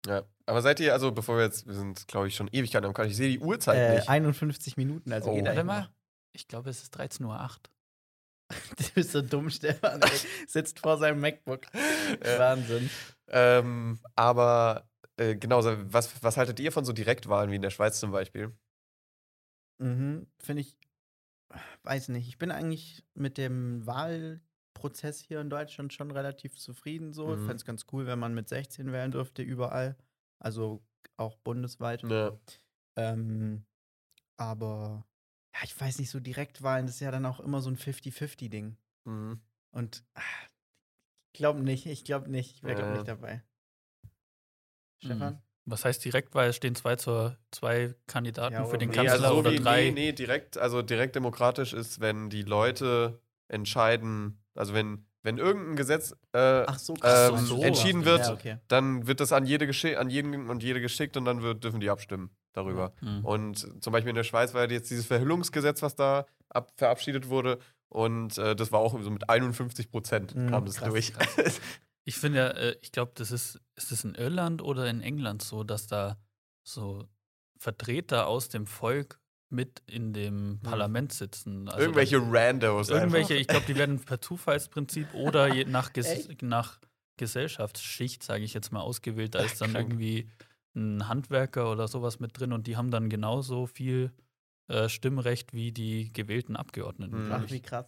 Ja. Aber seid ihr, also bevor wir jetzt, wir sind, glaube ich, schon Ewigkeiten am Kanal, ich sehe die Uhrzeit Äh, nicht. 51 Minuten, also Oh. geht Warte mal. Ich glaube, es ist 13.08 Uhr. Du bist so dumm, Stefan. Ey. Sitzt vor seinem MacBook. Wahnsinn. Ähm, aber äh, genau, was, was haltet ihr von so Direktwahlen wie in der Schweiz zum Beispiel? Mhm, Finde ich, weiß nicht. Ich bin eigentlich mit dem Wahlprozess hier in Deutschland schon relativ zufrieden so. Ich Mhm. fände es ganz cool, wenn man mit 16 wählen dürfte, überall. Also auch bundesweit. Ja. Ähm, aber ja, ich weiß nicht, so Direktwahlen, das ist ja dann auch immer so ein 50-50-Ding. Mhm. Und ich glaube nicht, ich glaube nicht, ich wäre glaube nicht dabei. Stefan? Was heißt Direktwahl? Es stehen zwei, zur, zwei Kandidaten Ja, für den Nee, Kanzler also so oder wie, drei. nee, nee, direkt, also direkt demokratisch ist, wenn die Leute entscheiden, also wenn, wenn irgendein Gesetz äh, Ach so, ähm, du? entschieden wird, Ja, okay. dann wird das an jede an jeden und jede geschickt und dann wird, dürfen die abstimmen darüber. Hm. Und zum Beispiel in der Schweiz war jetzt dieses Verhüllungsgesetz, was da ab, verabschiedet wurde. Und äh, das war auch so mit 51 Prozent Mhm, kam das krass, durch. Ich finde ja, äh, ich glaube, das ist, ist es in Irland oder in England so, dass da so Vertreter aus dem Volk mit in dem Parlament sitzen. Also Irgendwelche dann- Randos. Irgendwelche, einfach. ich glaube, die werden per Zufallsprinzip oder je nach, Ges nach Gesellschaftsschicht, sage ich jetzt mal, ausgewählt. Da ist dann krank. irgendwie ein Handwerker oder sowas mit drin und die haben dann genauso viel äh, Stimmrecht wie die gewählten Abgeordneten. Mhm. Ach, ich. wie krass.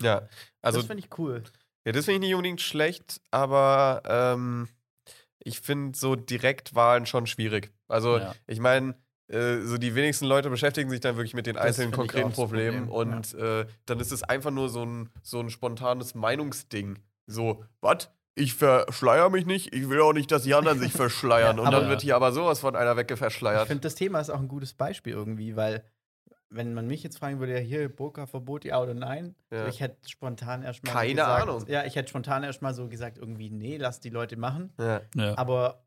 Ja, also das finde ich cool. Ja, das finde ich nicht unbedingt schlecht, aber ähm, ich finde so Direktwahlen schon schwierig. Also, Ja. ich meine, äh, so die wenigsten Leute beschäftigen sich dann wirklich mit den Das einzelnen ich konkreten Problemen Problem, und äh, dann ist es einfach nur so ein, so ein spontanes Meinungsding. So, was? Ich verschleier mich nicht, ich will auch nicht, dass die anderen sich verschleiern. Ja, und dann wird hier aber sowas von einer Ich weggeverschleiert. finde, das Thema ist auch ein gutes Beispiel irgendwie, weil, wenn man mich jetzt fragen würde, ja, hier, Burka-Verbot, ja oder nein, Ja. so, ich hätte spontan erstmal. Keine gesagt, Ahnung. Ja, ich hätte spontan erstmal so gesagt, irgendwie, nee, lass die Leute machen. Ja. Ja. Aber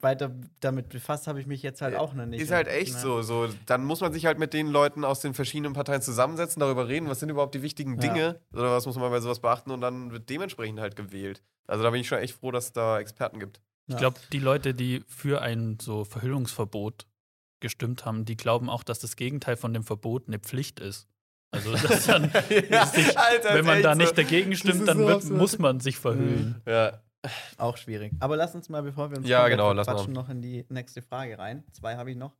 weiter damit befasst habe ich mich jetzt halt Äh, auch noch nicht. Ist halt echt Ja. so, so. Dann muss man sich halt mit den Leuten aus den verschiedenen Parteien zusammensetzen, darüber reden, was sind überhaupt die wichtigen Ja. Dinge oder was muss man bei sowas beachten und dann wird dementsprechend halt gewählt. Also da bin ich schon echt froh, dass es da Experten gibt. Ich glaube, die Leute, die für ein so Verhüllungsverbot gestimmt haben, die glauben auch, dass das Gegenteil von dem Verbot eine Pflicht ist. Also, dass dann, sich, Alter, wenn man da nicht so. dagegen stimmt, dann so wird, absurd. muss man sich verhüllen. Ja. Auch schwierig. Aber lass uns mal, bevor wir uns Ja, genau, mal. noch in die nächste Frage rein. Zwei habe ich noch.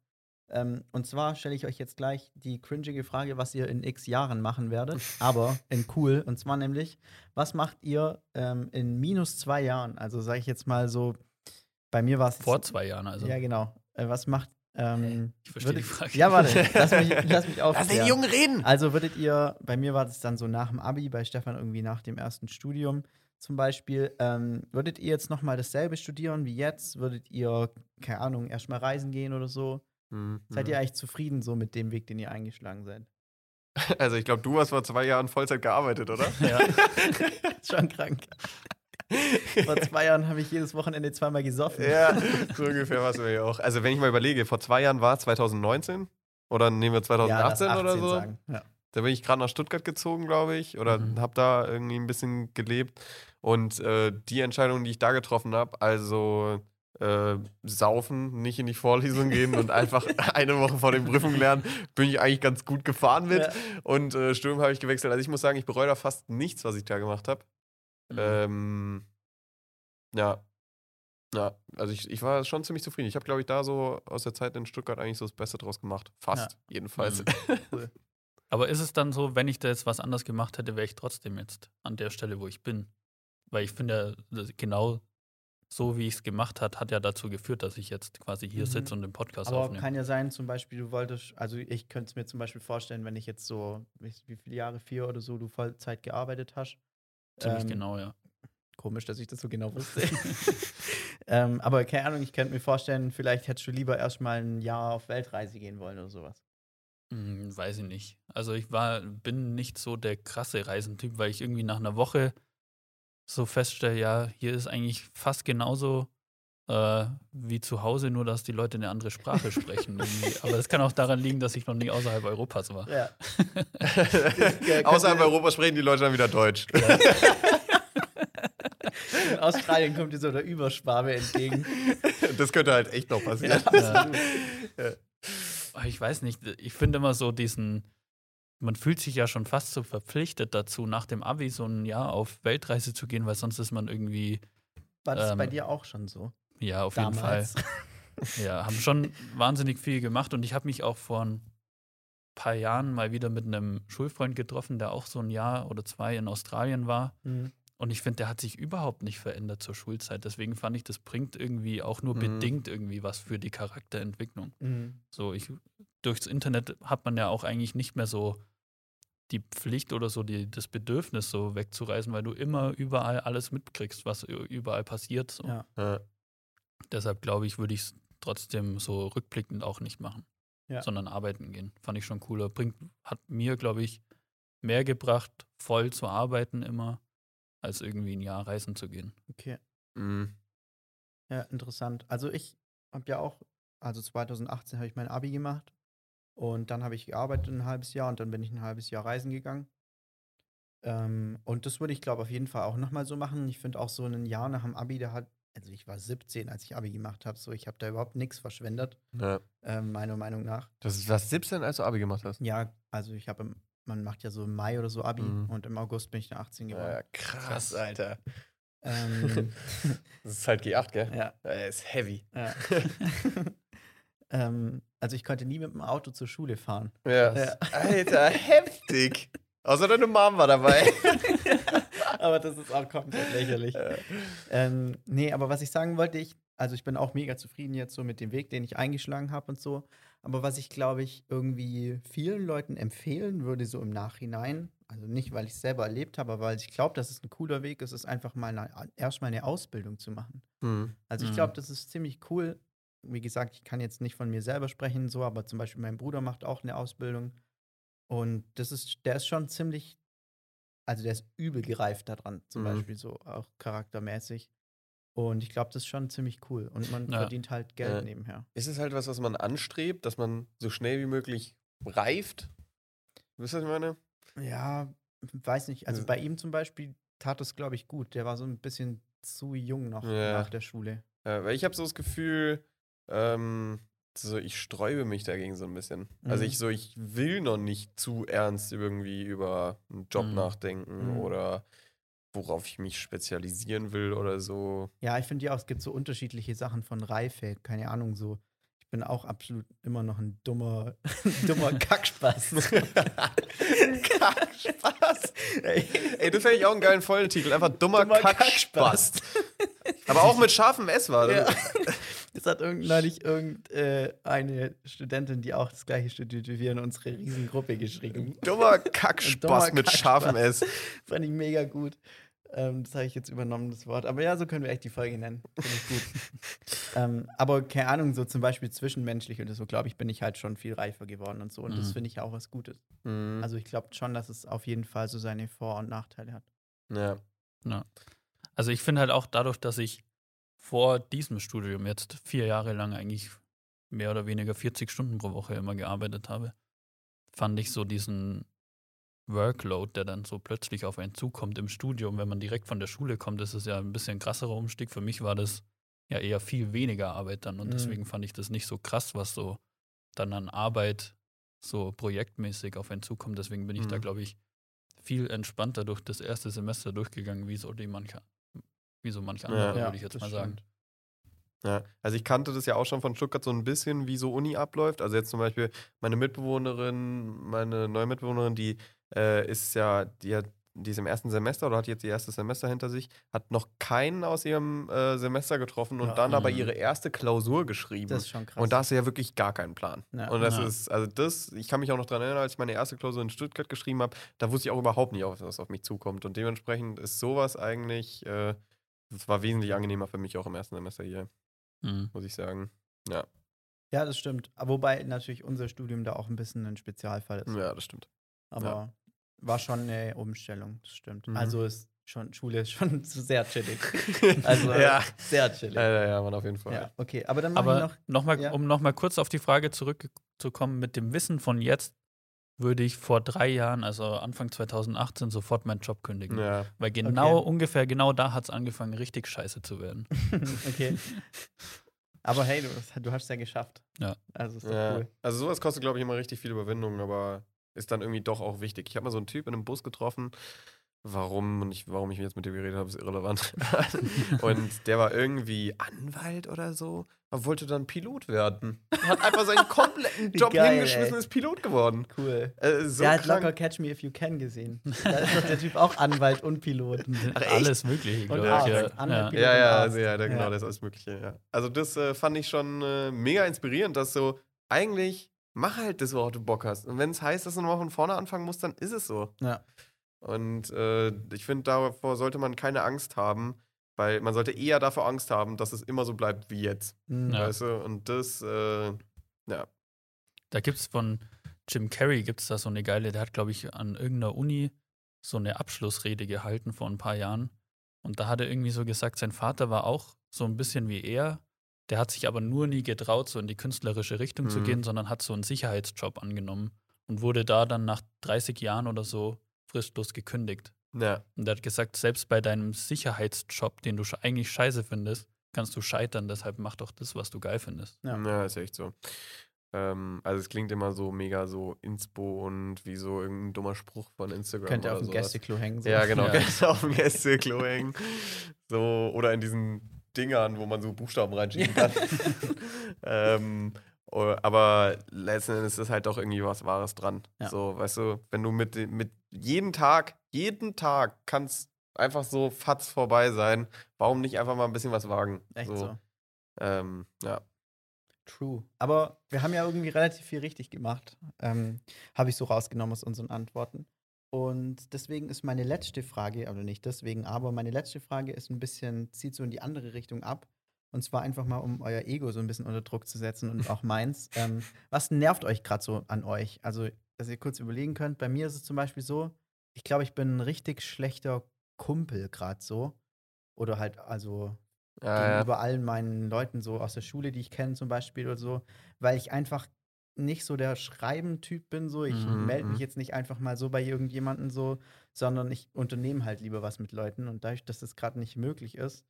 Ähm, und zwar stelle ich euch jetzt gleich die cringige Frage, was ihr in x Jahren machen werdet, aber in cool. Und zwar nämlich, was macht ihr ähm, in minus zwei Jahren? Also sage ich jetzt mal so, bei mir war es Vor zwei Jahren, also. Ja, genau. Äh, was macht. Ähm, Ich verstehe die Frage. Ja, warte, lass mich, lass mich Lass den. Jungen reden! Also würdet ihr, bei mir war das dann so nach dem Abi, bei Stefan irgendwie nach dem ersten Studium zum Beispiel, ähm, würdet ihr jetzt nochmal dasselbe studieren wie jetzt? Würdet ihr, keine Ahnung, erstmal reisen gehen oder so? Mhm. Seid ihr eigentlich zufrieden so mit dem Weg, den ihr eingeschlagen seid? Also ich glaube, du hast vor zwei Jahren Vollzeit gearbeitet, oder? Ja. Schon krank. Vor zwei Jahren habe ich jedes Wochenende zweimal gesoffen. ja, so ungefähr war es mir ja auch. Also wenn ich mal überlege, vor zwei Jahren war es 2019 oder nehmen wir Ja, lass 2018 oder 18 so. Ja. Da bin ich gerade nach Stuttgart gezogen, glaube ich, oder Mhm. habe da irgendwie ein bisschen gelebt. Und äh, die Entscheidung, die ich da getroffen habe, also äh, saufen, nicht in die Vorlesung gehen und einfach eine Woche vor den Prüfungen lernen, bin ich eigentlich ganz gut gefahren mit. Ja. Und äh, Studium habe ich gewechselt. Also ich muss sagen, ich bereue da fast nichts, was ich da gemacht habe. Mhm. Ähm, ja. Ja, also ich, ich war schon ziemlich zufrieden. Ich habe, glaube ich, da so aus der Zeit in Stuttgart eigentlich so das Beste draus gemacht. Fast, jedenfalls. Mhm. Aber ist es dann so, wenn ich da jetzt was anders gemacht hätte, wäre ich trotzdem jetzt an der Stelle, wo ich bin? Weil ich finde, genau so wie ich es gemacht hat, hat ja dazu geführt, dass ich jetzt quasi hier Mhm. sitze und den Podcast Aber aufnehme. kann ja sein, zum Beispiel, du wolltest, also ich könnte es mir zum Beispiel vorstellen, wenn ich jetzt so, wie wie viele Jahre, vier oder so, du Vollzeit gearbeitet hast. Ziemlich ähm, genau, ja. Komisch, dass ich das so genau wusste. ähm, aber keine Ahnung, ich könnte mir vorstellen, vielleicht hättest du lieber erstmal ein Jahr auf Weltreise gehen wollen oder sowas. Hm, weiß ich nicht. Also ich war, bin nicht so der krasse Reisentyp, weil ich irgendwie nach einer Woche so feststelle, ja, hier ist eigentlich fast genauso äh, wie zu Hause, nur dass die Leute eine andere Sprache sprechen. Aber das kann auch daran liegen, dass ich noch nie außerhalb Europas war. Ja. Außerhalb Europas sprechen die Leute dann wieder Deutsch. In Australien kommt dir so der Überschwabe entgegen. Das könnte halt echt noch passieren. Ja. Aber Ich weiß nicht, ich finde immer so diesen, man fühlt sich ja schon fast so verpflichtet dazu, nach dem Abi so ein Jahr auf Weltreise zu gehen, weil sonst ist man irgendwie, War das Ähm, bei dir auch schon so? Ja, auf jeden Fall. Damals. Ja, haben schon wahnsinnig viel gemacht und ich habe mich auch vor ein paar Jahren mal wieder mit einem Schulfreund getroffen, der auch so ein Jahr oder zwei in Australien war. Mhm. Und ich finde, der hat sich überhaupt nicht verändert zur Schulzeit. Deswegen fand ich, das bringt irgendwie auch nur Mhm. bedingt irgendwie was für die Charakterentwicklung. Mhm. So, ich, durchs Internet hat man ja auch eigentlich nicht mehr so die Pflicht oder so die, das Bedürfnis, so wegzureisen, weil du immer überall alles mitkriegst, was überall passiert. So. Ja. Ja. Deshalb glaube ich, würde ich es trotzdem so rückblickend auch nicht machen, Ja. sondern arbeiten gehen. Fand ich schon cooler. Bringt, hat mir, glaube ich, mehr gebracht, voll zu arbeiten immer, als irgendwie ein Jahr reisen zu gehen. Okay. Mhm. Ja, interessant. Also ich habe ja auch, also 2018 habe ich mein Abi gemacht und dann habe ich gearbeitet ein halbes Jahr und dann bin ich ein halbes Jahr reisen gegangen. Ähm, und das würde ich, glaube auf jeden Fall auch nochmal so machen. Ich finde auch so ein Jahr nach dem Abi, da hat, also ich war 17, als ich Abi gemacht habe, so ich habe da überhaupt nichts verschwendet, Ja. ähm, meiner Meinung nach. Das ist was 17, als du Abi gemacht hast. Ja, also ich habe, man macht ja so im Mai oder so Abi Mhm. und im August bin ich dann 18 geworden. Ja, krass, Alter. Ähm, Das ist halt G8, gell? ja. Er ist heavy. Ja. ähm, also ich konnte nie mit dem Auto zur Schule fahren. Ja. Ja. Alter, heftig. Außer deine Mom war dabei. aber das ist auch komplett lächerlich. Ähm, nee, aber was ich sagen wollte, ich, also ich bin auch mega zufrieden jetzt so mit dem Weg, den ich eingeschlagen habe und so. Aber was ich, glaube ich, irgendwie vielen Leuten empfehlen würde, so im Nachhinein, also nicht, weil ich es selber erlebt habe, aber weil ich glaube, dass es ein cooler Weg ist, ist einfach mal eine, erstmal eine Ausbildung zu machen. Hm. Also ich Mhm. glaube, das ist ziemlich cool. Wie gesagt, ich kann jetzt nicht von mir selber sprechen, so, aber zum Beispiel mein Bruder macht auch eine Ausbildung. Und das ist, der ist schon ziemlich, also der ist übel gereift daran, zum Mhm. Beispiel so auch charaktermäßig. Und ich glaube, das ist schon ziemlich cool. Und man Ja. verdient halt Geld Ja. nebenher. Ist es halt was, was man anstrebt, dass man so schnell wie möglich reift? Wisst ihr, was ich meine? Ja, weiß nicht. Also Also- bei ihm zum Beispiel tat es, glaube ich, gut. Der war so ein bisschen zu jung noch Ja. nach der Schule. Ja, weil ich habe so das Gefühl, ähm, so ich sträube mich dagegen so ein bisschen. Also Mhm. ich so, ich will noch nicht zu ernst irgendwie über einen Job Mhm. nachdenken Mhm. oder worauf ich mich spezialisieren will oder so. Ja, ich finde ja auch, es gibt so unterschiedliche Sachen von Reife. Keine Ahnung, so. Ich bin auch absolut immer noch ein dummer, dummer Kackspaß. Kackspaß. Ey, ey das fände ich auch einen geilen Folgentitel. Einfach dummer, Dummer Kackspaß. Aber auch mit scharfem S war ja. das. Das hat irgend, neulich irgendeine Studentin, die auch das gleiche studiert wie wir, in unsere Riesengruppe geschrieben. Dummer Kackspaß Dummer mit Kackspaß. scharfem S. Fand ich mega gut. Ähm, das habe ich jetzt übernommen, das Wort. Aber ja, so können wir echt die Folge nennen. Finde ich gut. ähm, aber keine Ahnung, so zum Beispiel zwischenmenschlich oder so, glaube ich, bin ich halt schon viel reifer geworden und so. Und das Mhm. finde ich auch was Gutes. Mhm. Also ich glaube schon, dass es auf jeden Fall so seine Vor- und Nachteile hat. ja. Also ich finde halt auch dadurch, dass ich vor diesem Studium jetzt vier Jahre lang eigentlich mehr oder weniger 40 Stunden pro Woche immer gearbeitet habe, fand ich so diesen Workload, der dann so plötzlich auf einen zukommt im Studium, wenn man direkt von der Schule kommt, ist es ja ein bisschen krasserer Umstieg. Für mich war das ja eher viel weniger Arbeit dann. Und Mhm. deswegen fand ich das nicht so krass, was so dann an Arbeit so projektmäßig auf einen zukommt. Deswegen bin ich da, Mhm. glaube ich, viel entspannter durch das erste Semester durchgegangen, wie so die manche, wie so manche andere, Ja, würde ich jetzt mal sagen. stimmt. Ja, also ich kannte das ja auch schon von Stuttgart so ein bisschen, wie so Uni abläuft. Also jetzt zum Beispiel meine Mitbewohnerin, meine neue Mitbewohnerin, die äh, ist ja, die hat, die ist im ersten Semester oder hat jetzt ihr erstes Semester hinter sich, hat noch keinen aus ihrem äh, Semester getroffen und Ja. dann aber Mhm. ihre erste Klausur geschrieben. Das ist schon krass. und da hast du ja wirklich gar keinen Plan. Ja. Und das Ja. ist, also das, ich kann mich auch noch daran erinnern, als ich meine erste Klausur in Stuttgart geschrieben habe, da wusste ich auch überhaupt nicht, was auf mich zukommt. Und dementsprechend ist sowas eigentlich, äh, das war wesentlich angenehmer für mich auch im ersten Semester hier, Mhm. muss ich sagen. Ja, ja, das stimmt. Aber Wobei natürlich unser Studium da auch ein bisschen ein Spezialfall ist. ja das stimmt. Aber war schon eine Umstellung, das stimmt. Mhm. Also ist schon, Schule ist schon zu sehr chillig. Also ja. sehr chillig. Ja, ja, ja, man auf jeden Fall. Ja, okay. Aber dann mache ich Aber noch. nochmal, ja. um nochmal kurz auf die Frage zurückzukommen, mit dem Wissen von jetzt würde ich vor drei Jahren, also Anfang 2018, sofort meinen Job kündigen. Ja. Weil genau, Okay. ungefähr genau da hat es angefangen, richtig scheiße zu werden. okay. Aber hey, du, du hast es ja geschafft. Ja. Also ist doch ja. cool. Also sowas kostet, glaube ich, immer richtig viel Überwindung, aber ist dann irgendwie doch auch wichtig. Ich habe mal so einen Typ in einem Bus getroffen. Warum und ich, warum ich jetzt mit dem geredet habe, ist irrelevant. und der war irgendwie Anwalt oder so. Er wollte dann Pilot werden. Hat einfach seinen kompletten Job geil, hingeschmissen ey. und ist Pilot geworden. Cool. Äh, so der hat krank. locker Catch Me If You Can gesehen. Da ist doch der Typ auch Anwalt und Pilot. Ach? Alles Mögliche, Und glaube ich. Ja. Anwalt, Ja. Pilot. Ja, ja, also, genau, Ja. das ist alles Mögliche. Ja. Also, das äh, fand ich schon äh, mega inspirierend, dass so eigentlich mach halt das, worauf du Bock hast. Und wenn es heißt, dass du nochmal von vorne anfangen musst, dann ist es so. Ja. Und äh, ich finde, davor sollte man keine Angst haben, weil man sollte eher davor Angst haben, dass es immer so bleibt wie jetzt. Mhm. Ja. Weißt du? Und das, äh, ja. Da gibt es von Jim Carrey gibt es da so eine geile, der hat, glaube ich, an irgendeiner Uni so eine Abschlussrede gehalten vor ein paar Jahren. Und da hat er irgendwie so gesagt, sein Vater war auch so ein bisschen wie er. Der hat sich aber nur nie getraut, so in die künstlerische Richtung zu Mhm. gehen, sondern hat so einen Sicherheitsjob angenommen und wurde da dann nach 30 Jahren oder so fristlos gekündigt. Ja. Und er hat gesagt, selbst bei deinem Sicherheitsjob, den du eigentlich scheiße findest, kannst du scheitern. Deshalb mach doch das, was du geil findest. Ja. Ja, ist echt so. Ähm, also es klingt immer so mega so Inspo und wie so irgendein dummer Spruch von Instagram. Könnte oder auf dem. Gästeklo hängen. So. Ja, genau, Ja. auf dem Gästeklo hängen. So, oder in diesen Dingern, wo man so Buchstaben reinschieben kann. ähm, aber letzten Endes ist halt doch irgendwie was Wahres dran. Ja. So, weißt du, wenn du mit, mit jeden Tag, jeden Tag kannst einfach so fatz vorbei sein, warum nicht einfach mal ein bisschen was wagen? Echt so. so. Ähm, ja. True. Aber wir haben ja irgendwie relativ viel richtig gemacht. Ähm, Habe ich so rausgenommen aus unseren Antworten. Und deswegen ist meine letzte Frage, also nicht deswegen, aber meine letzte Frage ist ein bisschen, zieht so in die andere Richtung ab. Und zwar einfach mal, um euer Ego so ein bisschen unter Druck zu setzen und auch meins. ähm, was nervt euch gerade so an euch? Also, dass ihr kurz überlegen könnt. Bei mir ist es zum Beispiel so, ich glaube, ich bin ein richtig schlechter Kumpel gerade so. Oder halt, also Ja, ja. gegenüber allen meinen Leuten so aus der Schule, die ich kenne zum Beispiel oder so, weil ich einfach nicht so der Schreiben-Typ bin, so. Ich Mhm, melde mich mhm. jetzt nicht einfach mal so bei irgendjemandem so, sondern ich unternehme halt lieber was mit Leuten und dadurch, dass das gerade nicht möglich ist,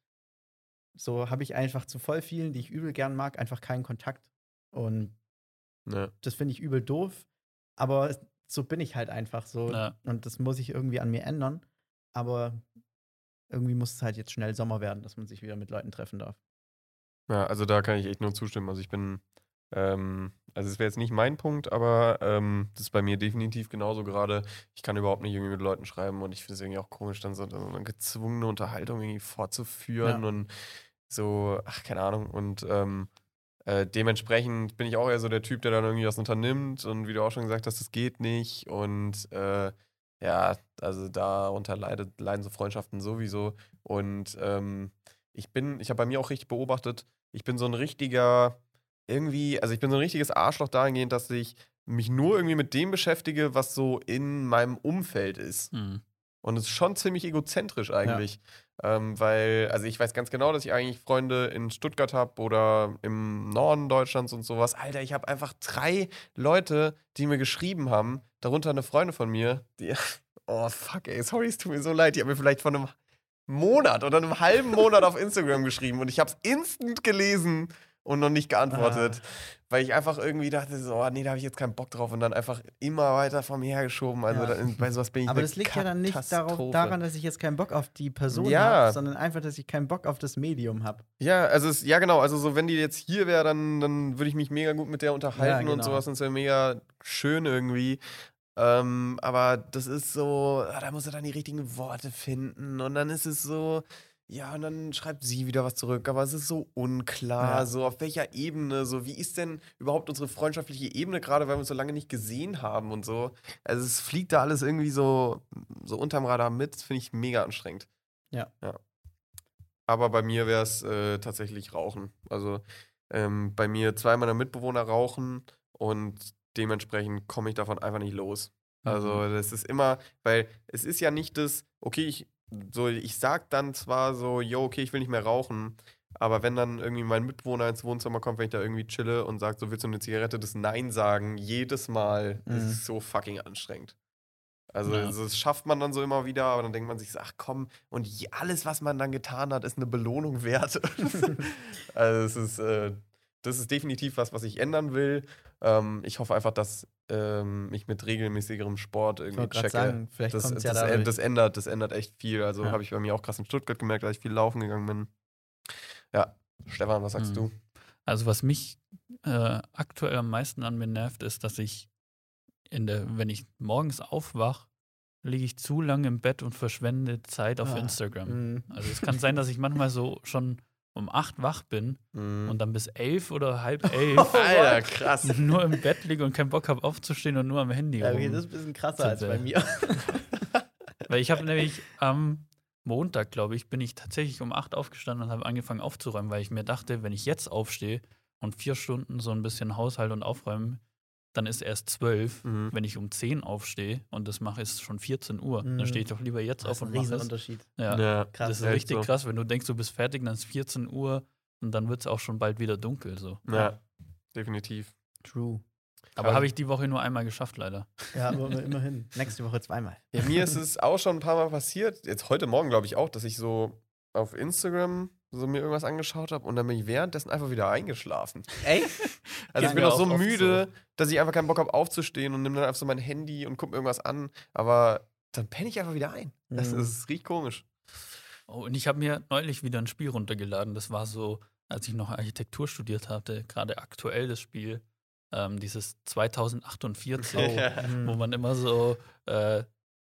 so habe ich einfach zu voll vielen, die ich übel gern mag, einfach keinen Kontakt. Und ja. das finde ich übel doof, aber so bin ich halt einfach so. Ja. Und das muss ich irgendwie an mir ändern. Aber irgendwie muss es halt jetzt schnell Sommer werden, dass man sich wieder mit Leuten treffen darf. Ja, also da kann ich echt nur zustimmen. Also ich bin, ähm, also es wäre jetzt nicht mein Punkt, aber ähm, das ist bei mir definitiv genauso gerade. Ich kann überhaupt nicht irgendwie mit Leuten schreiben und ich finde es irgendwie auch komisch, dann so, so eine gezwungene Unterhaltung irgendwie fortzuführen Ja. und so, ach, keine Ahnung. Und ähm, äh, dementsprechend bin ich auch eher so der Typ, der dann irgendwie was unternimmt und wie du auch schon gesagt hast, das geht nicht. Und äh, ja, also darunter leidet, leiden so Freundschaften sowieso. Und ähm, ich bin, ich habe bei mir auch richtig beobachtet, ich bin so ein richtiger, irgendwie, also ich bin so ein richtiges Arschloch dahingehend, dass ich mich nur irgendwie mit dem beschäftige, was so in meinem Umfeld ist. Hm. Und es ist schon ziemlich egozentrisch eigentlich. Ähm, weil, also ich weiß ganz genau, dass ich eigentlich Freunde in Stuttgart habe oder im Norden Deutschlands und sowas. Alter, ich habe einfach drei Leute, die mir geschrieben haben, darunter eine Freundin von mir, die. Oh fuck, ey, sorry, es tut mir so leid. Die hat mir vielleicht vor einem Monat oder einem halben Monat auf Instagram geschrieben und ich habe es instant gelesen und noch nicht geantwortet, weil ich einfach irgendwie dachte, so, oh, nee, da habe ich jetzt keinen Bock drauf und dann einfach immer weiter vor mir hergeschoben. Also Ja. da, bei sowas bin ich Aber das liegt ja dann nicht darauf, daran, dass ich jetzt keinen Bock auf die Person Ja. habe, sondern einfach, dass ich keinen Bock auf das Medium habe. Ja, also es, ja genau, also so wenn die jetzt hier wäre, dann, dann würde ich mich mega gut mit der unterhalten Ja, und genau. sowas und es wäre mega schön irgendwie. Ähm, aber das ist so, ah, da muss er dann die richtigen Worte finden und dann ist es so, ja, und dann schreibt sie wieder was zurück, aber es ist so unklar, Ja. so auf welcher Ebene, so wie ist denn überhaupt unsere freundschaftliche Ebene, gerade weil wir uns so lange nicht gesehen haben und so. Also es fliegt da alles irgendwie so, so unterm Radar mit, das finde ich mega anstrengend. Ja. ja. Aber bei mir wäre es äh, tatsächlich Rauchen. Also ähm, bei mir zwei meiner Mitbewohner rauchen und dementsprechend komme ich davon einfach nicht los. Also das ist immer, weil es ist ja nicht das, okay, ich, so, ich sag dann zwar so, yo, okay, ich will nicht mehr rauchen, aber wenn dann irgendwie mein Mitbewohner ins Wohnzimmer kommt, wenn ich da irgendwie chille und sagt, so willst du eine Zigarette, das Nein sagen, jedes Mal, Mhm. ist so fucking anstrengend. Also Ja. das, schafft man dann so immer wieder, aber dann denkt man sich, so, ach komm, und alles, was man dann getan hat, ist eine Belohnung wert. also es ist, äh, das ist definitiv was, was ich ändern will. Ähm, ich hoffe einfach, dass ähm, ich mit regelmäßigerem Sport irgendwie checke. sagen, vielleicht das, das, ja das, das ändert, das ändert echt viel. Also Ja. habe ich bei mir auch krass in Stuttgart gemerkt, als ich viel laufen gegangen bin. Ja, Stefan, was sagst Mhm. du? Also was mich äh, aktuell am meisten an mir nervt, ist, dass ich in der, wenn ich morgens aufwach, liege ich zu lange im Bett und verschwende Zeit auf Ah, Instagram. Mhm. Also es kann sein, dass ich manchmal so schon um acht wach bin Mhm. und dann bis elf oder halb elf Alter, krass. nur im Bett liege und keinen Bock habe aufzustehen und nur am Handy Ja, rum. okay, das ist ein bisschen krasser als bei mir. Weil ich habe nämlich am Montag, glaube ich, bin ich tatsächlich um acht aufgestanden und habe angefangen aufzuräumen, weil ich mir dachte, wenn ich jetzt aufstehe und vier Stunden so ein bisschen Haushalt und aufräumen, dann ist erst zwölf. Mhm. Wenn ich um zehn aufstehe und das mache, ist es schon 14 Uhr. Mhm. Dann stehe ich doch lieber jetzt Das auf ist ein und mache es. Riesenunterschied. Ja, Ja, Krass. das ist richtig so. krass, wenn du denkst, du bist fertig, dann ist 14 Uhr und dann wird es auch schon bald wieder dunkel. So. Ja, definitiv. True. Aber Aber- habe ich die Woche nur einmal geschafft, leider. Ja, aber immerhin. Nächste Woche zweimal. Ja, mir ist es auch schon ein paar Mal passiert, jetzt heute Morgen glaube ich auch, dass ich so auf Instagram so mir irgendwas angeschaut habe und dann bin ich währenddessen einfach wieder eingeschlafen. Ey? Also ich bin auch so müde, dass ich einfach keinen Bock habe aufzustehen und nehme dann einfach so mein Handy und gucke mir irgendwas an, aber dann penne ich einfach wieder ein. Das, Mhm. das riecht komisch. Oh, und ich habe mir neulich wieder ein Spiel runtergeladen. Das war so, als ich noch Architektur studiert hatte, gerade aktuell das Spiel, ähm, dieses 2048, Mhm. wo man immer so äh,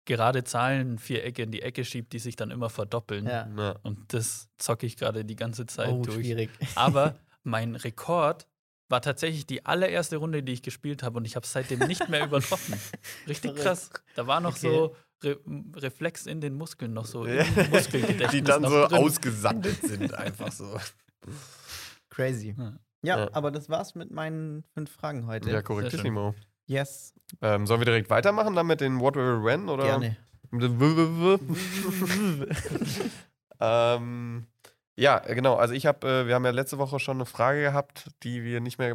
gerade Zahlen, Vierecke in die Ecke schiebt, die sich dann immer verdoppeln. Ja. Ja. Und das zocke ich gerade die ganze Zeit Oh, durch. schwierig. Aber mein Rekord war tatsächlich die allererste Runde, die ich gespielt habe und ich habe es seitdem nicht mehr übertroffen. Richtig Verrückt. krass. Da war noch Okay. so Re Reflex in den Muskeln, noch so Muskelgedächtnis. Die dann so drin. ausgesandet sind, einfach so. Crazy. Ja. Ja, Ja. aber das war's mit meinen fünf Fragen heute. Ja, korrektissimo. Yes, Ähm, sollen wir direkt weitermachen dann mit den What Will When? Oder? gerne. ähm, ja, genau. Also ich habe, äh, wir haben ja letzte Woche schon eine Frage gehabt, die wir nicht mehr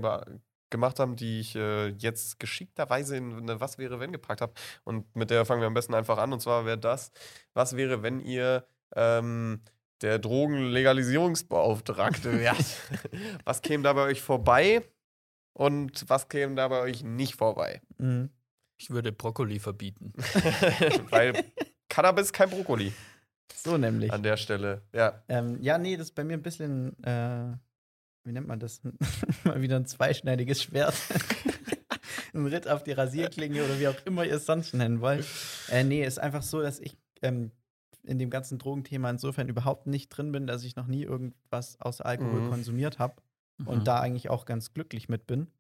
gemacht haben, die ich äh, jetzt geschickterweise in eine Was wäre wenn gepackt habe. Und mit der fangen wir am besten einfach an. Und zwar wäre das, was wäre, wenn ihr ähm, der Drogenlegalisierungsbeauftragte wärt? was käme da bei euch vorbei? Und was käme da bei euch nicht vorbei? Mhm. Ich würde Brokkoli verbieten. Weil Cannabis kein Brokkoli So nämlich. an der Stelle. Ja. Ähm, ja, nee, das ist bei mir ein bisschen, äh, wie nennt man das? Mal wieder ein zweischneidiges Schwert. ein Ritt auf die Rasierklinge oder wie auch immer ihr es sonst nennen wollt. Äh, nee, ist einfach so, dass ich ähm, in dem ganzen Drogenthema insofern überhaupt nicht drin bin, dass ich noch nie irgendwas außer Alkohol Mhm. konsumiert habe Mhm. und da eigentlich auch ganz glücklich mit bin.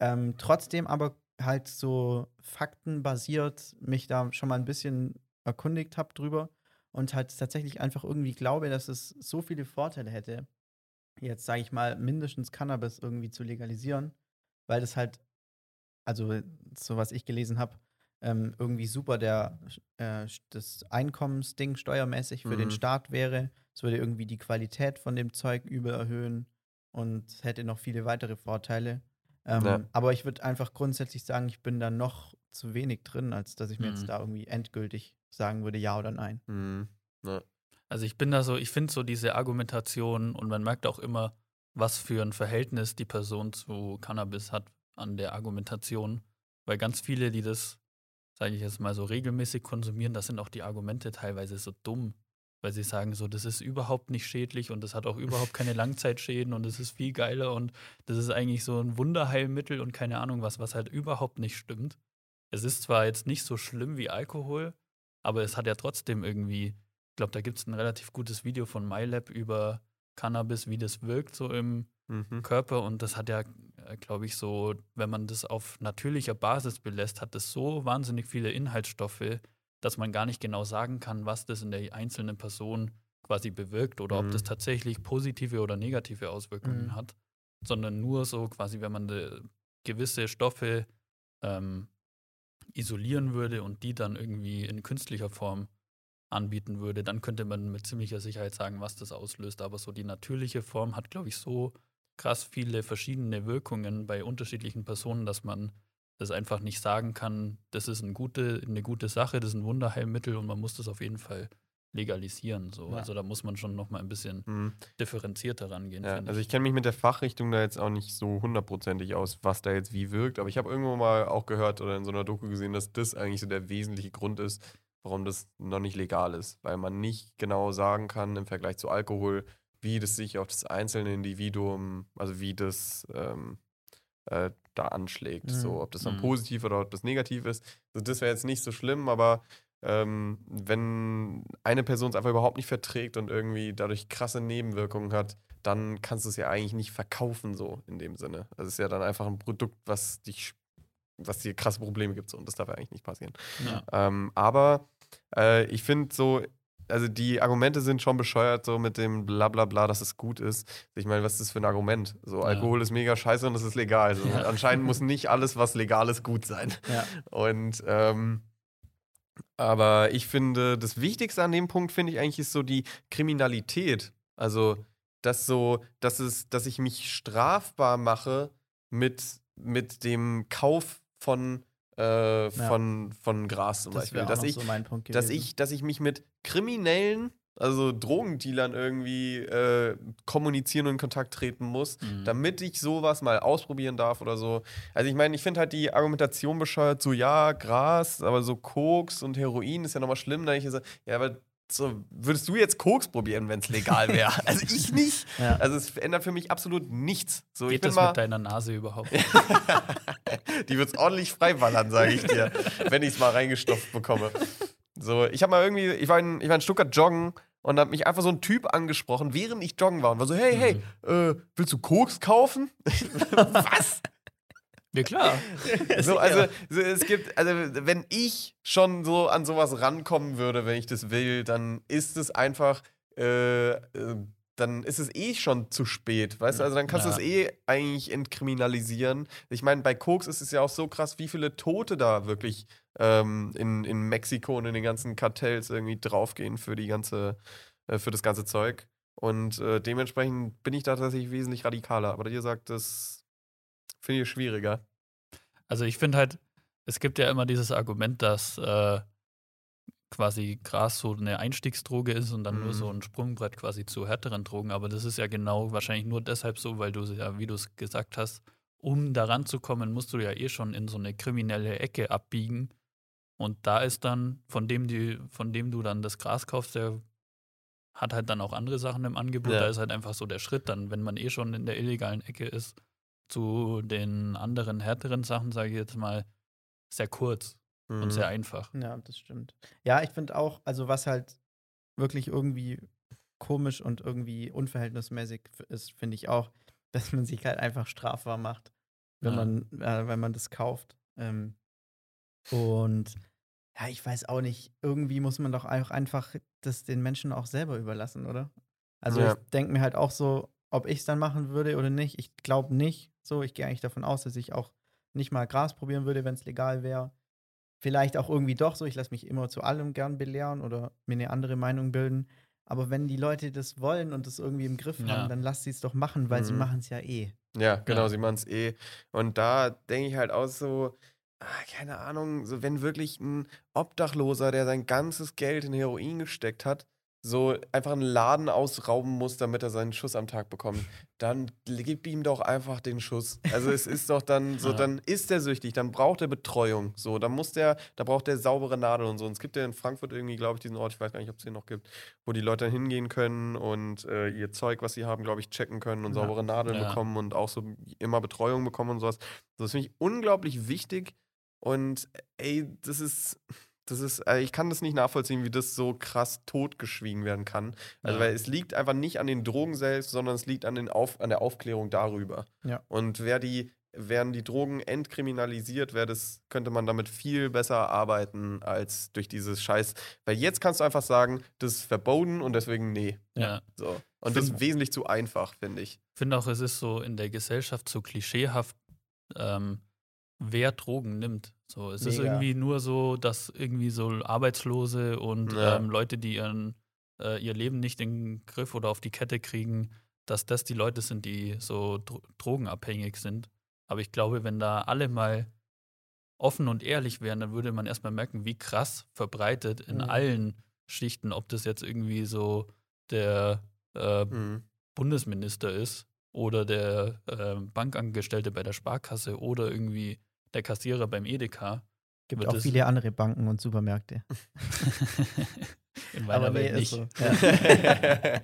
Ähm, trotzdem aber halt so faktenbasiert mich da schon mal ein bisschen erkundigt habe drüber und halt tatsächlich einfach irgendwie glaube, dass es so viele Vorteile hätte, jetzt sage ich mal, mindestens Cannabis irgendwie zu legalisieren, weil das halt, also so was ich gelesen habe, ähm, irgendwie super der, äh, das Einkommensding steuermäßig für den Mhm. Staat wäre. Es würde irgendwie die Qualität von dem Zeug übel erhöhen und hätte noch viele weitere Vorteile. Ähm, Ja. Aber ich würde einfach grundsätzlich sagen, ich bin da noch zu wenig drin, als dass ich mir Mhm. jetzt da irgendwie endgültig sagen würde, ja oder nein. Hm. Ja. Also ich bin da so, ich finde so diese Argumentation und man merkt auch immer, was für ein Verhältnis die Person zu Cannabis hat an der Argumentation. Weil ganz viele, die das, sage ich jetzt mal, so regelmäßig konsumieren, da sind auch die Argumente teilweise so dumm. Weil sie sagen so, das ist überhaupt nicht schädlich und das hat auch überhaupt keine Langzeitschäden und es ist viel geiler und das ist eigentlich so ein Wunderheilmittel und keine Ahnung was, was halt überhaupt nicht stimmt. Es ist zwar jetzt nicht so schlimm wie Alkohol, aber es hat ja trotzdem irgendwie, ich glaube, da gibt es ein relativ gutes Video von MyLab über Cannabis, wie das wirkt so im Mhm. Körper und das hat ja, glaube ich, so, wenn man das auf natürlicher Basis belässt, hat das so wahnsinnig viele Inhaltsstoffe, dass man gar nicht genau sagen kann, was das in der einzelnen Person quasi bewirkt oder ob Mhm. das tatsächlich positive oder negative Auswirkungen Mhm. hat, sondern nur so quasi, wenn man de, gewisse Stoffe ähm, isolieren würde und die dann irgendwie in künstlicher Form anbieten würde, dann könnte man mit ziemlicher Sicherheit sagen, was das auslöst. Aber so die natürliche Form hat, glaube ich, so krass viele verschiedene Wirkungen bei unterschiedlichen Personen, dass man das einfach nicht sagen kann, das ist eine gute, eine gute Sache, das ist ein Wunderheilmittel und man muss das auf jeden Fall legalisieren. So. Ja. Also da muss man schon noch mal ein bisschen Mhm. differenzierter rangehen. Ja, finde also ich kenne mich mit der Fachrichtung da jetzt auch nicht so hundertprozentig aus, was da jetzt wie wirkt. Aber ich habe irgendwo mal auch gehört oder in so einer Doku gesehen, dass das eigentlich so der wesentliche Grund ist, warum das noch nicht legal ist. Weil man nicht genau sagen kann im Vergleich zu Alkohol, wie das sich auf das einzelne Individuum, also wie das ähm, äh, da anschlägt. Mhm. So, ob das dann Mhm. positiv oder ob das negativ ist. Also das wäre jetzt nicht so schlimm, aber ähm, wenn eine Person es einfach überhaupt nicht verträgt und irgendwie dadurch krasse Nebenwirkungen hat, dann kannst du es ja eigentlich nicht verkaufen, so in dem Sinne. Also es ist ja dann einfach ein Produkt, was dich, was dir krasse Probleme gibt, so, und das darf ja eigentlich nicht passieren. Ja. Ähm, aber äh, ich finde so, also die Argumente sind schon bescheuert, so mit dem Blablabla, dass es gut ist. Ich meine, was ist das für ein Argument? So, Ja. Alkohol ist mega scheiße und es ist legal. So. Ja. Anscheinend muss nicht alles, was legal ist, gut sein. Ja. Und ähm, aber ich finde, das Wichtigste an dem Punkt, finde ich eigentlich, ist so die Kriminalität. Also, dass so, dass es, dass ich mich strafbar mache mit, mit dem Kauf von, äh, von, von Gras zum Das Beispiel. Dass ich, so dass ich, dass ich mich mit Kriminellen, also Drogendealern irgendwie äh, kommunizieren und in Kontakt treten muss, Mhm. damit ich sowas mal ausprobieren darf oder so. Also ich meine, ich finde halt die Argumentation bescheuert, so ja, Gras, aber so Koks und Heroin ist ja nochmal schlimm. Da ich so, ja, aber so, würdest du jetzt Koks probieren, wenn es legal wäre? also ich nicht. Ja. Also es ändert für mich absolut nichts. So, ich Geht bin das mal, mit deiner Nase überhaupt? die wird ordentlich freiballern, sage ich dir, wenn ich es mal reingestopft bekomme. So, ich habe mal irgendwie, ich war in, ich war in Stuttgart joggen und hat mich einfach so ein Typ angesprochen, während ich joggen war und war so, hey, hey, äh, willst du Koks kaufen? Was? Ja, klar. So, also so, es gibt, also wenn ich schon so an sowas rankommen würde, wenn ich das will, dann ist es einfach, äh, äh, dann ist es eh schon zu spät, weißt du? Also dann kannst du es eh eigentlich entkriminalisieren. Ich meine, bei Koks ist es ja auch so krass, wie viele Tote da wirklich ähm, in, in Mexiko und in den ganzen Kartells irgendwie draufgehen für die ganze, äh, für das ganze Zeug. Und äh, dementsprechend bin ich da tatsächlich wesentlich radikaler. Aber ihr sagt, das finde ich schwieriger. Also ich finde halt, es gibt ja immer dieses Argument, dass äh, quasi Gras so eine Einstiegsdroge ist und dann nur Mhm. so ein Sprungbrett quasi zu härteren Drogen. Aber das ist ja genau wahrscheinlich nur deshalb so, weil du ja, wie du es gesagt hast, um daran zu kommen, musst du ja eh schon in so eine kriminelle Ecke abbiegen. Und da ist dann, von dem, die, von dem du dann das Gras kaufst, der hat halt dann auch andere Sachen im Angebot. Ja. Da ist halt einfach so der Schritt dann, wenn man eh schon in der illegalen Ecke ist, zu den anderen härteren Sachen, sage ich jetzt mal, sehr kurz und Mhm. sehr einfach. Ja, das stimmt. Ja, ich finde auch, also was halt wirklich irgendwie komisch und irgendwie unverhältnismäßig ist, finde ich auch, dass man sich halt einfach strafbar macht, wenn Ja. man, äh, wenn man das kauft. Ähm, und ja, ich weiß auch nicht, irgendwie muss man doch auch einfach das den Menschen auch selber überlassen, oder? Also Ja. ich denke mir halt auch so, ob ich es dann machen würde oder nicht. Ich glaube nicht. So, ich gehe eigentlich davon aus, dass ich auch nicht mal Gras probieren würde, wenn es legal wäre. Vielleicht auch irgendwie doch so, ich lasse mich immer zu allem gern belehren oder mir eine andere Meinung bilden. Aber wenn die Leute das wollen und das irgendwie im Griff Ja. haben, dann lass sie es doch machen, weil sie Mhm. machen es ja eh. Ja, genau, Ja. sie machen es eh. Und da denke ich halt auch so, ah, keine Ahnung, so wenn wirklich ein Obdachloser, der sein ganzes Geld in Heroin gesteckt hat, so einfach einen Laden ausrauben muss, damit er seinen Schuss am Tag bekommt, dann gib ihm doch einfach den Schuss. Also es ist doch dann so, dann ist er süchtig, dann braucht er Betreuung. So, dann muss der, da braucht der saubere Nadeln und so. Und es gibt ja in Frankfurt irgendwie, glaube ich, diesen Ort, ich weiß gar nicht, ob es den noch gibt, wo die Leute dann hingehen können und äh, ihr Zeug, was sie haben, glaube ich, checken können und Ja. saubere Nadeln Ja. bekommen und auch so immer Betreuung bekommen und sowas. So, das finde ich unglaublich wichtig. Und ey, das ist, das ist, äh, ich kann das nicht nachvollziehen, wie das so krass totgeschwiegen werden kann. Also, Ja. weil es liegt einfach nicht an den Drogen selbst, sondern es liegt an, den Auf, an der Aufklärung darüber. Ja. Und wer die, wären die Drogen entkriminalisiert, wäre das, könnte man damit viel besser arbeiten als durch dieses Scheiß. Weil jetzt kannst du einfach sagen, das ist verboten und deswegen nee. Ja. So. Und das ist Find- wesentlich zu einfach, finde ich. Ich finde auch, es ist so in der Gesellschaft so klischeehaft, ähm, wer Drogen nimmt. So, es ist Mega. irgendwie nur so, dass irgendwie so Arbeitslose und Ja. ähm, Leute, die ihren, äh, ihr Leben nicht in den Griff oder auf die Kette kriegen, dass das die Leute sind, die so dro drogenabhängig sind. Aber ich glaube, wenn da alle mal offen und ehrlich wären, dann würde man erstmal merken, wie krass verbreitet in Mhm. allen Schichten, ob das jetzt irgendwie so der äh, Mhm. Bundesminister ist oder der äh, Bankangestellte bei der Sparkasse oder irgendwie der Kassierer beim Edeka. Gibt auch viele andere Banken und Supermärkte. In meiner Welt ist nicht. so.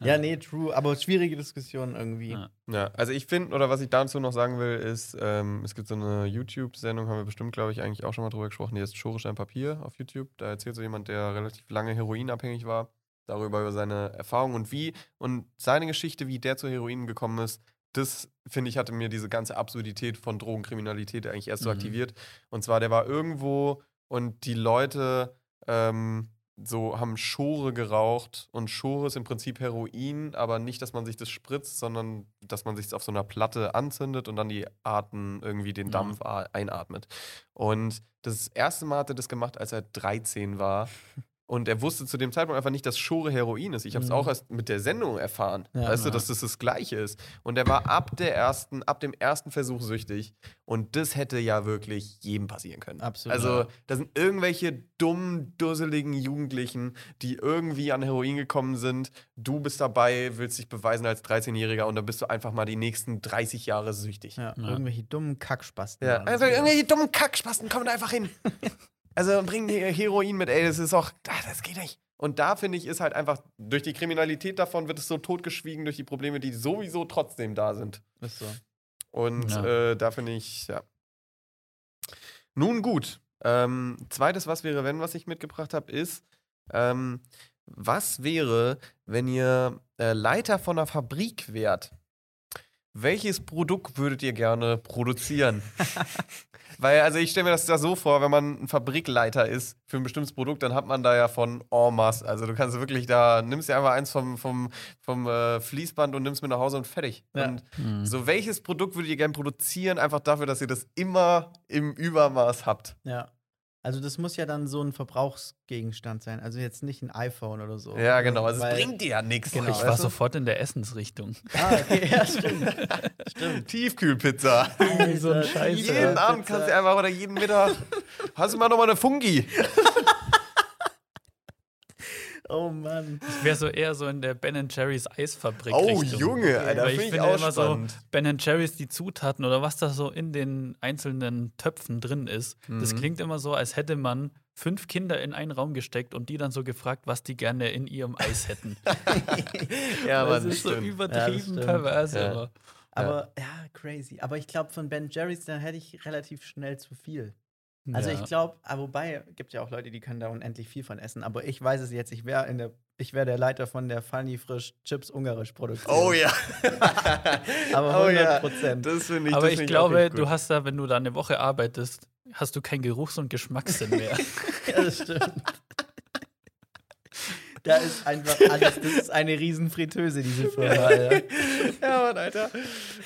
Ja. ja, nee, true. Aber schwierige Diskussion irgendwie. Ja. Ja, also ich finde, oder was ich dazu noch sagen will, ist, ähm, es gibt so eine YouTube-Sendung, haben wir bestimmt, glaube ich, eigentlich auch schon mal drüber gesprochen, die heißt Schorisch ein Papier auf YouTube. Da erzählt so jemand, der relativ lange heroinabhängig war, darüber über seine Erfahrung und wie und seine Geschichte, wie der zu Heroin gekommen ist. Das, finde ich, hatte mir diese ganze Absurdität von Drogenkriminalität eigentlich erst so Mhm. aktiviert. Und zwar, der war irgendwo und die Leute ähm, so haben Schore geraucht und Schore ist im Prinzip Heroin, aber nicht, dass man sich das spritzt, sondern dass man sich es auf so einer Platte anzündet und dann die Arten irgendwie den. Dampf a- einatmet. Und das erste Mal hat er das gemacht, als er 13 war. Und er wusste zu dem Zeitpunkt einfach nicht, dass Schore Heroin ist. Ich habe es Mhm. auch erst mit der Sendung erfahren. Ja. weißt du, dass das das Gleiche ist. Und er war ab der ersten, ab dem ersten Versuch süchtig. Und das hätte ja wirklich jedem passieren können. Absolut. Also, da sind irgendwelche dummen, dusseligen Jugendlichen, die irgendwie an Heroin gekommen sind. Du bist dabei, willst dich beweisen als 13-Jähriger und dann bist du einfach mal die nächsten 30 Jahre süchtig. Ja, Ja. irgendwelche dummen Kackspasten. Ja, also irgendwelche dummen Kackspasten kommen da einfach hin. also bringen Heroin mit, ey, das ist auch, das geht nicht. Und da finde ich, ist halt einfach, durch die Kriminalität davon wird es so totgeschwiegen durch die Probleme, die sowieso trotzdem da sind. Ist so. Und Ja. äh, da finde ich, ja. Nun gut. Ähm, zweites Was wäre, wenn, was ich mitgebracht habe, ist, ähm, was wäre, wenn ihr äh, Leiter von einer Fabrik wärt? Welches Produkt würdet ihr gerne produzieren? Weil, also ich stelle mir das da so vor, wenn man ein Fabrikleiter ist für ein bestimmtes Produkt, dann hat man da ja von en masse. Also du kannst wirklich da, nimmst dir einfach eins vom, vom, vom äh, Fließband und nimmst mit nach Hause und fertig. Ja. Und Mhm. so, welches Produkt würdet ihr gerne produzieren, einfach dafür, dass ihr das immer im Übermaß habt? Ja. Also das muss ja dann so ein Verbrauchsgegenstand sein. Also jetzt nicht ein iPhone oder so. Ja, genau. Also es bringt dir ja nichts. Genau. ich war sofort in der Essensrichtung. Ah, okay, ja, stimmt. stimmt. Tiefkühlpizza. so ein Alter, Scheiß, Pizza, jeden Abend kannst du einfach oder jeden Mittag. Hast du mal noch mal eine Fungi? Oh Mann. Ich wäre so eher so in der Ben Jerry's Eisfabrik. Oh, Richtung. Junge, Alter, Weil finde ich ich finde auch immer so, spannend. Ben Jerry's die Zutaten oder was da so in den einzelnen Töpfen drin ist, das Mhm. klingt immer so, als hätte man fünf Kinder in einen Raum gesteckt und die dann so gefragt, was die gerne in ihrem Eis hätten. ja, das Mann, ist so stimmt. übertrieben stimmt. pervers. Ja. aber- Aber ja, crazy. Aber ich glaube, von Ben Jerry's, dann hätte ich relativ schnell zu viel. Also ja. ich glaube, wobei, gibt ja auch Leute, die können da unendlich viel von essen. Aber ich weiß es jetzt, ich wäre in der, ich wäre der Leiter von der Funny Frisch Chips Ungarisch Produktion. Oh ja. Aber Oh ja. 100 Prozent. Das finde ich Aber ich glaube, du hast da, wenn du da eine Woche arbeitest, hast du keinen Geruchs- und Geschmackssinn mehr. Ja, das stimmt. Da ist einfach alles, das ist eine riesen Fritteuse, diese Firma. Alter. ja, Mann, Alter.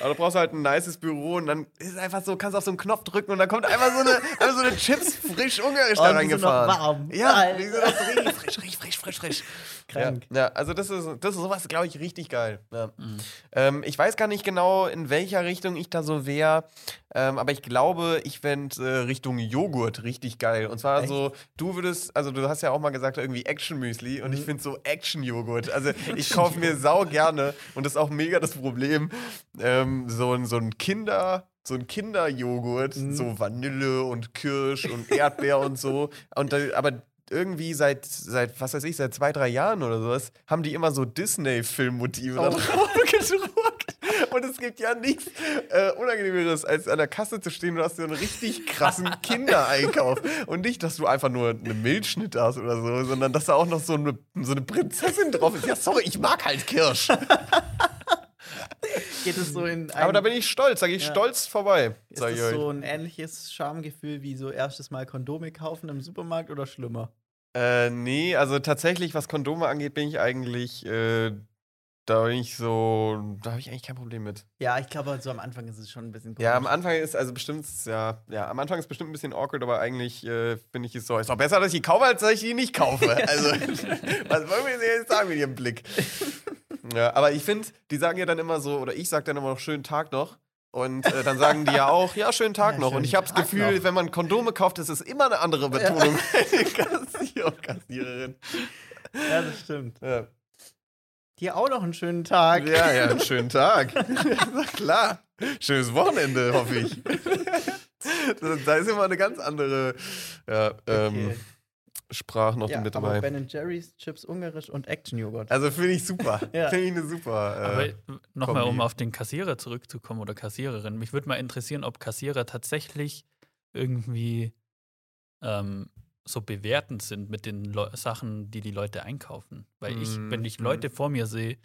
Aber du brauchst halt ein nices Büro und dann ist es einfach so, kannst auf so einen Knopf drücken und dann kommt einfach so eine, einfach so eine Chips frisch ungarisch da Und die sind noch reingefahren. warm. Ja, Alter. die sind noch so richtig frisch, richtig frisch, frisch. Krank. Ja, ja, also das ist, das ist sowas, glaube ich, richtig geil. Ja. Mhm. Ähm, ich weiß gar nicht genau, in welcher Richtung ich da so wäre, ähm, aber ich glaube, ich fände äh, Richtung Joghurt richtig geil. Und zwar Echt? so, du würdest, also du hast ja auch mal gesagt, irgendwie Action-Müsli und ich Mhm. finde so Action-Joghurt. Also ich kaufe mir sau gerne und das ist auch mega das Problem, ähm, so, ein- so ein Kinder... So ein Kinderjoghurt, Mhm. so Vanille und Kirsch und Erdbeer und so. Und da, aber irgendwie seit, seit, was weiß ich, seit zwei, drei Jahren oder sowas, haben die immer so Disney-Filmmotive da Oh. drauf gedruckt. Und es gibt ja nichts äh, Unangenehmeres, als an der Kasse zu stehen und hast so einen richtig krassen Kindereinkauf. Und nicht, dass du einfach nur eine Milchschnitte hast oder so, sondern dass da auch noch so eine, so eine Prinzessin drauf ist. Ja, sorry, ich mag halt Kirsch. Geht es so in ein, Aber da bin ich stolz, sage ich Ja. stolz vorbei. ist das euch. so ein ähnliches Schamgefühl wie so erstes Mal Kondome kaufen im Supermarkt oder schlimmer? Äh, nee, also tatsächlich, was Kondome angeht, bin ich eigentlich, äh, da bin ich so, da habe ich eigentlich kein Problem mit. Ja, ich glaube, so am Anfang ist es schon ein bisschen komisch. Ja, am Anfang ist, also bestimmt, ja, ja, am Anfang ist bestimmt ein bisschen awkward, aber eigentlich äh, finde ich es so, ist doch besser, dass ich die kaufe, als dass ich die nicht kaufe. Also, was wollen wir jetzt sagen mit ihrem Blick? Ja, aber ich finde, die sagen ja dann immer so, oder ich sage dann immer noch schönen Tag noch. Und äh, dann sagen die ja auch, ja, schönen Tag Ja, noch. schönen Und ich habe das Gefühl, noch. wenn man Kondome kauft, ist es immer eine andere Betonung. Und Kassiererin. ja, das stimmt. Ja. Dir auch noch einen schönen Tag. Ja, ja, einen schönen Tag. Na klar. Schönes Wochenende, hoffe ich. Da- ist immer eine ganz andere ja, ähm, Okay. Sprache noch ja, mit aber dabei. Ben Jerry's, Chips Ungarisch und Action-Joghurt. Also finde ich super. Ja. Finde ich eine super. Aber Äh, nochmal, um auf den Kassierer zurückzukommen oder Kassiererin. Mich würde mal interessieren, ob Kassierer tatsächlich irgendwie ähm, so bewertend sind mit den Leu Sachen, die die Leute einkaufen. Weil ich, wenn Mhm. ich Leute vor mir sehe,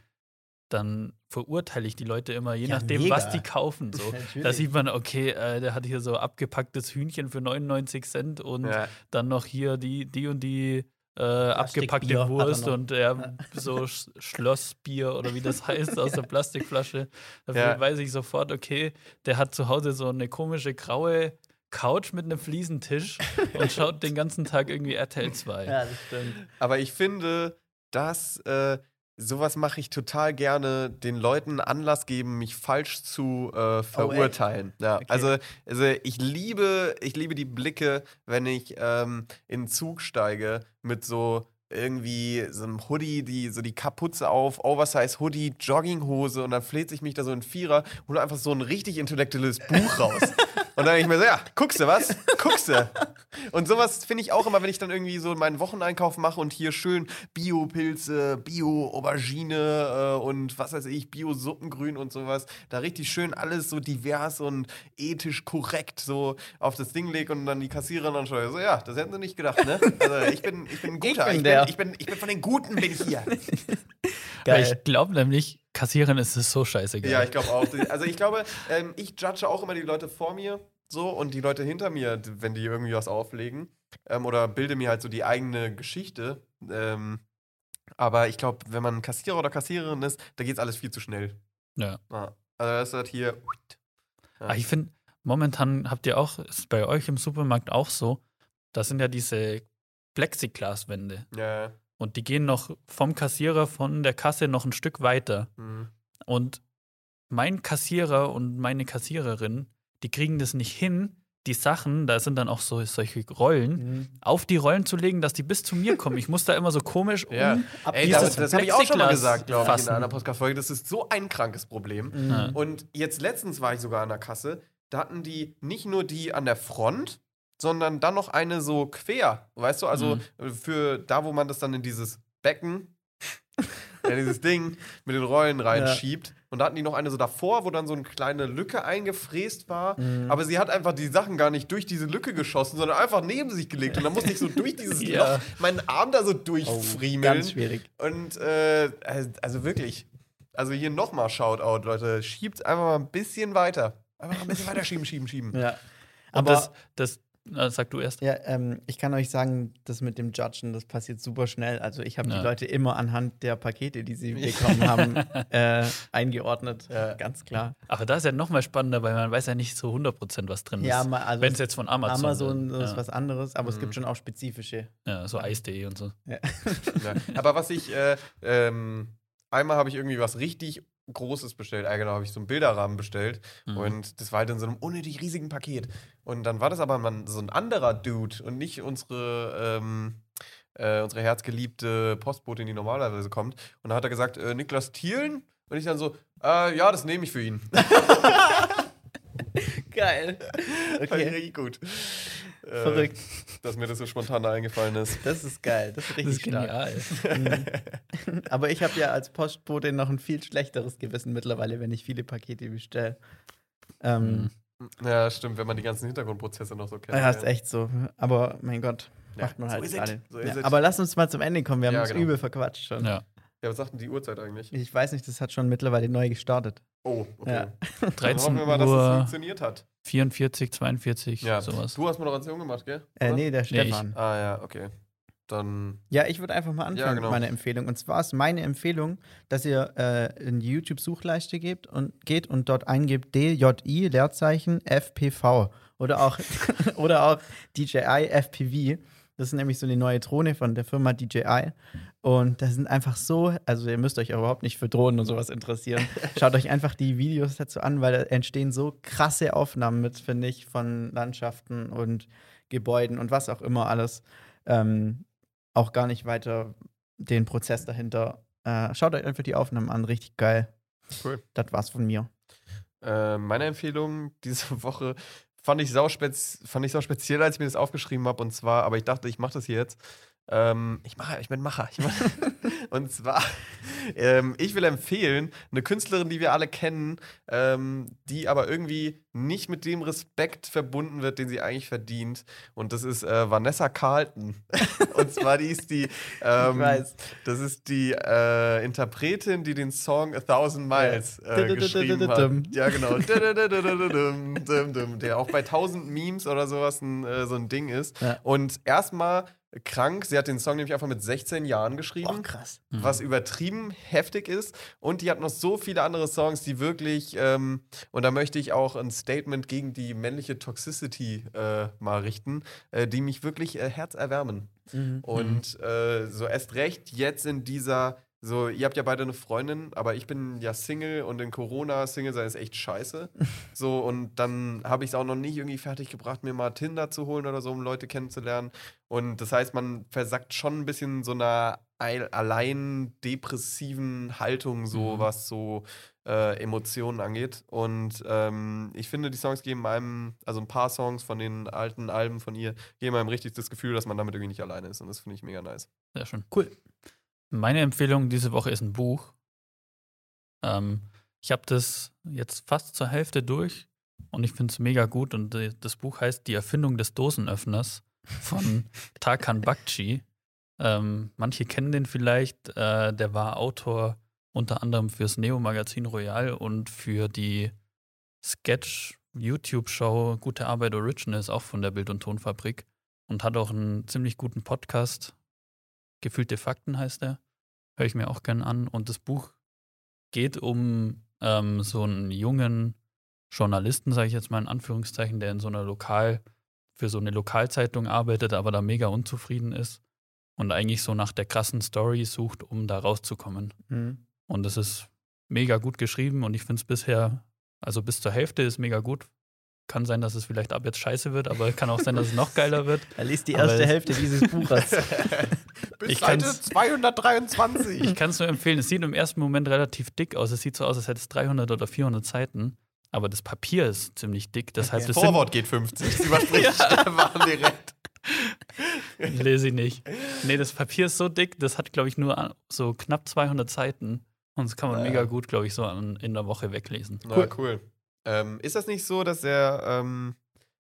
dann verurteile ich die Leute immer, je Ja, nachdem, mega. was die kaufen. So. Da sieht man, okay, äh, der hat hier so abgepacktes Hühnchen für 99 Cent und ja. dann noch hier die, die und die äh, abgepackte Wurst und äh, so Sch Schlossbier oder wie das heißt aus der Plastikflasche. Dafür Ja. weiß ich sofort, okay, der hat zu Hause so eine komische graue Couch mit einem Fliesentisch und schaut den ganzen Tag irgendwie RTL 2. ja, das stimmt. Aber ich finde, dass äh, sowas mache ich total gerne, den Leuten Anlass geben, mich falsch zu äh, verurteilen. ja, Okay. also, also ich liebe, ich liebe die Blicke, wenn ich ähm, in den Zug steige mit so irgendwie so einem Hoodie, die, so die Kapuze auf, Oversize Hoodie, Jogginghose und dann fläht sich mich da so ein Vierer und einfach so ein richtig intellektuelles Buch raus. Und dann denke ich mir so, ja, guckst du was? Guckst du? Und sowas finde ich auch immer, wenn ich dann irgendwie so meinen Wocheneinkauf mache und hier schön Bio-Pilze, Bio-Aubergine äh, und was weiß ich, Bio-Suppengrün und sowas, da richtig schön alles so divers und ethisch korrekt so auf das Ding lege und dann die Kassiererin dann schaut, so, ja, das hätten sie nicht gedacht, ne? Also ich bin, ich bin ein guter, bin ich bin, der. ich bin, ich bin von den Guten bin ich hier. Weil ich glaube nämlich, Kassiererin ist es so scheißegal. Ja, ich glaube auch. Also ich glaube, ähm, ich judge auch immer die Leute vor mir so und die Leute hinter mir, wenn die irgendwie was auflegen. Ähm, oder bilde mir halt so die eigene Geschichte. Ähm, aber ich glaube, wenn man Kassierer oder Kassiererin ist, da geht alles viel zu schnell. ja. Ja. Also das ist halt hier. Ja. Aber ich finde, momentan habt ihr auch, ist bei euch im Supermarkt auch so, das sind ja diese Plexiglaswände. Ja. Und die gehen noch vom Kassierer von der Kasse noch ein Stück weiter. Mhm. Und mein Kassierer und meine Kassiererin, die kriegen das nicht hin, die Sachen, da sind dann auch so solche Rollen, Mhm. auf die Rollen zu legen, dass die bis zu mir kommen. Ich muss da immer so komisch Ja. um. Ab Ey, das, das habe ich auch schon mal gesagt, glaube ich, in einer Podcast-Folge. Das ist so ein krankes Problem. Mhm. Ja. Und jetzt letztens war ich sogar an der Kasse. Da hatten die nicht nur die an der Front, sondern dann noch eine so quer. Weißt du, also Mhm. für da, wo man das dann in dieses Becken, ja, dieses Ding mit den Rollen reinschiebt. Und da hatten die noch eine so davor, wo dann so eine kleine Lücke eingefräst war. Mhm. Aber sie hat einfach die Sachen gar nicht durch diese Lücke geschossen, sondern einfach neben sich gelegt. Und dann musste ich so durch dieses Ja. Loch meinen Arm da so Oh, durchfriemeln. ganz schwierig. Und äh, also- also wirklich, also hier nochmal Shoutout, Leute. Schiebt einfach mal ein bisschen weiter. Einfach mal ein bisschen weiter schieben, schieben, schieben. Ja. Und Aber das, das äh, sag du erst. Ja, ähm, ich kann euch sagen, das mit dem Judgen, das passiert super schnell. Also ich habe Ja. die Leute immer anhand der Pakete, die sie bekommen haben, äh, eingeordnet. Ja. Ganz klar. Aber da ist ja noch mal spannender, weil man weiß ja nicht so 100% was drin Ja, ist. mal, also Wenn es jetzt von Amazon, Amazon ist. ist ja. was anderes, aber es Mhm. gibt schon auch spezifische. ja, so Eis.de und so. Ja. Aber was ich, äh, ähm, einmal habe ich irgendwie was richtig Großes bestellt. Ah, genau, habe ich so einen Bilderrahmen bestellt. Mhm. Und das war halt in so einem unnötig riesigen Paket. Und dann war das aber man, so ein anderer Dude und nicht unsere, ähm, äh, unsere herzgeliebte Postbotin, die normalerweise kommt. Und da hat er gesagt, äh, Niklas Thielen? Und ich dann so, äh, ja, das nehme ich für ihn. Geil. Fand ich Okay. richtig gut. Äh, Verrückt. Dass mir das so spontan eingefallen ist. Das ist geil. Das ist Das richtig ist stark. genial. Mhm. Aber ich habe ja als Postbote noch ein viel schlechteres Gewissen mittlerweile, wenn ich viele Pakete bestelle. Ähm, Mhm. Ja, stimmt, wenn man die ganzen Hintergrundprozesse noch so kennt. Ja, ist echt so. Aber mein Gott, Ja, macht man so halt ist es. alle. So ist ja, aber lass uns mal zum Ende kommen. Wir haben Ja, uns genau. übel verquatscht schon. Ja. Ja, was sagt denn die Uhrzeit eigentlich? Ich weiß nicht, das hat schon mittlerweile neu gestartet. Oh, okay. Ja. Dann 13 hoffen wir mal, dass es funktioniert hat. 44, 42, Ja. sowas. Du hast Moderation gemacht, gell? Äh, nee, der Nee, Stefan. Ah ja, okay. Dann. Ja, ich würde einfach mal anfangen Ja, genau. mit meiner Empfehlung. Und zwar ist meine Empfehlung, dass ihr äh, in die YouTube-Suchleiste geht und, geht und dort eingebt DJI Leerzeichen FPV oder auch, oder auch DJI FPV. Das ist nämlich so eine neue Drohne von der Firma DJI. Und das sind einfach so, also ihr müsst euch auch überhaupt nicht für Drohnen und sowas interessieren. Schaut euch einfach die Videos dazu an, weil da entstehen so krasse Aufnahmen mit, finde ich, von Landschaften und Gebäuden und was auch immer alles. Ähm, auch gar nicht weiter den Prozess dahinter. Äh, schaut euch einfach die Aufnahmen an, richtig geil. Cool. Das war's von mir. Äh, meine Empfehlung diese Woche fand ich sau, spez fand ich sau speziell, als ich mir das aufgeschrieben habe. Und zwar, aber ich dachte, ich mache das hier jetzt. Ähm, ich mache, ich bin Macher. Ich mach, und zwar, ähm, ich will empfehlen, eine Künstlerin, die wir alle kennen, ähm, die aber irgendwie nicht mit dem Respekt verbunden wird, den sie eigentlich verdient. Und das ist äh, Vanessa Carlton. und zwar, die ist die, ähm, das ist die äh, Interpretin, die den Song A Thousand Miles äh, geschrieben hat. Ja, genau. Der auch bei 1000 Memes oder sowas ein, äh, so ein Ding ist. Ja. Und erstmal krank, sie hat den Song nämlich einfach mit 16 Jahren geschrieben. Oh, krass. Mhm. Was übertrieben heftig ist. Und die hat noch so viele andere Songs, die wirklich, ähm, und da möchte ich auch ein Statement gegen die männliche Toxicity äh, mal richten, äh, die mich wirklich äh, herzerwärmen. Mhm. Und äh, so erst recht jetzt in dieser, so, ihr habt ja beide eine Freundin, aber ich bin ja Single und in Corona Single sein ist echt scheiße. so, und dann habe ich es auch noch nicht irgendwie fertig gebracht, mir mal Tinder zu holen oder so, um Leute kennenzulernen. Und das heißt, man versackt schon ein bisschen so einer allein depressiven Haltung, so Mhm. was so äh, Emotionen angeht. Und ähm, ich finde, die Songs geben einem, also ein paar Songs von den alten Alben von ihr, geben einem richtig das Gefühl, dass man damit irgendwie nicht alleine ist. Und das finde ich mega nice. Sehr schön. Cool. Meine Empfehlung diese Woche ist ein Buch. Ähm, ich habe das jetzt fast zur Hälfte durch und ich finde es mega gut. Und äh, das Buch heißt Die Erfindung des Dosenöffners von Tarkan Bakci. Ähm, manche kennen den vielleicht. Äh, der war Autor unter anderem fürs Neo-Magazin Royal und für die Sketch-YouTube-Show Gute Arbeit Originals, auch von der Bild- und Tonfabrik. Und hat auch einen ziemlich guten Podcast. Gefühlte Fakten heißt er. Höre ich mir auch gern an. Und das Buch geht um ähm, so einen jungen Journalisten, sage ich jetzt mal in Anführungszeichen, der in so einer Lokal, für so eine Lokalzeitung arbeitet, aber da mega unzufrieden ist und eigentlich so nach der krassen Story sucht, um da rauszukommen. Mhm. Und das ist mega gut geschrieben und ich finde es bisher, also bis zur Hälfte ist mega gut. Kann sein, dass es vielleicht ab jetzt scheiße wird, aber kann auch sein, dass es noch geiler wird. Er liest die erste Hälfte dieses Buches. Bis Ich Seite kann's- 223. Ich kann es nur empfehlen. Es sieht im ersten Moment relativ dick aus. Es sieht so aus, als hätte es 300 oder 400 Seiten. Aber das Papier ist ziemlich dick. Das heißt, Das Vorwort geht 50. Sie überspricht Stefan direkt. lese ich nicht. Nee, das Papier ist so dick, das hat, glaube ich, nur so knapp 200 Seiten. Und das kann man Ja. mega gut, glaube ich, so an, in der Woche weglesen. Na, cool. cool. Ähm, ist das nicht so, dass der, ähm,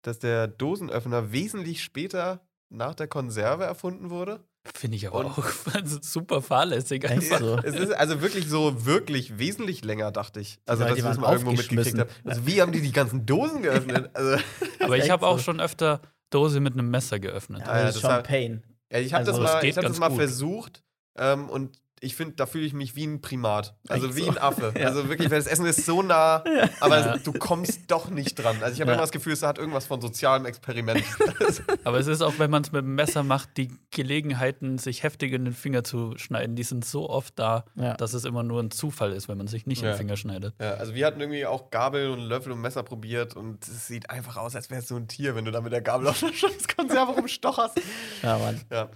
dass der Dosenöffner wesentlich später nach der Konserve erfunden wurde? Finde ich aber Und- auch also super fahrlässig einfach. so? Es ist also wirklich so, wirklich wesentlich länger, dachte ich. Also, Ja, dass ich das mal irgendwo mitgekriegt habe. Also, wie haben die die ganzen Dosen geöffnet? Also, Aber ich habe echt auch so. schon öfter Dose mit einem Messer geöffnet. Ja, ja, das ist das schon Pain. Ja, ich habe Also, das das mal, geht ich hab das mal gut. versucht ähm, und ich finde, da fühle ich mich wie ein Primat. Also Echt wie so? ein Affe. Ja. Also wirklich, weil das Essen ist so nah, aber Ja. du kommst doch nicht dran. Also ich habe Ja. immer das Gefühl, es hat irgendwas von sozialem Experiment. Aber es ist auch, wenn man es mit dem Messer macht, die Gelegenheiten, sich heftig in den Finger zu schneiden, die sind so oft da, Ja. dass es immer nur ein Zufall ist, wenn man sich nicht in Ja. den Finger schneidet. ja, also wir hatten irgendwie auch Gabel und Löffel und Messer probiert und es sieht einfach aus, als wäre es so ein Tier, wenn du da mit der Gabel auf der Scheißkonserve rumstocherst. Ja, Mann. Ja.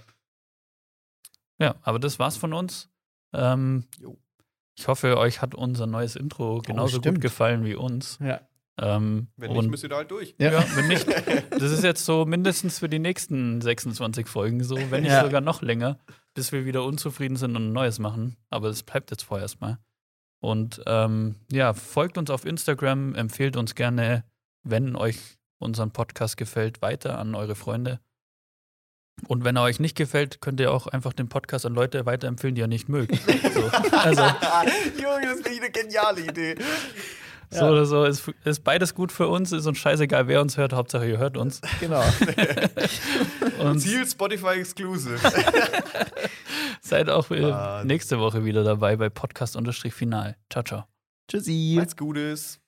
Ja, aber das war's von uns. Ähm, Jo. ich hoffe, euch hat unser neues Intro genauso gut stimmt. gefallen wie uns. Ja. Ähm, Wenn nicht, und müsst ihr da halt durch. ja. wenn nicht, das ist jetzt so mindestens für die nächsten 26 Folgen so, wenn nicht Ja. sogar noch länger, bis wir wieder unzufrieden sind und ein neues machen. Aber das bleibt jetzt vorerst mal. Und ähm, ja, folgt uns auf Instagram, empfehlt uns gerne, wenn euch unseren Podcast gefällt, weiter an eure Freunde. Und wenn er euch nicht gefällt, könnt ihr auch einfach den Podcast an Leute weiterempfehlen, die ihr nicht mögt. So, also, Junge, das finde ich eine geniale Idee. so oder so ist, ist beides gut für uns, ist uns scheißegal, wer uns hört, Hauptsache ihr hört uns. Genau. Und Ziel Spotify Exclusive. seid auch äh, Mann. nächste Woche wieder dabei bei Podcast-Final. Ciao, ciao. Tschüssi. Macht's Gutes.